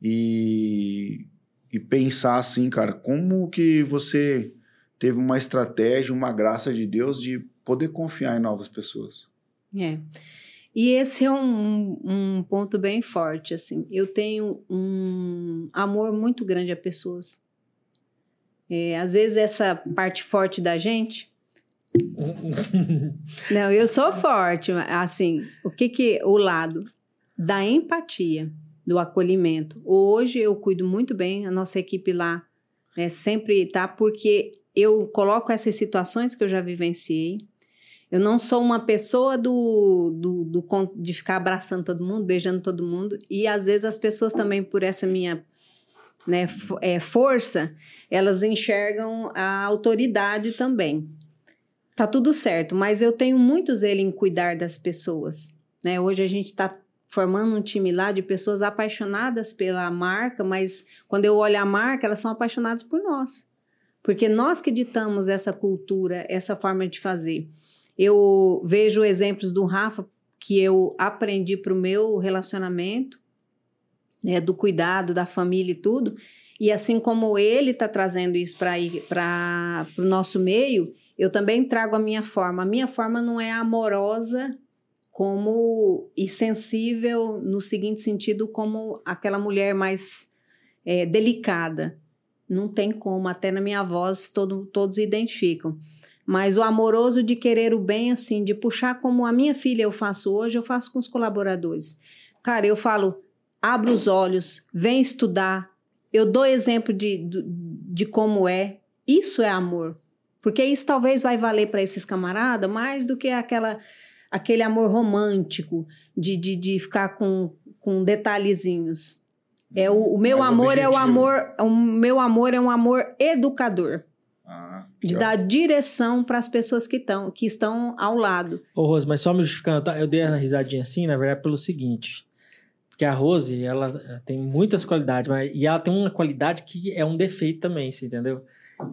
e, e pensar assim, cara, como que você teve uma estratégia, uma graça de Deus de poder confiar em novas pessoas. É. E esse é um, um ponto bem forte, assim. Eu tenho um amor muito grande a pessoas. É, às vezes essa parte forte da gente. Não, eu sou forte, assim. O que que o lado da empatia, do acolhimento. Hoje eu cuido muito bem a nossa equipe lá, né, sempre tá porque eu coloco essas situações que eu já vivenciei eu não sou uma pessoa do, do, do, de ficar abraçando todo mundo, beijando todo mundo. E às vezes as pessoas também, por essa minha né, é, força, elas enxergam a autoridade também. Tá tudo certo, mas eu tenho muito zelo em cuidar das pessoas. Né? Hoje a gente está formando um time lá de pessoas apaixonadas pela marca, mas quando eu olho a marca, elas são apaixonadas por nós. Porque nós que ditamos essa cultura, essa forma de fazer. Eu vejo exemplos do Rafa que eu aprendi para o meu relacionamento, né, do cuidado da família e tudo. E assim como ele está trazendo isso para o nosso meio, eu também trago a minha forma. A minha forma não é amorosa como e sensível no seguinte sentido como aquela mulher mais é, delicada. Não tem como, até na minha voz todo, todos identificam. Mas o amoroso de querer o bem, assim, de puxar como a minha filha eu faço hoje, eu faço com os colaboradores. Cara, eu falo, abre os olhos, vem estudar. Eu dou exemplo de, de, de como é. Isso é amor. Porque isso talvez vai valer para esses camaradas mais do que aquela, aquele amor romântico de, de, de ficar com, com detalhezinhos. É o, o meu mais amor objetivo. é o amor, o meu amor é um amor educador. Ah, de dar direção para as pessoas que, tão, que estão ao lado. Ô, Rose, mas só me justificando, tá? eu dei uma risadinha assim, na verdade, pelo seguinte. Porque a Rose, ela tem muitas qualidades, mas, e ela tem uma qualidade que é um defeito também, você entendeu?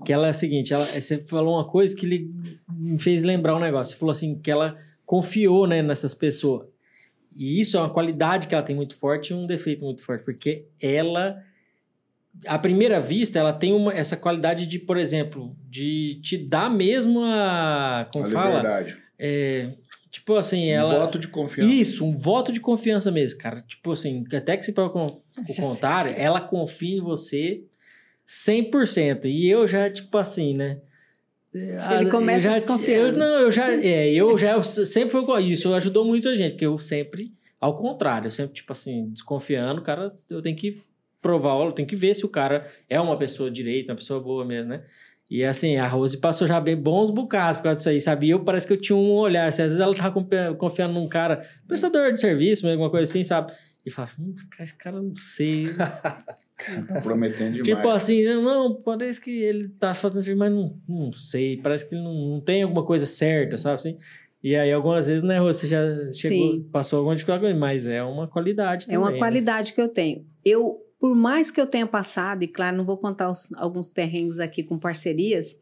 Que ela é a seguinte, ela, você falou uma coisa que lhe, me fez lembrar um negócio. Você falou assim, que ela confiou né, nessas pessoas. E isso é uma qualidade que ela tem muito forte e um defeito muito forte, porque ela à primeira vista, ela tem uma, essa qualidade de, por exemplo, de te dar mesmo a. Como a fala? Liberdade. É, tipo assim, um ela. Um voto de confiança. Isso, um voto de confiança mesmo, cara. Tipo assim, até que se para o contrário, ela confia em você 100%. E eu já, tipo assim, né? Ele começa já, desconfiando. Eu, não, eu já, é, eu já eu sempre foi com isso, ajudou muito a gente, porque eu sempre Ao contrário, eu sempre, tipo assim, desconfiando, o cara, eu tenho que provar, tenho que ver se o cara é uma pessoa direita, uma pessoa boa mesmo, né? E assim, a Rose passou já bem bons bocados por causa disso aí, sabe? E eu parece que eu tinha um olhar, assim, às vezes ela tava confiando num cara, prestador de serviço, alguma coisa assim, sabe? E fala assim, hum, esse cara não sei. Tá prometendo demais. tipo assim, não, parece que ele tá fazendo serviço, mas não, não sei, parece que ele não, não tem alguma coisa certa, sabe assim? E aí, algumas vezes, né, você já chegou, Sim. passou alguma dificuldade, mas é uma qualidade É também. uma né? qualidade que eu tenho. Eu, por mais que eu tenha passado, e claro, não vou contar os- alguns perrengues aqui com parcerias,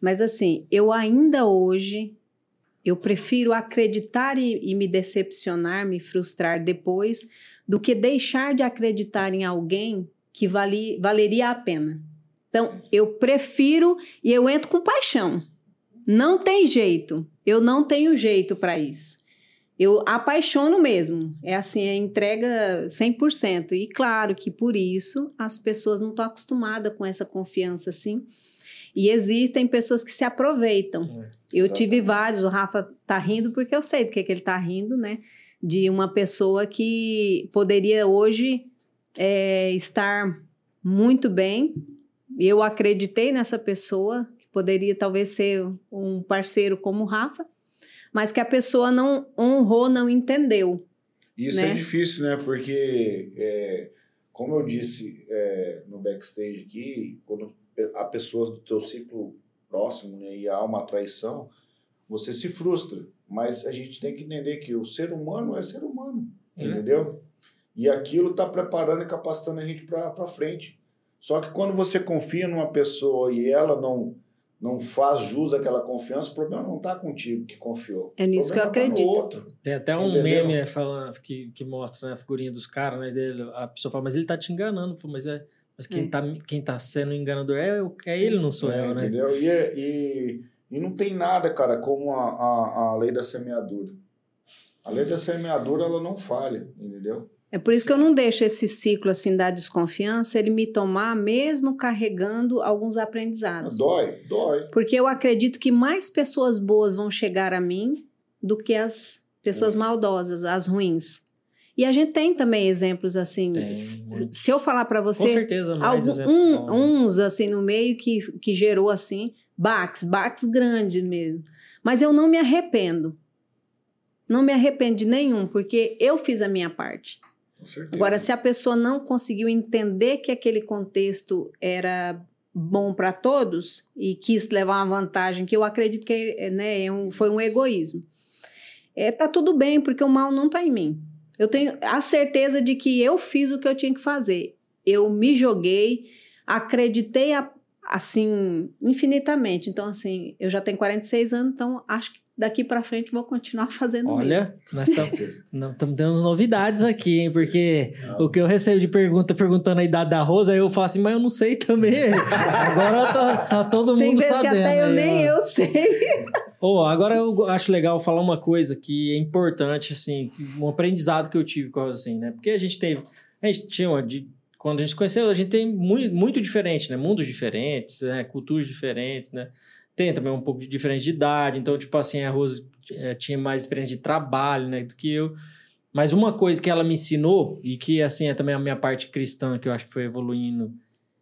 mas assim, eu ainda hoje, eu prefiro acreditar e, e me decepcionar, me frustrar depois, do que deixar de acreditar em alguém que vali, valeria a pena. Então, eu prefiro e eu entro com paixão. Não tem jeito. Eu não tenho jeito para isso. Eu apaixono mesmo. É assim, é entrega 100%. E claro que por isso as pessoas não estão acostumadas com essa confiança assim. E existem pessoas que se aproveitam. É, eu exatamente. tive vários, o Rafa tá rindo porque eu sei do que, que ele tá rindo, né? De uma pessoa que poderia hoje é, estar muito bem. Eu acreditei nessa pessoa, que poderia talvez ser um parceiro como o Rafa, mas que a pessoa não honrou, não entendeu. Isso né? é difícil, né? Porque, é, como eu disse é, no backstage aqui, quando há pessoas do teu ciclo próximo né, e há uma traição, você se frustra. Mas a gente tem que entender que o ser humano é ser humano, É. entendeu? E aquilo está preparando e capacitando a gente para frente. Só que quando você confia numa pessoa e ela não não faz jus àquela confiança, o problema não está contigo que confiou. É nisso O que eu tá acredito. outro. Tem até um Entendeu? meme né, falando, que, que mostra né, a figurinha dos caras, né? Dele, a pessoa fala, mas ele tá te enganando. Mas, é, mas quem, É. tá, quem tá sendo enganador é, o- é ele, não sou É, eu, né? Entendeu? E, é- e, e não tem nada, cara, como a, a, a lei da semeadura. A lei da semeadura, ela não falha, entendeu? É por isso que eu não deixo esse ciclo assim da desconfiança ele me tomar mesmo carregando alguns aprendizados. Dói, dói. Porque eu acredito que mais pessoas boas vão chegar a mim do que as pessoas É. maldosas, as ruins. E a gente tem também exemplos assim. Tem, Se- eu falar para Com você, certeza, mais algum, exemplo um- bom. uns assim no meio que, que gerou assim, baques, baques grandes mesmo. Mas eu não me arrependo. Não me arrependo de nenhum, porque eu fiz a minha parte. Agora, se a pessoa não conseguiu entender que aquele contexto era bom para todos e quis levar uma vantagem, que eu acredito que né, é um- foi um egoísmo. É, tá tudo bem, porque o mal não tá em mim. Eu tenho a certeza de que eu fiz o que eu tinha que fazer. Eu me joguei, acreditei a- assim infinitamente. Então, assim, eu já tenho 46 anos, então acho que daqui para frente vou continuar fazendo mesmo. Olha, nós estamos tendo novidades aqui, hein? Porque Não. o que eu recebo de pergunta perguntando a idade da Rosa, aí eu falo assim, mas eu não sei também. Agora tá, tá todo Tem mundo vezes que sabendo. até eu aí, nem ó. eu sei. Ô, agora eu acho legal falar uma coisa que é importante, assim, um aprendizado que eu tive com assim, né? Porque a gente teve, a gente tinha uma, de, quando a gente se conheceu, a gente tem muito, muito diferente, né? Mundos diferentes, né? culturas diferentes, né? Tem também um pouco de diferença de idade, então, tipo assim, a Rose eh, tinha mais experiência de trabalho, né, do que eu. Mas uma coisa que ela me ensinou, e que, assim, é também a minha parte cristã, que eu acho que foi evoluindo,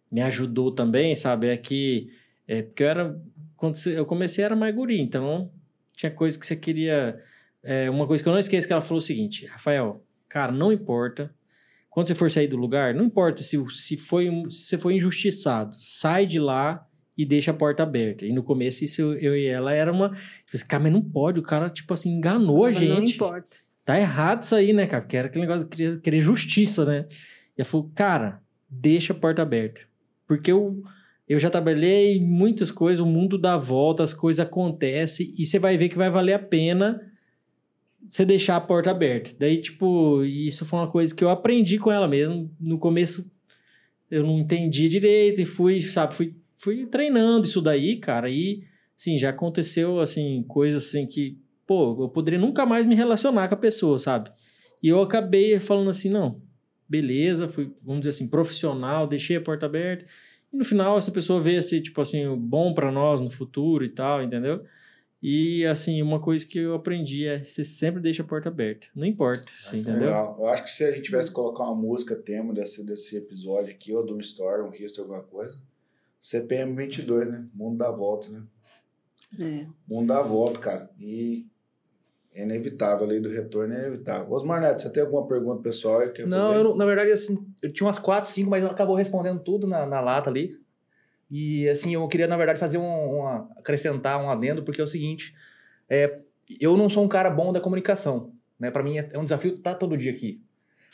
me ajudou também, sabe? É que, é, porque eu era, quando eu comecei, era mais guri, então tinha coisa que você queria... é, uma coisa que eu não esqueço que ela falou o seguinte, Rafael, cara, não importa, quando você for sair do lugar, não importa se, se, foi, se você foi injustiçado, sai de lá e deixa a porta aberta. E no começo, isso eu, e ela era uma. Tipo assim, cara, mas não pode, o cara, tipo assim, enganou a gente. Não importa. Tá errado isso aí, né, cara? Que era aquele negócio de querer, querer justiça, né? E ela falou, cara, deixa a porta aberta. Porque eu, eu já trabalhei em muitas coisas, o mundo dá volta, as coisas acontecem, e você vai ver que vai valer a pena você deixar a porta aberta. Daí, tipo, isso foi uma coisa que eu aprendi com ela mesmo. No começo eu não entendi direito e fui, sabe, fui, fui treinando isso daí, cara. E, assim, já aconteceu, assim, coisas assim que, pô, eu poderia nunca mais me relacionar com a pessoa, sabe? E eu acabei falando assim, não, beleza, fui, vamos dizer assim, profissional, deixei a porta aberta. E no final essa pessoa vê esse, tipo assim, bom pra nós no futuro e tal, entendeu? E assim, uma coisa que eu aprendi é você sempre deixa a porta aberta. Não importa, você entendeu? Legal. Eu acho que se a gente tivesse que colocar uma música tema desse, desse episódio aqui, ou de um story, um history, alguma coisa, CPM 22, né? Mundo dá volta, né? É. Mundo dá volta, cara. E é inevitável, a lei do retorno é inevitável. Osmar Neto, você tem alguma pergunta pessoal quer Não, fazer? eu, não- na verdade, assim, eu tinha umas quatro, cinco, mas ela acabou respondendo tudo na, na lata ali. E, assim, eu queria, na verdade, fazer um, uma, acrescentar um adendo, porque é o seguinte, é, eu não sou um cara bom da comunicação, né? Pra mim é, é um desafio estar todo dia aqui.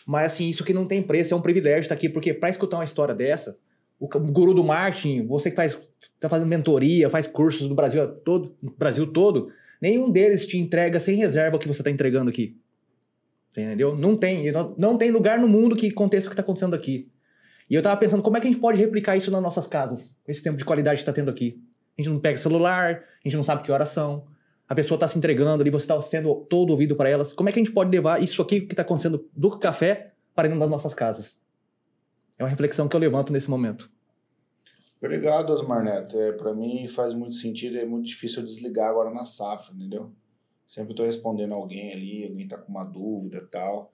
Mas, assim, isso que não tem preço, é um privilégio estar aqui, porque pra escutar uma história dessa, o, guru do marketing, você que faz, tá fazendo mentoria, faz cursos do Brasil todo, no Brasil todo, nenhum deles te entrega sem reserva o que você tá entregando aqui. Entendeu? Não tem. Não, não tem lugar no mundo que aconteça o que está acontecendo aqui. E eu tava pensando, como é que a gente pode replicar isso nas nossas casas? Esse tempo de qualidade que tá tendo aqui. A gente não pega celular, a gente não sabe que horas são. A pessoa tá se entregando ali, você tá sendo todo ouvido para elas. Como é que a gente pode levar isso aqui que tá acontecendo do café para dentro das nossas casas? É uma reflexão que eu levanto nesse momento. Obrigado, Osmar Neto. É, para mim faz muito sentido, é muito difícil eu desligar agora na safra, entendeu? Sempre estou respondendo alguém ali, alguém tá com uma dúvida e tal.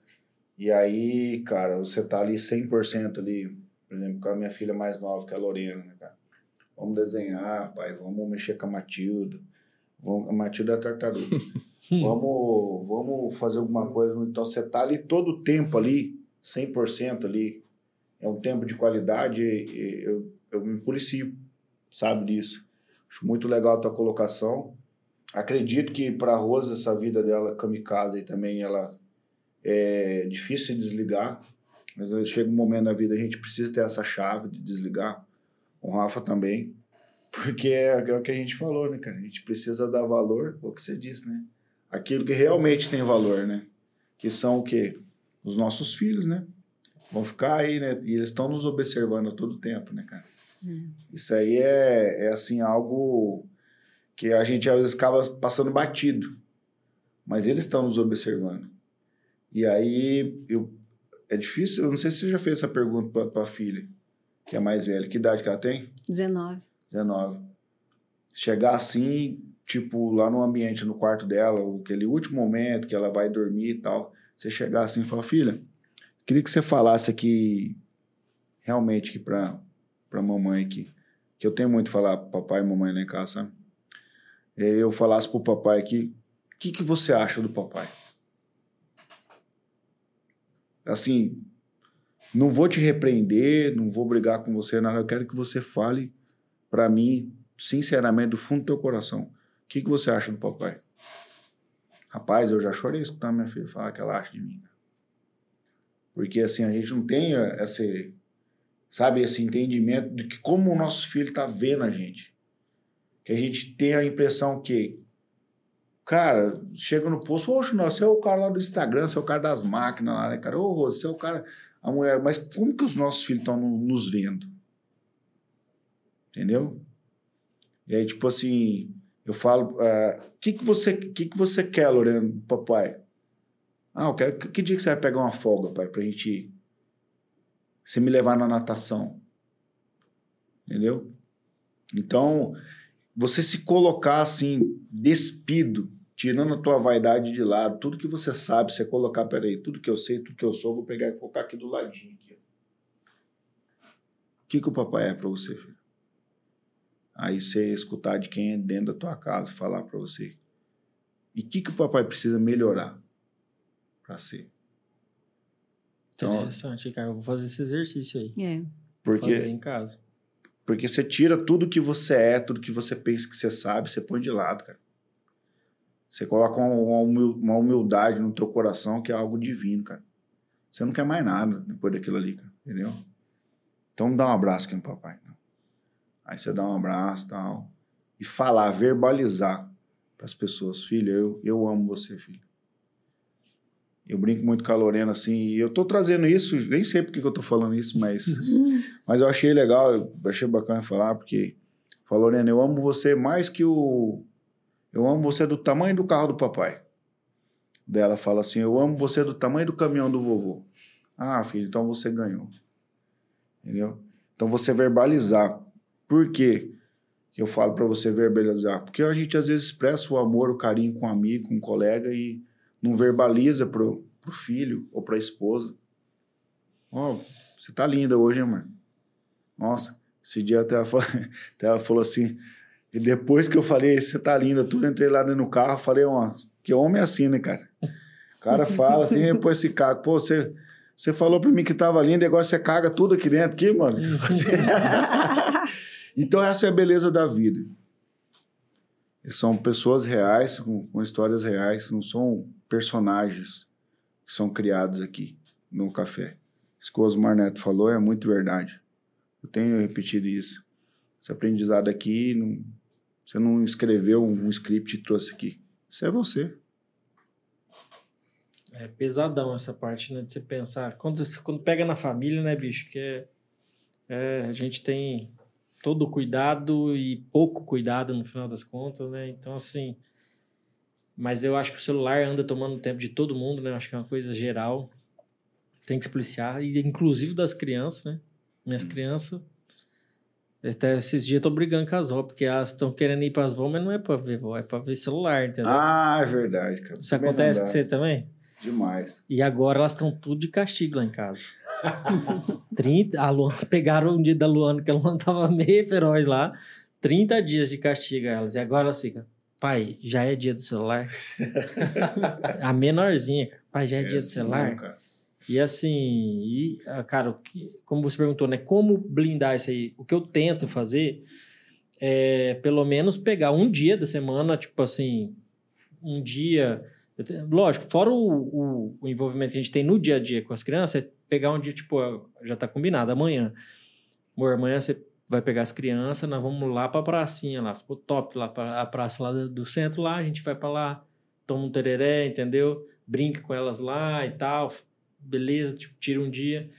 E aí, cara, você tá ali 100% ali, por exemplo, com a minha filha mais nova, que é a Lorena, né, cara? Vamos desenhar, pai, vamos mexer com a Matilda. Vamos, a Matilda é a tartaruga. vamos, vamos fazer alguma coisa. Então você tá ali todo o tempo ali, 100% ali. É um tempo de qualidade, eu, eu me policio, sabe disso. Acho muito legal a tua colocação. Acredito que para a Rosa, essa vida dela kamikaze também, ela é difícil de desligar. Mas chega um momento na vida a gente precisa ter essa chave de desligar. O Rafa também. Porque é, é o que a gente falou, né, cara? A gente precisa dar valor, é o que você disse, né? Aquilo que realmente tem valor, né? Que são o quê? Os nossos filhos, né? Vão ficar aí, né? E eles estão nos observando a todo tempo, né, cara? Isso aí é, é assim, algo que a gente às vezes acaba passando batido. Mas eles estão nos observando. E aí, eu, é difícil, eu não sei se você já fez essa pergunta para tua filha, que é mais velha. Que idade que ela tem? 19. 19. Chegar assim, tipo, lá no ambiente, no quarto dela, aquele último momento que ela vai dormir e tal, você chegar assim e falar, filha, queria que você falasse aqui, realmente pra, pra mamãe aqui, que eu tenho muito a falar papai e mamãe lá em casa, sabe? Aí eu falasse pro papai aqui, o que, que você acha do papai? Assim, não vou te repreender, não vou brigar com você, nada, eu quero que você fale para mim, sinceramente, do fundo do teu coração, o que, que você acha do papai? Rapaz, eu já chorei escutando minha filha falar que ela acha de mim. Porque assim, a gente não tem eh, esse, sabe, esse entendimento de que como o nosso filho tá vendo a gente. Que a gente tem a impressão que, cara, chega no posto, poxa, não, você é o cara lá do Instagram, você é o cara das máquinas lá, né, cara? Ô, você é o cara, a mulher, mas como que os nossos filhos estão nos vendo? Entendeu? E aí, tipo assim, eu falo, o que, que, você, que, que você quer, Lorena, papai? Ah, eu quero. Que, que dia que você vai pegar uma folga, pai, pra gente ir? Você me levar na natação. Entendeu? Então, você se colocar assim, despido, tirando a tua vaidade de lado, tudo que você sabe, você colocar, peraí, tudo que eu sei, tudo que eu sou, vou pegar e colocar aqui do ladinho. Aqui. O que, que o papai é pra você, filho? Aí você escutar de quem é dentro da tua casa, falar para você. E o que, que o papai precisa melhorar para ser? Então, Interessante, cara. Eu vou fazer esse exercício aí. É. Fazer porque, em casa. porque você tira tudo que você é, tudo que você pensa que você sabe, você põe de lado, cara. Você coloca uma uma humil- uma humildade no teu coração que é algo divino, cara. Você não quer mais nada depois daquilo ali, cara. Entendeu? Então dá um abraço aqui no papai. né? Aí você dá um abraço e tal. E falar, verbalizar para as pessoas: Filha, eu, eu amo você, filho. Eu brinco muito com a Lorena assim, e eu tô trazendo isso, nem sei porque que eu tô falando isso, mas, mas eu achei legal, eu achei bacana falar, porque falou, Lorena, eu amo você mais que o. Eu amo você do tamanho do carro do papai. Dela fala assim: Eu amo você do tamanho do caminhão do vovô. Ah, filho, então você ganhou. Entendeu? Então você verbalizar. Por quê? que eu falo para você verbalizar. Porque a gente às vezes expressa o amor, o carinho com um amigo, com um colega e não verbaliza pro, pro filho ou pra esposa. Ó, você tá linda hoje, hein, mano? Nossa, esse dia até ela, falou, até ela falou assim. E depois que eu falei, você tá linda, tudo, entrei lá dentro do carro, falei, ó, que homem é assim, né, cara? O cara fala assim, depois se caga. Pô, você, você falou pra mim que tava linda e agora você caga tudo aqui dentro, aqui, mano. então, essa é a beleza da vida. São pessoas reais, com, com histórias reais, não são personagens que são criados aqui no café. Isso que o Osmar Neto falou é muito verdade. Eu tenho repetido isso. Esse aprendizado aqui, não, você não escreveu um, script e trouxe aqui. Isso é você. É pesadão essa parte, né? De você pensar. Quando, quando pega na família, né, bicho? Que é, é, a gente tem todo cuidado e pouco cuidado no final das contas, né? Então, assim. Mas eu acho que o celular anda tomando tempo de todo mundo, né? Eu acho que é uma coisa geral. Tem que se policiar, e inclusive das crianças, né? Minhas hum. crianças. Até esses dias eu tô brigando com as vó, porque elas estão querendo ir para as vó, mas não é para ver vó, é para ver celular, entendeu? Ah, é verdade, cara. Isso acontece com você também? Demais. E agora elas estão tudo de castigo lá em casa. 30, a Luana, pegaram um dia da Luana, que a Luana tava meio feroz lá. 30 dias de castigo elas. E agora elas ficam, pai, já é dia do celular? a menorzinha, pai, já é, é dia do celular? Não, e assim, e, ah, cara, como você perguntou, né? Como blindar isso aí? O que eu tento fazer é, pelo menos, pegar um dia da semana, tipo assim, um dia Lógico, fora o, o, o, envolvimento que a gente tem no dia a dia com as crianças, é pegar um dia, tipo, já tá combinado, amanhã. Amor, amanhã você vai pegar as crianças, nós vamos lá pra pracinha lá, ficou top lá, pra, a praça lá do centro lá, a gente vai para lá, toma um tereré, entendeu? Brinca com elas lá e tal, beleza, tipo, tira um dia.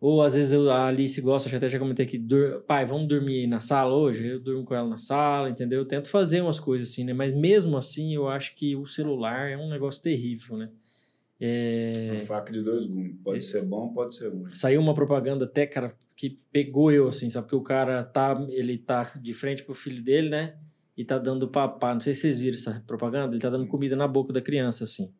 Ou às vezes eu, a Alice gosta, até já comentei aqui, pai, vamos dormir na sala hoje? Eu durmo com ela na sala, entendeu? Eu tento fazer umas coisas assim, né? Mas mesmo assim, eu acho que o celular é um negócio terrível, né? É... Um faca de dois gumes. Pode é... ser bom, pode ser ruim. Saiu uma propaganda até, cara, que pegou eu, assim, sabe? Porque o cara tá, ele tá de frente pro filho dele, né? E tá dando papá. Não sei se vocês viram essa propaganda. Ele tá dando comida na boca da criança, assim.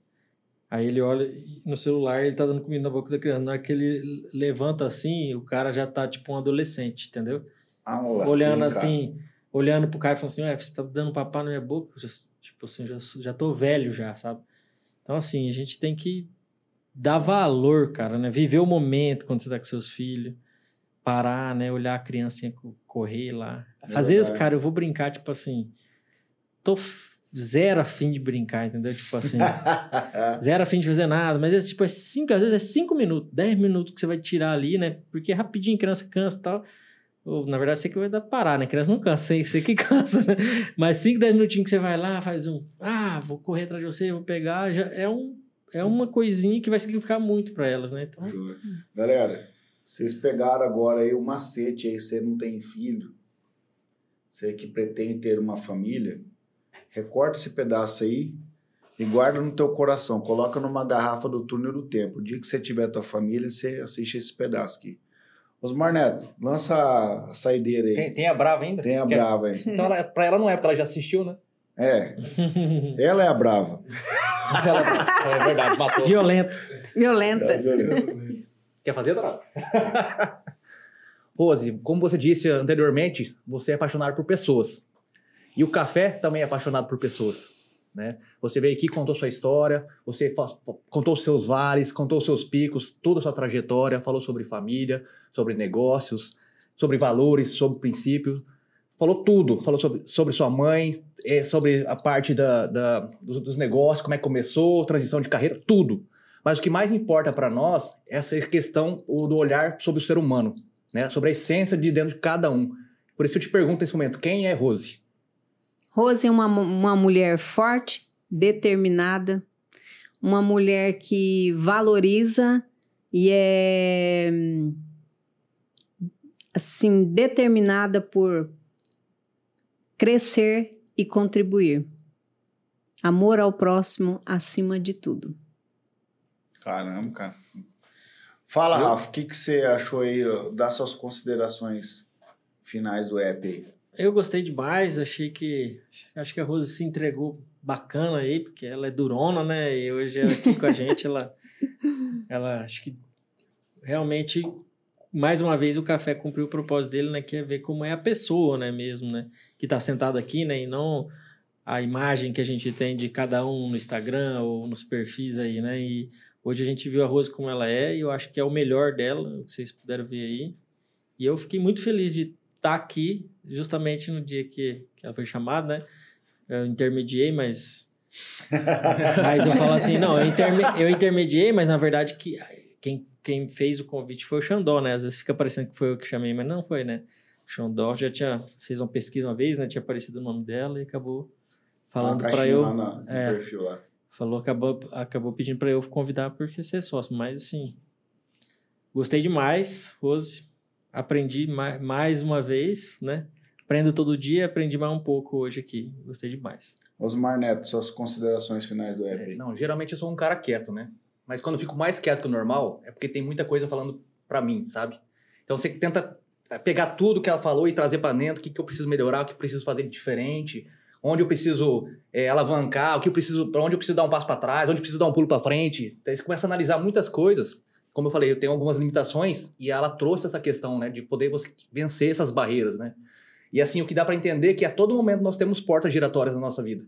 Aí ele olha no celular, ele tá dando comida na boca da criança. Não é que ele levanta assim, o cara já tá tipo um adolescente, entendeu? Ah, olhando assim, cara. olhando pro cara e falando assim, ué, você tá dando papá na minha boca? Já, tipo assim, já, já tô velho já, sabe? Então, assim, a gente tem que dar valor, cara, né? Viver o momento quando você tá com seus filhos. Parar, né? Olhar a criancinha correr lá. É Às vezes, cara, eu vou brincar, tipo assim, tô zero a fim de brincar, entendeu? Tipo assim, zero a fim de fazer nada, mas é tipo, é cinco, às vezes é cinco minutos, dez minutos que você vai tirar ali, né? Porque rapidinho criança cansa e tal. Ou, na verdade, você que vai dar parar, né? Criança não cansa, você que cansa, né? Mas cinco, dez minutinhos que você vai lá, faz um, ah, vou correr atrás de você, vou pegar, já é um é uma coisinha que vai significar muito para elas, né? Então... Galera, vocês pegaram agora aí o macete aí, você não tem filho, você que pretende ter uma família, recorta esse pedaço aí e guarda no teu coração. Coloca numa garrafa do túnel do tempo. O dia que você tiver tua família, você assiste esse pedaço aqui. Osmar Neto, lança a saideira aí. Tem, tem a Brava ainda? Tem a Quer... Brava aí. Então, ela, pra ela não é, porque ela já assistiu, né? É. ela é a Brava. ela, é verdade, matou. Violenta. Violenta. É, violenta. Quer fazer, Dora? Rose, como você disse anteriormente, você é apaixonado por pessoas. E o café também é apaixonado por pessoas. Né? Você veio aqui, contou sua história, você contou seus vales, contou seus picos, toda a sua trajetória, falou sobre família, sobre negócios, sobre valores, sobre princípios, falou tudo, falou sobre, sobre sua mãe, é, sobre a parte da, da, dos negócios, como é que começou, transição de carreira, tudo. Mas o que mais importa para nós é essa questão do olhar sobre o ser humano, né? sobre a essência de dentro de cada um. Por isso eu te pergunto nesse momento, quem é Rose? Rose é uma, uma mulher forte, determinada, uma mulher que valoriza e é assim determinada por crescer e contribuir. Amor ao próximo acima de tudo. Caramba, cara. Fala, Eu? Rafa, o que, que você achou aí? Dá suas considerações finais do app aí. Eu gostei demais, achei que. Acho que a Rose se entregou bacana aí, porque ela é durona, né? E hoje ela aqui com a gente, ela. Ela acho que realmente, mais uma vez, o café cumpriu o propósito dele, né? Que é ver como é a pessoa, né? Mesmo, né? Que tá sentado aqui, né? E não a imagem que a gente tem de cada um no Instagram ou nos perfis aí, né? E hoje a gente viu a Rose como ela é e eu acho que é o melhor dela, que vocês puderam ver aí. E eu fiquei muito feliz de estar tá aqui, justamente no dia que, que ela foi chamada, né? Eu intermediei, mas. mas eu falo assim, não, eu, interme... eu intermediei, mas na verdade que quem, quem fez o convite foi o Xandó, né? Às vezes fica parecendo que foi eu que chamei, mas não foi, né? O Xandó já tinha fez uma pesquisa uma vez, né? Tinha aparecido o nome dela e acabou falando para eu. Lá na, é, perfil lá. Falou, acabou, acabou pedindo para eu convidar porque você é sócio. Mas assim, gostei demais, Rose. Aprendi mais, mais uma vez, né? Aprendo todo dia, aprendi mais um pouco hoje aqui. Gostei demais. Osmar Neto, suas considerações finais do app. É, não, geralmente eu sou um cara quieto, né? Mas quando eu fico mais quieto que o normal, é porque tem muita coisa falando para mim, sabe? Então você tenta pegar tudo que ela falou e trazer para dentro, o que, que eu preciso melhorar, o que eu preciso fazer de diferente, onde eu preciso é, alavancar, o que eu preciso, para onde eu preciso dar um passo para trás, onde eu preciso dar um pulo para frente. Então você começa a analisar muitas coisas. Como eu falei, eu tenho algumas limitações e ela trouxe essa questão, né, de poder vencer essas barreiras, né? E assim, o que dá para entender é que a todo momento nós temos portas giratórias na nossa vida.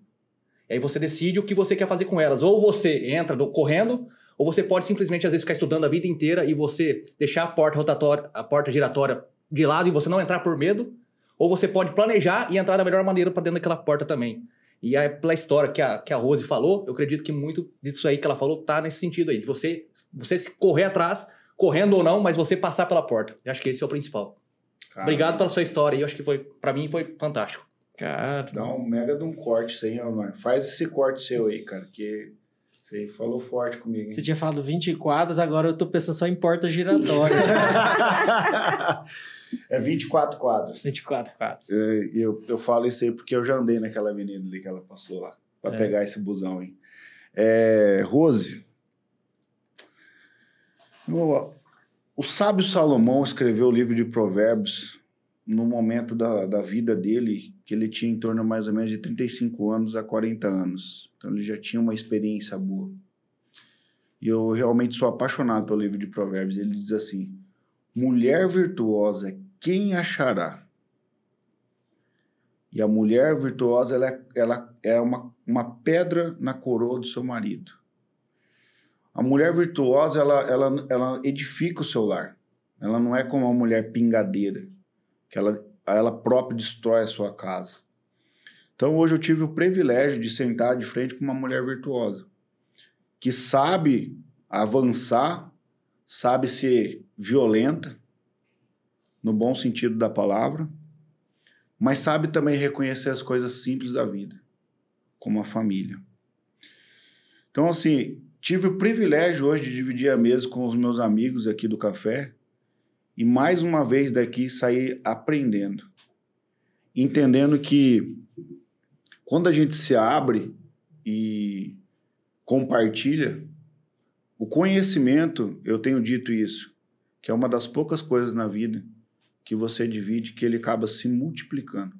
E aí você decide o que você quer fazer com elas. Ou você entra do, correndo, ou você pode simplesmente, às vezes, ficar estudando a vida inteira e você deixar a porta rotatória, a porta giratória de lado e você não entrar por medo, ou você pode planejar e entrar da melhor maneira para dentro daquela porta também. E aí, pela história que a, que a Rose falou, eu acredito que muito disso aí que ela falou tá nesse sentido aí, de você, você se correr atrás, correndo ou não, mas você passar pela porta. Eu acho que esse é o principal. Caramba. Obrigado pela sua história aí, eu acho que foi, para mim, foi fantástico. Cara. Dá um mega de um corte isso aí, Omar. Faz esse corte seu aí, cara, que você falou forte comigo. Hein? Você tinha falado 20 quadros, agora eu tô pensando só em porta giratória. é 24 quadros. 24 quadros. É, eu, eu falo isso aí porque eu já andei naquela avenida ali que ela passou lá, para é. pegar esse busão aí. É, Rose, o, o sábio Salomão escreveu o livro de Provérbios no momento da, da vida dele, que ele tinha em torno mais ou menos de 35 anos a 40 anos. Então ele já tinha uma experiência boa. E eu realmente sou apaixonado pelo livro de Provérbios. Ele diz assim: mulher virtuosa, quem achará? E a mulher virtuosa ela é, ela é uma, uma pedra na coroa do seu marido. A mulher virtuosa ela, ela, ela edifica o seu lar. Ela não é como uma mulher pingadeira que ela, ela própria destrói a sua casa. Então hoje eu tive o privilégio de sentar de frente com uma mulher virtuosa, que sabe avançar, sabe ser violenta, no bom sentido da palavra, mas sabe também reconhecer as coisas simples da vida, como a família. Então, assim, tive o privilégio hoje de dividir a mesa com os meus amigos aqui do café e mais uma vez daqui sair aprendendo, entendendo que quando a gente se abre e compartilha, o conhecimento, eu tenho dito isso, que é uma das poucas coisas na vida que você divide que ele acaba se multiplicando.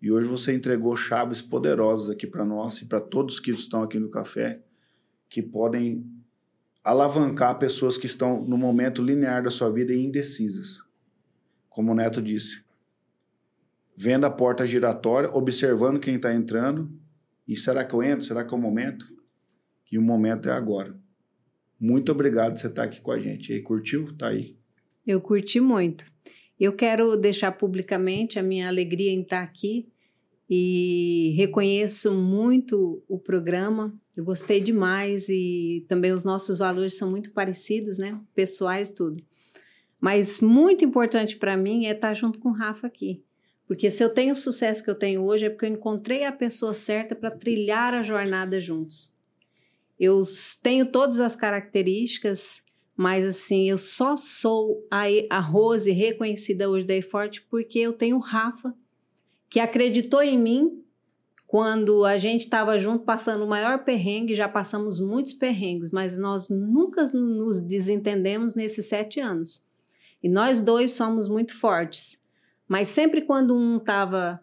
E hoje você entregou chaves poderosas aqui para nós e para todos que estão aqui no café, que podem alavancar pessoas que estão no momento linear da sua vida e indecisas. Como o Neto disse, vendo a porta giratória, observando quem está entrando, e será que eu entro? Será que é o momento? E o momento é agora. Muito obrigado por você estar aqui com a gente. E aí, curtiu? Tá aí. Eu curti muito. Eu quero deixar publicamente a minha alegria em estar aqui e reconheço muito o programa. Eu gostei demais e também os nossos valores são muito parecidos, né? Pessoais, tudo. Mas muito importante para mim é estar junto com o Rafa aqui. Porque se eu tenho o sucesso que eu tenho hoje é porque eu encontrei a pessoa certa para trilhar a jornada juntos. Eu tenho todas as características, mas assim, eu só sou a, a Rose reconhecida hoje da Forte porque eu tenho o Rafa que acreditou em mim quando a gente estava junto passando o maior perrengue, já passamos muitos perrengues, mas nós nunca nos desentendemos nesses sete anos. E nós dois somos muito fortes. Mas sempre quando um estava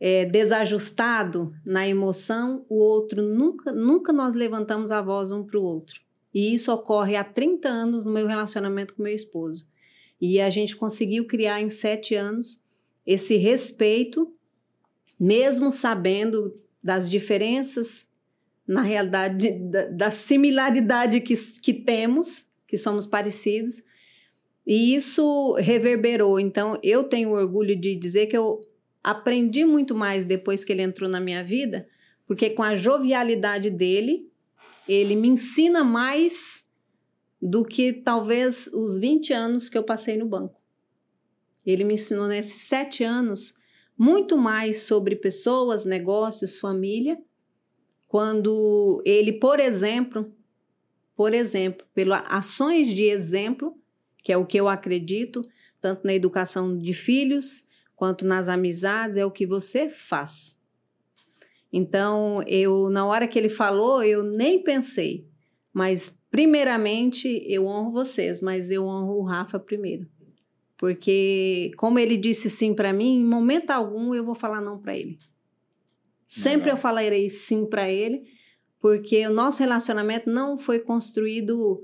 é, desajustado na emoção, o outro nunca, nunca nós levantamos a voz um para o outro. E isso ocorre há 30 anos no meu relacionamento com meu esposo. E a gente conseguiu criar em sete anos esse respeito, mesmo sabendo das diferenças, na realidade, da, da similaridade que, que temos, que somos parecidos, e isso reverberou. Então, eu tenho orgulho de dizer que eu aprendi muito mais depois que ele entrou na minha vida, porque com a jovialidade dele, ele me ensina mais do que talvez os 20 anos que eu passei no banco. Ele me ensinou nesses sete anos muito mais sobre pessoas, negócios, família, quando ele, por exemplo, por exemplo, pelas ações de exemplo, que é o que eu acredito, tanto na educação de filhos quanto nas amizades, é o que você faz. Então, eu na hora que ele falou, eu nem pensei, mas primeiramente eu honro vocês, mas eu honro o Rafa primeiro. Porque como ele disse sim para mim, em momento algum eu vou falar não para ele. Sempre eu falarei sim para ele, porque o nosso relacionamento não foi construído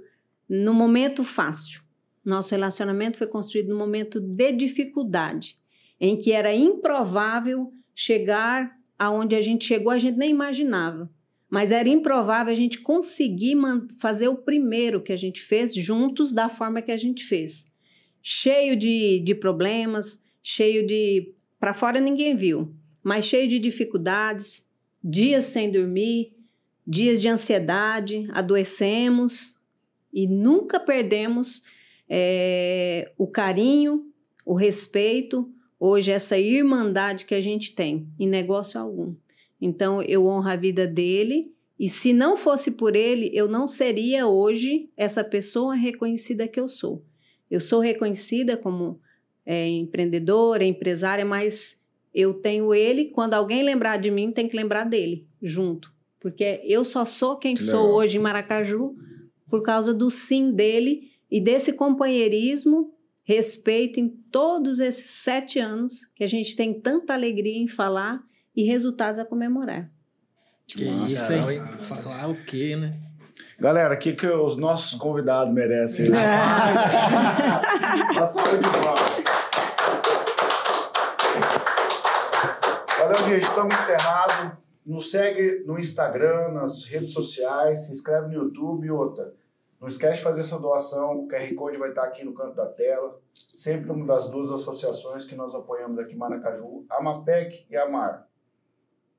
no momento fácil. Nosso relacionamento foi construído no momento de dificuldade, em que era improvável chegar aonde a gente chegou, a gente nem imaginava. Mas era improvável a gente conseguir fazer o primeiro que a gente fez juntos da forma que a gente fez. Cheio de, de problemas, cheio de. Para fora ninguém viu, mas cheio de dificuldades, dias sem dormir, dias de ansiedade, adoecemos e nunca perdemos é, o carinho, o respeito, hoje essa irmandade que a gente tem em negócio algum. Então eu honro a vida dele e se não fosse por ele, eu não seria hoje essa pessoa reconhecida que eu sou. Eu sou reconhecida como é, empreendedora, empresária, mas eu tenho ele. Quando alguém lembrar de mim, tem que lembrar dele junto, porque eu só sou quem que sou hoje em Maracaju por causa do sim dele e desse companheirismo, respeito em todos esses sete anos que a gente tem tanta alegria em falar e resultados a comemorar. Que Nossa, isso, hein? Falar o quê, né? Galera, o que, que os nossos convidados merecem? Né? Uma salva de palmas. Valeu, gente. Estamos encerrados. Nos segue no Instagram, nas redes sociais, se inscreve no YouTube e outra. Não esquece de fazer sua doação, o QR Code vai estar aqui no canto da tela. Sempre uma das duas associações que nós apoiamos aqui em Maracaju, a MAPEC e a MAR.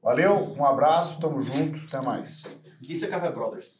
Valeu, um abraço, tamo junto, até mais. Isso é Café Brothers.